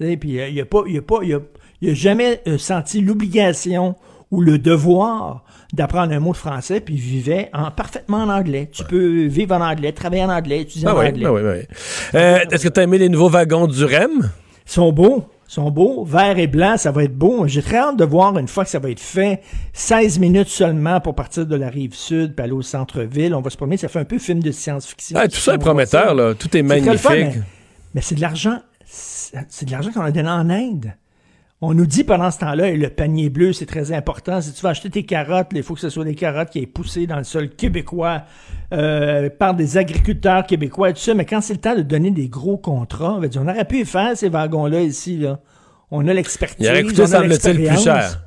Tu Puis euh, il a pas, il a pas, il a, il a jamais euh, senti l'obligation ou le devoir d'apprendre un mot de français, puis il vivait en, parfaitement en anglais. Tu peux vivre en anglais, travailler en anglais, étudier Ah en oui, anglais. ah oui, oui. Euh, Est-ce que tu as aimé les nouveaux wagons du REM? Ils sont beaux. Sont beaux. Vert et blanc, ça va être beau. J'ai très hâte de voir une fois que ça va être fait. 16 minutes seulement pour partir de la rive sud puis aller au centre-ville. On va se promener. Ça fait un peu film de science-fiction. Ah, tout ça est prometteur, là. Tout est fun, magnifique. mais mais c'est de l'argent. C'est de l'argent qu'on a donné en Inde. On nous dit pendant ce temps-là, le panier bleu, c'est très important. Si tu vas acheter tes carottes, il faut que ce soit des carottes qui aient poussé dans le sol québécois euh, par des agriculteurs québécois et tout ça. Mais quand c'est le temps de donner des gros contrats, on va dire, on aurait pu faire ces wagons-là ici. Là. On a l'expertise. Il aurait coûté, semble-t-il, plus cher.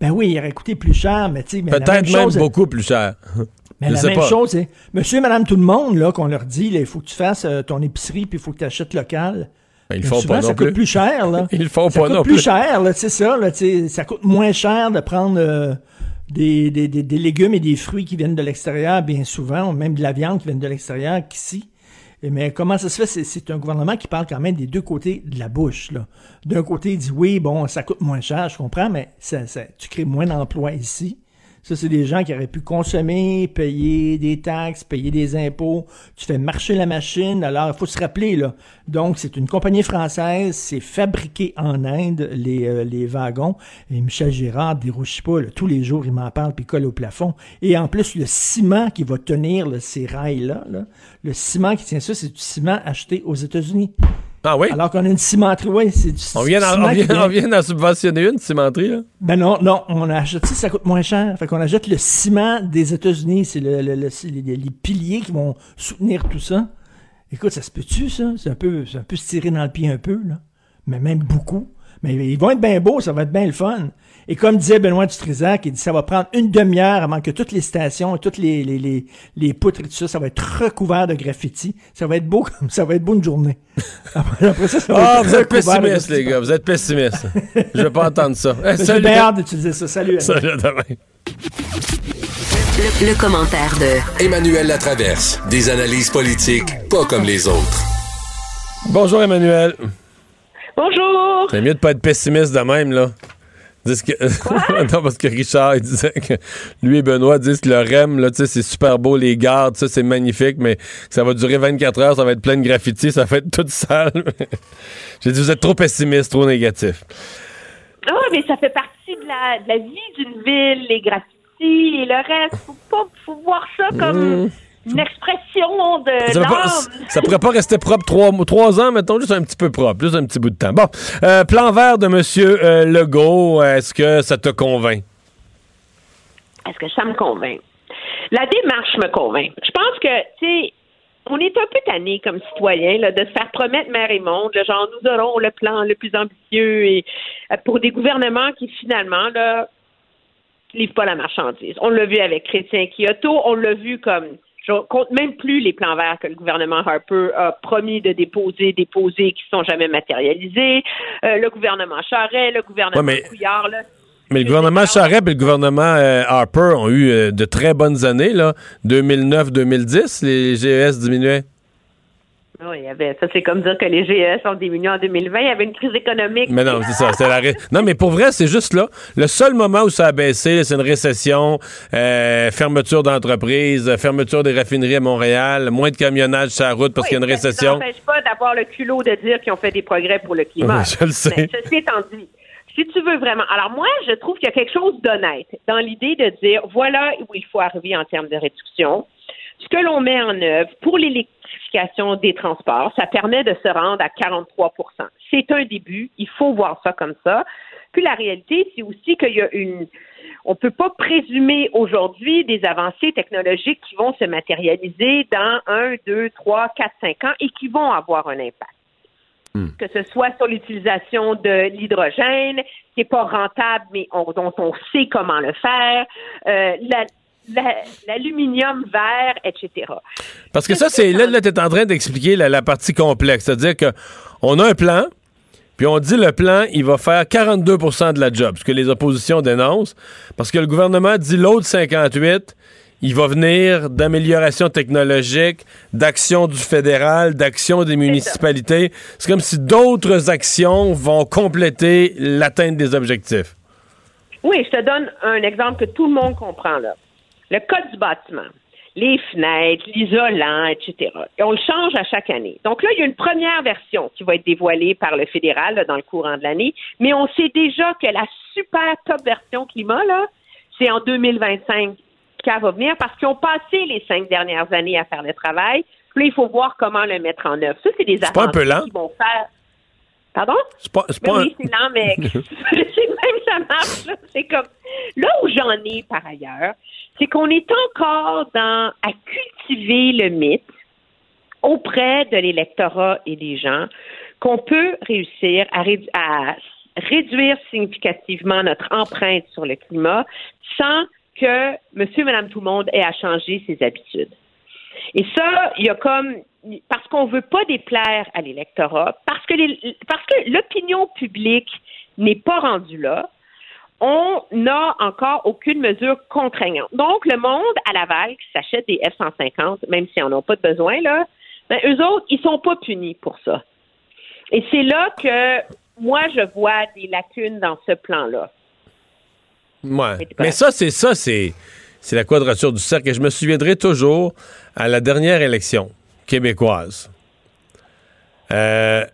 Ben oui, il aurait coûté plus cher, mais tu sais, Peut-être même chose, beaucoup plus cher. mais Je la même pas. chose, c'est monsieur et madame tout le monde, là, qu'on leur dit, il faut que tu fasses euh, ton épicerie, puis il faut que tu achètes local. Ben, ils le Mais font souvent, pas non ça coûte plus. cher, là. Ils le font ça pas coûte non plus plus. cher, là, c'est ça, là, ça coûte moins cher de prendre euh, des, des, des, des légumes et des fruits qui viennent de l'extérieur, bien souvent, ou même de la viande qui vient de l'extérieur qu'ici. Mais comment ça se fait? C'est- un gouvernement qui parle quand même des deux côtés de la bouche. D'un côté, il dit oui, bon, ça coûte moins cher, je comprends, mais ça, ça- tu crées moins d'emplois ici. Ça, c'est des gens qui auraient pu consommer, payer des taxes, payer des impôts. Tu fais marcher la machine. Alors, il faut se rappeler, là. Donc, c'est une compagnie française. C'est fabriqué en Inde, les, euh, les wagons. Et Michel Girard dérougit pas. Tous les jours, il m'en parle puis colle au plafond. Et en plus, le ciment qui va tenir là, ces rails-là, là, le ciment qui tient ça, c'est du ciment acheté aux États-Unis. Ah oui? Alors qu'on a une cimenterie, oui, c'est du On vient d'en on vient, on subventionner une cimenterie, là? ben non, non, on achète ça, ça coûte moins cher. Fait qu'on achète le ciment des États-Unis, c'est le, le- le- c'est les, les piliers qui vont soutenir tout ça. Écoute, ça se peut-tu, ça? C'est un peu, c'est un peu se tirer dans le pied un peu, là. Mais même beaucoup. Mais ils vont être bien beaux, ça va être bien le fun. Et comme disait Benoît Dutrisac, il dit ça va prendre une demi-heure avant que toutes les stations et toutes les, les, les, les poutres et tout ça, ça va être recouvert de graffiti. Ça va être beau comme ça va être beau une journée. Après, après ça, ça va être vous êtes pessimiste, les gars. Vous êtes pessimiste. Je veux pas entendre ça. Eh, J'ai salut. bien hâte d'utiliser ça. Salut. Alain. Salut, à demain. Le, le commentaire de Emmanuel Latraverse. Des analyses politiques pas comme les autres. Bonjour, Emmanuel. Bonjour. C'est mieux de pas être pessimiste de même, là. Dis que... non, parce que Richard, il disait que lui et Benoît disent que le REM, là, tu sais, c'est super beau, les gardes, ça, c'est magnifique, mais que ça va durer 24 heures, ça va être plein de graffiti, ça va être toute sale. J'ai dit, vous êtes trop pessimiste, trop négatif. Ah, mais ça fait partie de la, de la vie d'une ville, les graffitis et le reste. Faut pas, faut voir ça comme, Mmh. Une expression de Ça, pas- ça pourrait pas rester propre trois, trois ans, mettons, juste un petit peu propre, juste un petit bout de temps. Bon, euh, plan vert de M. euh, Legault, est-ce que ça te convainc? Est-ce que ça me convainc? La démarche me convainc. Je pense que, tu sais, on est un peu tanné comme citoyen là, de se faire promettre mer et monde, genre nous aurons le plan le plus ambitieux et euh, pour des gouvernements qui finalement là livrent pas la marchandise. On l'a vu avec Chrétien Kyoto, on l'a vu comme je compte même plus les plans verts que le gouvernement Harper a promis de déposer, déposer, qui sont jamais matérialisés. Euh, le gouvernement Charest, le gouvernement Ouais, mais- Couillard, là, Mais le gouvernement Charest et le gouvernement euh, Harper ont eu euh, de très bonnes années, là. 2009-2010, les GES diminuaient. Oui, il y avait, ça, c'est comme dire que les GES ont diminué en 2020. Il y avait une crise économique. Mais non, c'est ça. c'est la ré- Non, mais pour vrai, c'est juste là. Le seul moment où ça a baissé, là, c'est une récession, euh, fermeture d'entreprises, fermeture des raffineries à Montréal, moins de camionnage sur la route parce qu'il y a une Ça ne récession. n'empêche pas d'avoir le culot de dire qu'ils ont fait des progrès pour le climat. Je le sais. Mais ceci étant dit, si tu veux vraiment. Alors, moi, je trouve qu'il y a quelque chose d'honnête dans l'idée de dire voilà où il faut arriver en termes de réduction. Ce que l'on met en œuvre pour l'électrification des transports, ça permet de se rendre à 43% C'est un début. Il faut voir ça comme ça. Puis la réalité, c'est aussi qu'il y a une. On ne peut pas présumer aujourd'hui des avancées technologiques qui vont se matérialiser dans un, deux, trois, quatre, cinq ans et qui vont avoir un impact que ce soit sur l'utilisation de l'hydrogène, qui n'est pas rentable, mais on- dont on sait comment le faire, euh, la- l'aluminium vert, etc. Parce que ça, c'est là, là tu es en train d'expliquer la, la partie complexe. C'est-à-dire que on a un plan, puis on dit le plan, il va faire 42% de la job, ce que les oppositions dénoncent, parce que le gouvernement dit l'autre 58, il va venir d'amélioration technologique, d'action du fédéral, d'action des municipalités. C'est comme si d'autres actions vont compléter l'atteinte des objectifs. Oui, je te donne un exemple que tout le monde comprend là. Le code du bâtiment, les fenêtres, l'isolant, etc. Et on le change à chaque année. Donc là, il y a une première version qui va être dévoilée par le fédéral là, dans le courant de l'année, mais on sait déjà que la super top version climat, là, c'est en 2025 qu'elle va venir parce qu'ils ont passé les cinq dernières années à faire le travail. Puis là, il faut voir comment le mettre en œuvre. Ça, c'est des C'est pas un peu avancées lent? qui vont faire. Pardon? C'est pas, pas un- oui, c'est lent, mais c'est même ça marche. C'est comme là où j'en ai par ailleurs, c'est qu'on est encore à cultiver le mythe auprès de l'électorat et des gens qu'on peut réussir à, rédu- à réduire significativement notre empreinte sur le climat sans que monsieur, madame, tout le monde ait à changer ses habitudes. Et ça, il y a comme parce qu'on veut pas déplaire à l'électorat, parce que l'opinion publique n'est pas rendue là, on n'a encore aucune mesure contraignante. Donc, le monde à Laval qui s'achète des F-150, même s'ils n'en ont pas de besoin, là, ben, eux autres, ils sont pas punis pour ça. Et c'est là que moi, je vois des lacunes dans ce plan-là. Ouais. Mais ça, c'est ça, c'est c'est la quadrature du cercle. Et je me souviendrai toujours à la dernière élection québécoise. Euh,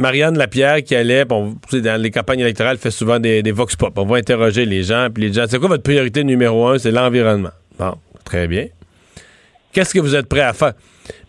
Marianne Lapierre qui allait, bon, dans les campagnes électorales, fait souvent des, vox pop. On va interroger les gens, puis les gens, c'est quoi votre priorité numéro un? C'est l'environnement. Bon, très bien. Qu'est-ce que vous êtes prêts à faire?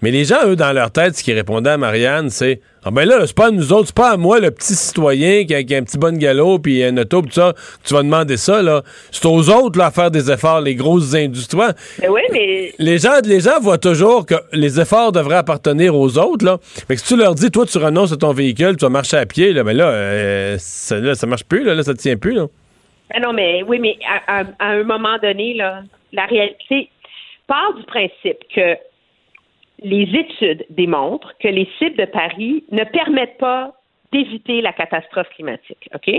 Mais les gens, eux, dans leur tête, ce qu'ils répondaient à Marianne, c'est Ah ben là, c'est pas à nous autres, c'est pas à moi, le petit citoyen qui a, qui a un petit bon galop puis un auto, pis tout ça, que tu vas demander ça, là. C'est aux autres, là, à faire des efforts, les grosses industries. Mais oui, mais Les gens, les gens voient toujours que les efforts devraient appartenir aux autres, là. Mais si tu leur dis, toi, tu renonces à ton véhicule, tu vas marcher à pied, là, mais là, euh, ça, là, ça marche plus, là, là, ça tient plus, là. Ah non, mais oui, mais à, à- à un moment donné, là, la réalité part du principe que les études démontrent que les cibles de Paris ne permettent pas d'éviter la catastrophe climatique, OK?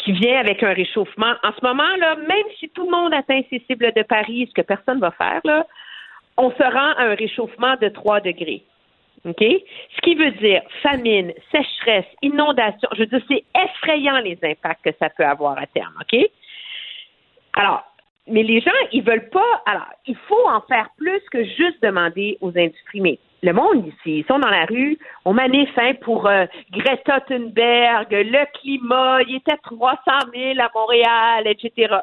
Qui vient avec un réchauffement. En ce moment, là, même si tout le monde atteint ses cibles de Paris, ce que personne va faire, là, on se rend à un réchauffement de 3 degrés. OK? Ce qui veut dire famine, sécheresse, inondation. Je veux dire, c'est effrayant les impacts que ça peut avoir à terme. OK? Alors, mais les gens, ils veulent pas. Alors, il faut en faire plus que juste demander aux industries. Mais le monde ici, ils sont dans la rue, on manif hein, pour euh, Greta Thunberg, le climat, il était 300 000 à Montréal, etc.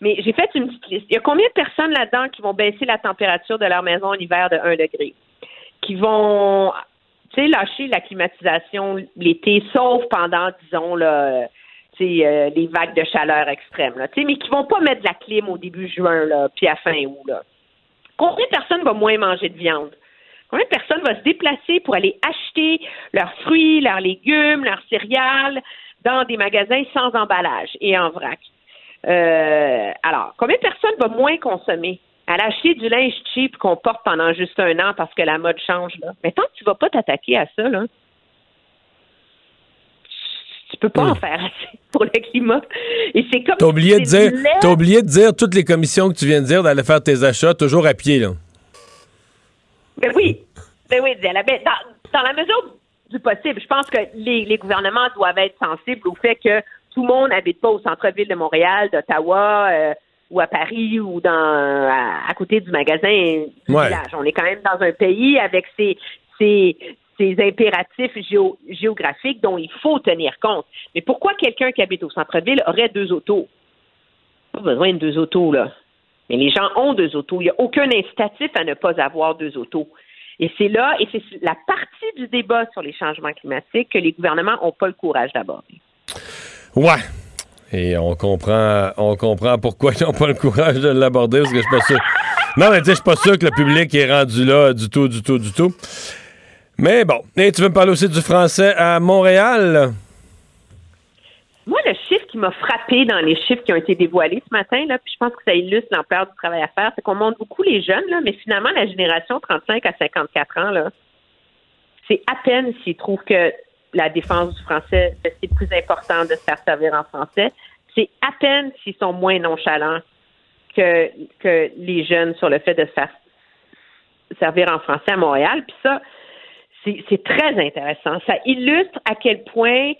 Mais j'ai fait une petite liste. Il y a combien de personnes là-dedans qui vont baisser la température de leur maison en hiver de 1 degré? Qui vont, tu sais, lâcher la climatisation l'été, sauf pendant, disons, là, euh, les vagues de chaleur extrêmes, là, mais qui vont pas mettre de la clim au début juin, puis à fin août, là. Combien de personnes vont moins manger de viande? Combien de personnes vont se déplacer pour aller acheter leurs fruits, leurs légumes, leurs céréales dans des magasins sans emballage et en vrac? Euh, alors, combien de personnes vont moins consommer? À acheter du linge cheap qu'on porte pendant juste un an parce que la mode change, là. Mais tant que tu vas pas t'attaquer à ça, là, tu peux pas en faire assez pour le climat. Et c'est comme T'as oublié, de si c'est dire, t'as oublié de dire toutes les commissions que tu viens de dire d'aller faire tes achats toujours à pied, là. Ben oui. Ben oui, Diana. Ben, dans, dans la mesure du possible, je pense que les, les gouvernements doivent être sensibles au fait que tout le monde n'habite pas au centre-ville de Montréal, d'Ottawa euh, ou à Paris ou dans à, à côté du magasin du Ouais. village. On est quand même dans un pays avec ses, ses, ses impératifs géo- géographiques dont il faut tenir compte. Mais pourquoi quelqu'un qui habite au centre-ville aurait deux autos? Pas besoin de deux autos, là. Mais les gens ont deux autos. Il n'y a aucun incitatif à ne pas avoir deux autos. Et c'est là, et c'est la partie du débat sur les changements climatiques que les gouvernements n'ont pas le courage d'aborder. Ouais. Et on comprend, on comprend pourquoi ils n'ont pas le courage de l'aborder, parce que je suis pas sûr. Non, mais tu sais, je suis pas sûr que le public est rendu là du tout, du tout, du tout. Mais bon. Tu veux me parler aussi du français à Montréal? Moi, le chiffre qui m'a frappé dans les chiffres qui ont été dévoilés ce matin, là, puis je pense que ça illustre l'ampleur du travail à faire, c'est qu'on montre beaucoup les jeunes, là, mais finalement, la génération 35 à 54 ans, là, c'est à peine s'ils trouvent que la défense du français, c'est plus important de se faire servir en français. C'est à peine s'ils sont moins nonchalants que, que les jeunes sur le fait de se faire servir en français à Montréal. Puis ça, c'est très intéressant. Ça illustre à quel point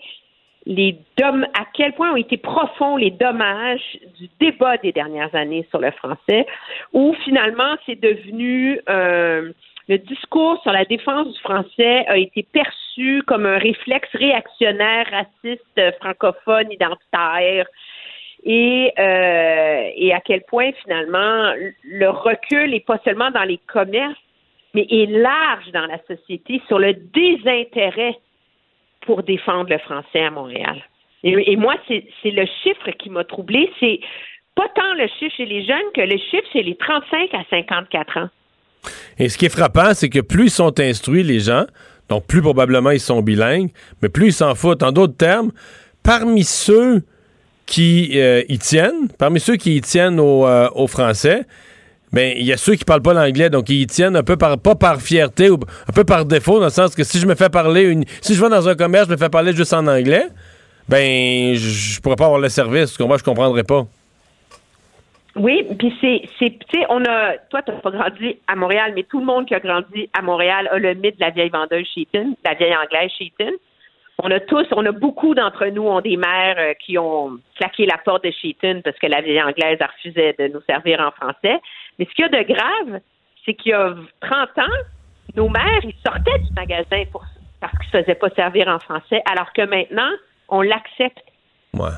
les à quel point ont été profonds les dommages du débat des dernières années sur le français, où finalement c'est devenu euh, le discours sur la défense du français a été perçu comme un réflexe réactionnaire, raciste, francophone, identitaire. Et, euh, et à quel point finalement le recul est pas seulement dans les commerces, mais est large dans la société sur le désintérêt pour défendre le français à Montréal. Et, moi, c'est le chiffre qui m'a troublé. C'est pas tant le chiffre chez les jeunes que le chiffre chez les 35 à 54 ans. Et ce qui est frappant, c'est que plus ils sont instruits, les gens, donc plus probablement ils sont bilingues, mais plus ils s'en foutent. En d'autres termes, parmi ceux qui euh, y tiennent, parmi ceux qui y tiennent au, euh, au français, ben il y a ceux qui parlent pas l'anglais, donc ils y tiennent un peu par pas par fierté ou un peu par défaut, dans le sens que si je me fais parler une, si je vais dans un commerce, je me fais parler juste en anglais, ben je, pourrais pas avoir le service, comprends, je comprendrais pas. Oui, puis c'est, c'est, tu sais, on a, toi, t'as pas grandi à Montréal, mais tout le monde qui a grandi à Montréal a le mythe de la vieille vendeuse Sheaton, de la vieille anglaise Sheaton. On a tous, on a beaucoup d'entre nous ont des mères euh, qui ont claqué la porte de Sheaton parce que la vieille anglaise a refusé de nous servir en français. Mais ce qu'il y a de grave, c'est qu'il y a 30 ans, nos mères, ils sortaient du magasin pour, parce qu'ils se faisaient pas servir en français, alors que maintenant, on l'accepte. Ouais.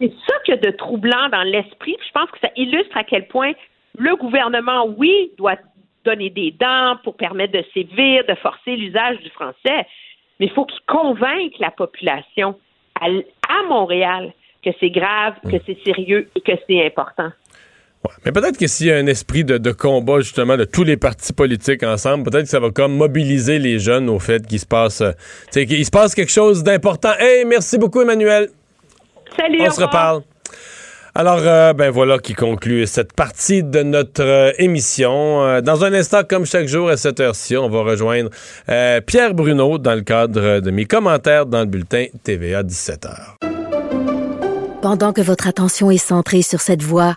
C'est ça qu'il y a de troublant dans l'esprit. Je pense que ça illustre à quel point le gouvernement, oui, doit donner des dents pour permettre de sévir, de forcer l'usage du français, mais il faut qu'il convainque la population à, à Montréal que c'est grave, que c'est sérieux et que c'est important. Mais peut-être que s'il y a un esprit de, de combat, justement, de tous les partis politiques ensemble, peut-être que ça va comme mobiliser les jeunes au fait qu'il se passe, euh, tu sais, qu'il se passe quelque chose d'important. Hey, merci beaucoup, Emmanuel. Salut, On se reparle. Alors, euh, ben voilà qui conclut cette partie de notre euh, émission. Euh, dans un instant, comme chaque jour à cette heure-ci, on va rejoindre euh, Pierre Bruno dans le cadre de mes commentaires dans le bulletin TVA 17h. Pendant que votre attention est centrée sur cette voix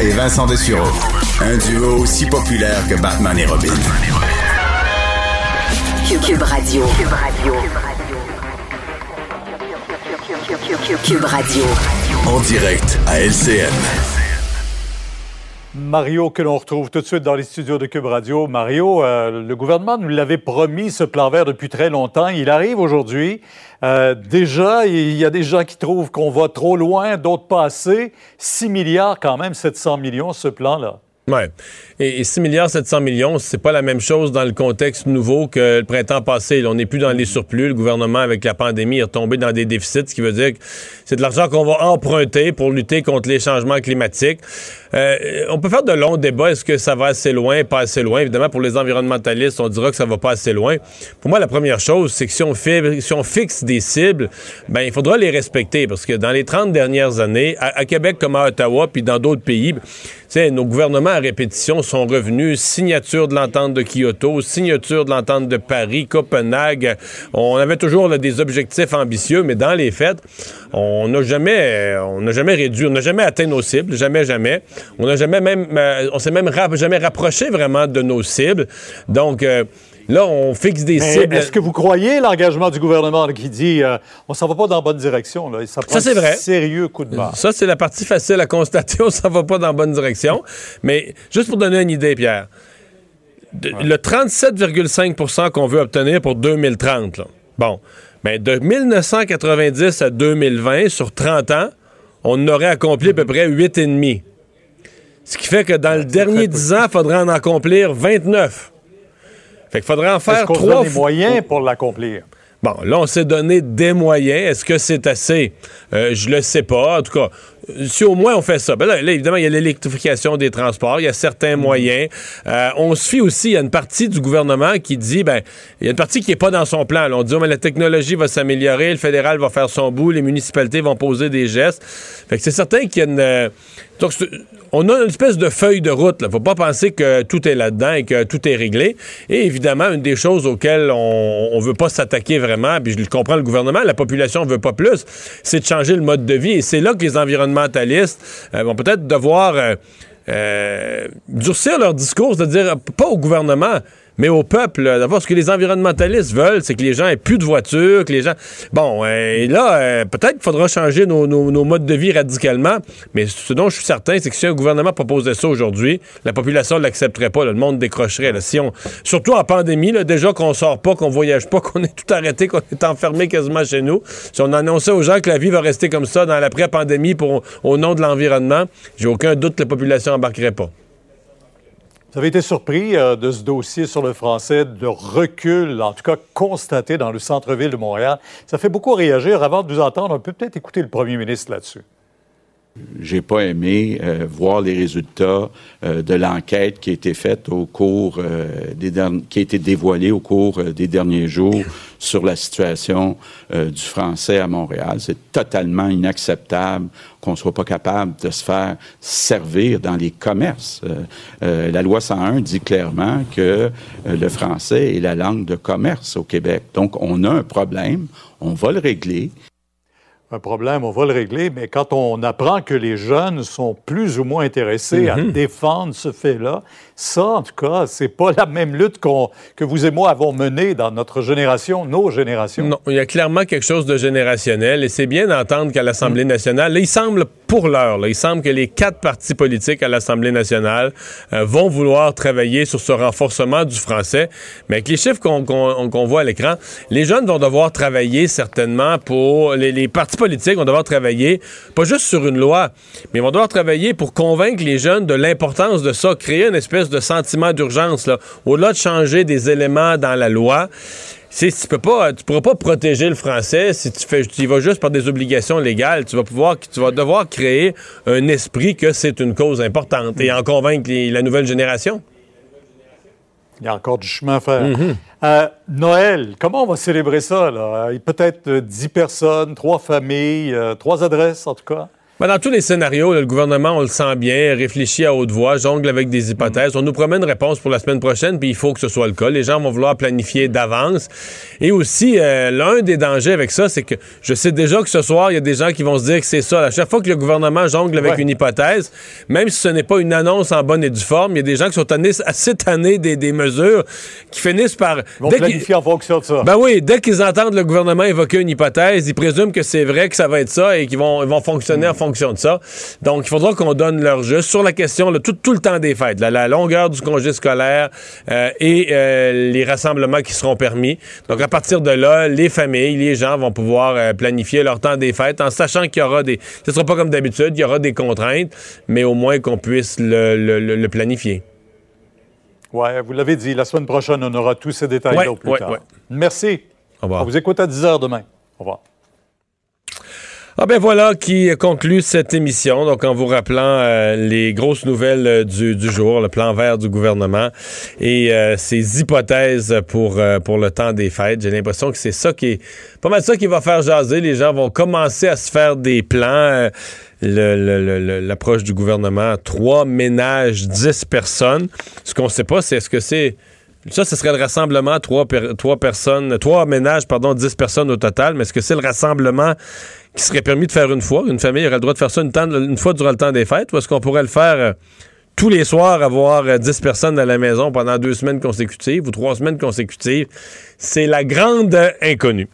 Et Vincent Dessureau. Un duo aussi populaire que Batman et Robin. Cube Radio. Cube Radio. Cube Radio. En direct à LCN. Mario, que l'on retrouve tout de suite dans les studios de Cube Radio. Mario, euh, le gouvernement nous l'avait promis, ce plan vert, depuis très longtemps. Il arrive aujourd'hui. Euh, déjà, il y a des gens qui trouvent qu'on va trop loin, d'autres pas assez. 6 milliards quand même, 700 millions, ce plan-là. Ouais. Et, et 6 milliards 700 millions, c'est pas la même chose dans le contexte nouveau que le printemps passé. On n'est plus dans les surplus. Le gouvernement, avec la pandémie, est retombé dans des déficits, ce qui veut dire que c'est de l'argent qu'on va emprunter pour lutter contre les changements climatiques. Euh, on peut faire de longs débats. Est-ce que ça va assez loin, pas assez loin? Évidemment, pour les environnementalistes, on dira que ça va pas assez loin. Pour moi, la première chose, c'est que si on, fixe des cibles, ben, il faudra les respecter parce que dans les 30 dernières années, à, Québec comme à Ottawa, puis dans d'autres pays, sais, nos gouvernements à répétition sont revenus, signature de l'entente de Kyoto, signature de l'entente de Paris, Copenhague. On avait toujours des objectifs ambitieux, mais dans les faits, on n'a jamais, on n'a jamais réduit, on n'a jamais atteint nos cibles, jamais, jamais. On n'a jamais même, euh, on s'est même jamais rapproché vraiment de nos cibles. Donc, euh, là, on fixe des Mais cibles. Est-ce que vous croyez l'engagement du gouvernement qui dit euh, on s'en va pas dans la bonne direction? Là. Ça, prend Ça, c'est un vrai. sérieux coup de barre? Ça, c'est la partie facile à constater. On s'en va pas dans la bonne direction. Mais juste pour donner une idée, Pierre, de- le 37,5% qu'on veut obtenir pour 2030, là, bon, ben de 1990 à 2020, sur 30 ans, on aurait accompli à peu près 8,5. Ce qui fait que dans le dernier 10 ans, il faudrait en accomplir 29. Fait qu'il faudrait en faire trois fois- moyens pour l'accomplir? Bon, là, on s'est donné des moyens. Est-ce que c'est assez? Euh, je le sais pas. En tout cas, si au moins on fait ça. Ben là, là, évidemment, il y a l'électrification des transports, il y a certains moyens. Euh, on se fie aussi, il y a une partie du gouvernement qui dit, ben, il y a une partie qui est pas dans son plan. là. On dit, oh, mais la technologie va s'améliorer, le fédéral va faire son bout, les municipalités vont poser des gestes. Fait que c'est certain qu'il y a une... euh, donc, on a une espèce de feuille de route. Il faut pas penser que tout est là-dedans et que tout est réglé. Et évidemment, une des choses auxquelles on ne veut pas s'attaquer vraiment, puis je le comprends le gouvernement, la population ne veut pas plus, c'est de changer le mode de vie. Et c'est là que les euh, vont peut-être devoir euh, euh, durcir leur discours, c'est-à-dire pas au gouvernement, mais au peuple. là. D'abord, ce que les environnementalistes veulent, c'est que les gens aient plus de voitures, que les gens... Bon, euh, et là, euh, peut-être qu'il faudra changer nos, modes de vie radicalement, mais ce dont je suis certain, c'est que si un gouvernement proposait ça aujourd'hui, la population ne l'accepterait pas, le monde décrocherait. là. Si surtout en pandémie, là, déjà qu'on sort pas, qu'on voyage pas, qu'on est tout arrêté, qu'on est enfermé quasiment chez nous, si on annonçait aux gens que la vie va rester comme ça dans l'après-pandémie au nom de l'environnement, j'ai aucun doute que la population embarquerait pas. Vous avez été surpris euh, de ce dossier sur le français, de recul, en tout cas constaté dans le centre-ville de Montréal. Ça fait beaucoup réagir. Avant de vous entendre, on peut peut-être écouter le premier ministre là-dessus. J'ai pas aimé euh, voir les résultats euh, de l'enquête qui a été faite au cours euh, des qui a été dévoilée au cours des derniers jours sur la situation du français à Montréal. C'est totalement inacceptable qu'on soit pas capable de se faire servir dans les commerces. La loi 101 dit clairement que le français est la langue de commerce au Québec. Donc on a un problème, on va le régler. Un problème, on va le régler, mais quand on apprend que les jeunes sont plus ou moins intéressés à Mhm. défendre ce fait-là, ça, en tout cas, c'est pas la même lutte que vous et moi avons menée dans notre génération, nos générations. Non, il y a clairement quelque chose de générationnel et c'est bien d'entendre qu'à l'Assemblée nationale, là, il semble, pour l'heure, il semble que les quatre partis politiques à l'Assemblée nationale euh, vont vouloir travailler sur ce renforcement du français. Mais avec les chiffres qu'on qu'on- qu'on voit à l'écran, les jeunes vont devoir travailler certainement pour... Les, les partis politiques vont devoir travailler, pas juste sur une loi, mais vont devoir travailler pour convaincre les jeunes de l'importance de ça, créer une espèce de sentiment d'urgence, là, au-delà de changer des éléments dans la loi. C'est- tu peux pas, tu pourras pas protéger le français si tu fais, tu y vas juste par des obligations légales. Tu vas pouvoir, tu vas devoir créer un esprit que c'est une cause importante et en convaincre les- la nouvelle génération. Il y a encore du chemin à faire. Mhm. Euh, Noël, comment on va célébrer ça? Euh, Peut-être euh, 10 personnes, trois familles, euh, trois adresses en tout cas? Dans tous les scénarios, là, le gouvernement, on le sent bien, réfléchit à haute voix, jongle avec des hypothèses. On nous promet une réponse pour la semaine prochaine, puis il faut que ce soit le cas. Les gens vont vouloir planifier d'avance. Et aussi, euh, l'un des dangers avec ça, c'est que je sais déjà que ce soir, il y a des gens qui vont se dire que c'est ça. À chaque fois que le gouvernement jongle avec Ouais. une hypothèse, même si ce n'est pas une annonce en bonne et due forme, il y a des gens qui sont tannés, assez tannés des, des mesures qui finissent par... Ils vont dès planifier en fonction de ça. ben oui, dès qu'ils entendent le gouvernement évoquer une hypothèse, ils présument que c'est vrai, que ça va être ça et qu'ils vont, ils vont fonctionner en fonction de ça. Donc, il faudra qu'on donne leur juste sur la question, là, tout, tout le temps des fêtes, là, la longueur du congé scolaire euh, et euh, les rassemblements qui seront permis. Donc, à partir de là, les familles, les gens vont pouvoir euh, planifier leur temps des fêtes en sachant qu'il y aura des... Ce sera pas comme d'habitude, il y aura des contraintes, mais au moins qu'on puisse le, le- le- le planifier. Oui, vous l'avez dit, la semaine prochaine, on aura tous ces détails-là Ouais, au plus ouais, tard. ouais. Merci. Au revoir. On vous écoute à 10 h demain. Au revoir. Ah ben voilà qui conclut cette émission. Donc en vous rappelant euh, les grosses nouvelles euh, du, du jour, le plan vert du gouvernement et euh, ses hypothèses pour euh, pour le temps des fêtes. J'ai l'impression que c'est ça qui est pas mal ça qui va faire jaser. Les gens vont commencer à se faire des plans. Euh, l'approche du gouvernement, trois ménages, dix personnes. Ce qu'on sait pas, c'est est-ce que c'est ça, ce serait le rassemblement, trois, trois personnes, trois ménages, pardon, dix personnes au total, mais est-ce que c'est le rassemblement qui serait permis de faire une fois? Une famille aurait le droit de faire ça une, fois durant le temps des fêtes, ou est-ce qu'on pourrait le faire euh, tous les soirs, avoir euh, 10 personnes à la maison pendant deux semaines consécutives ou trois semaines consécutives? C'est la grande euh, inconnue.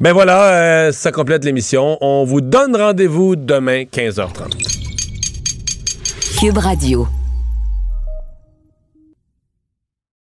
Ben voilà, euh, ça complète l'émission. On vous donne rendez-vous demain, 15h30. Cube Radio.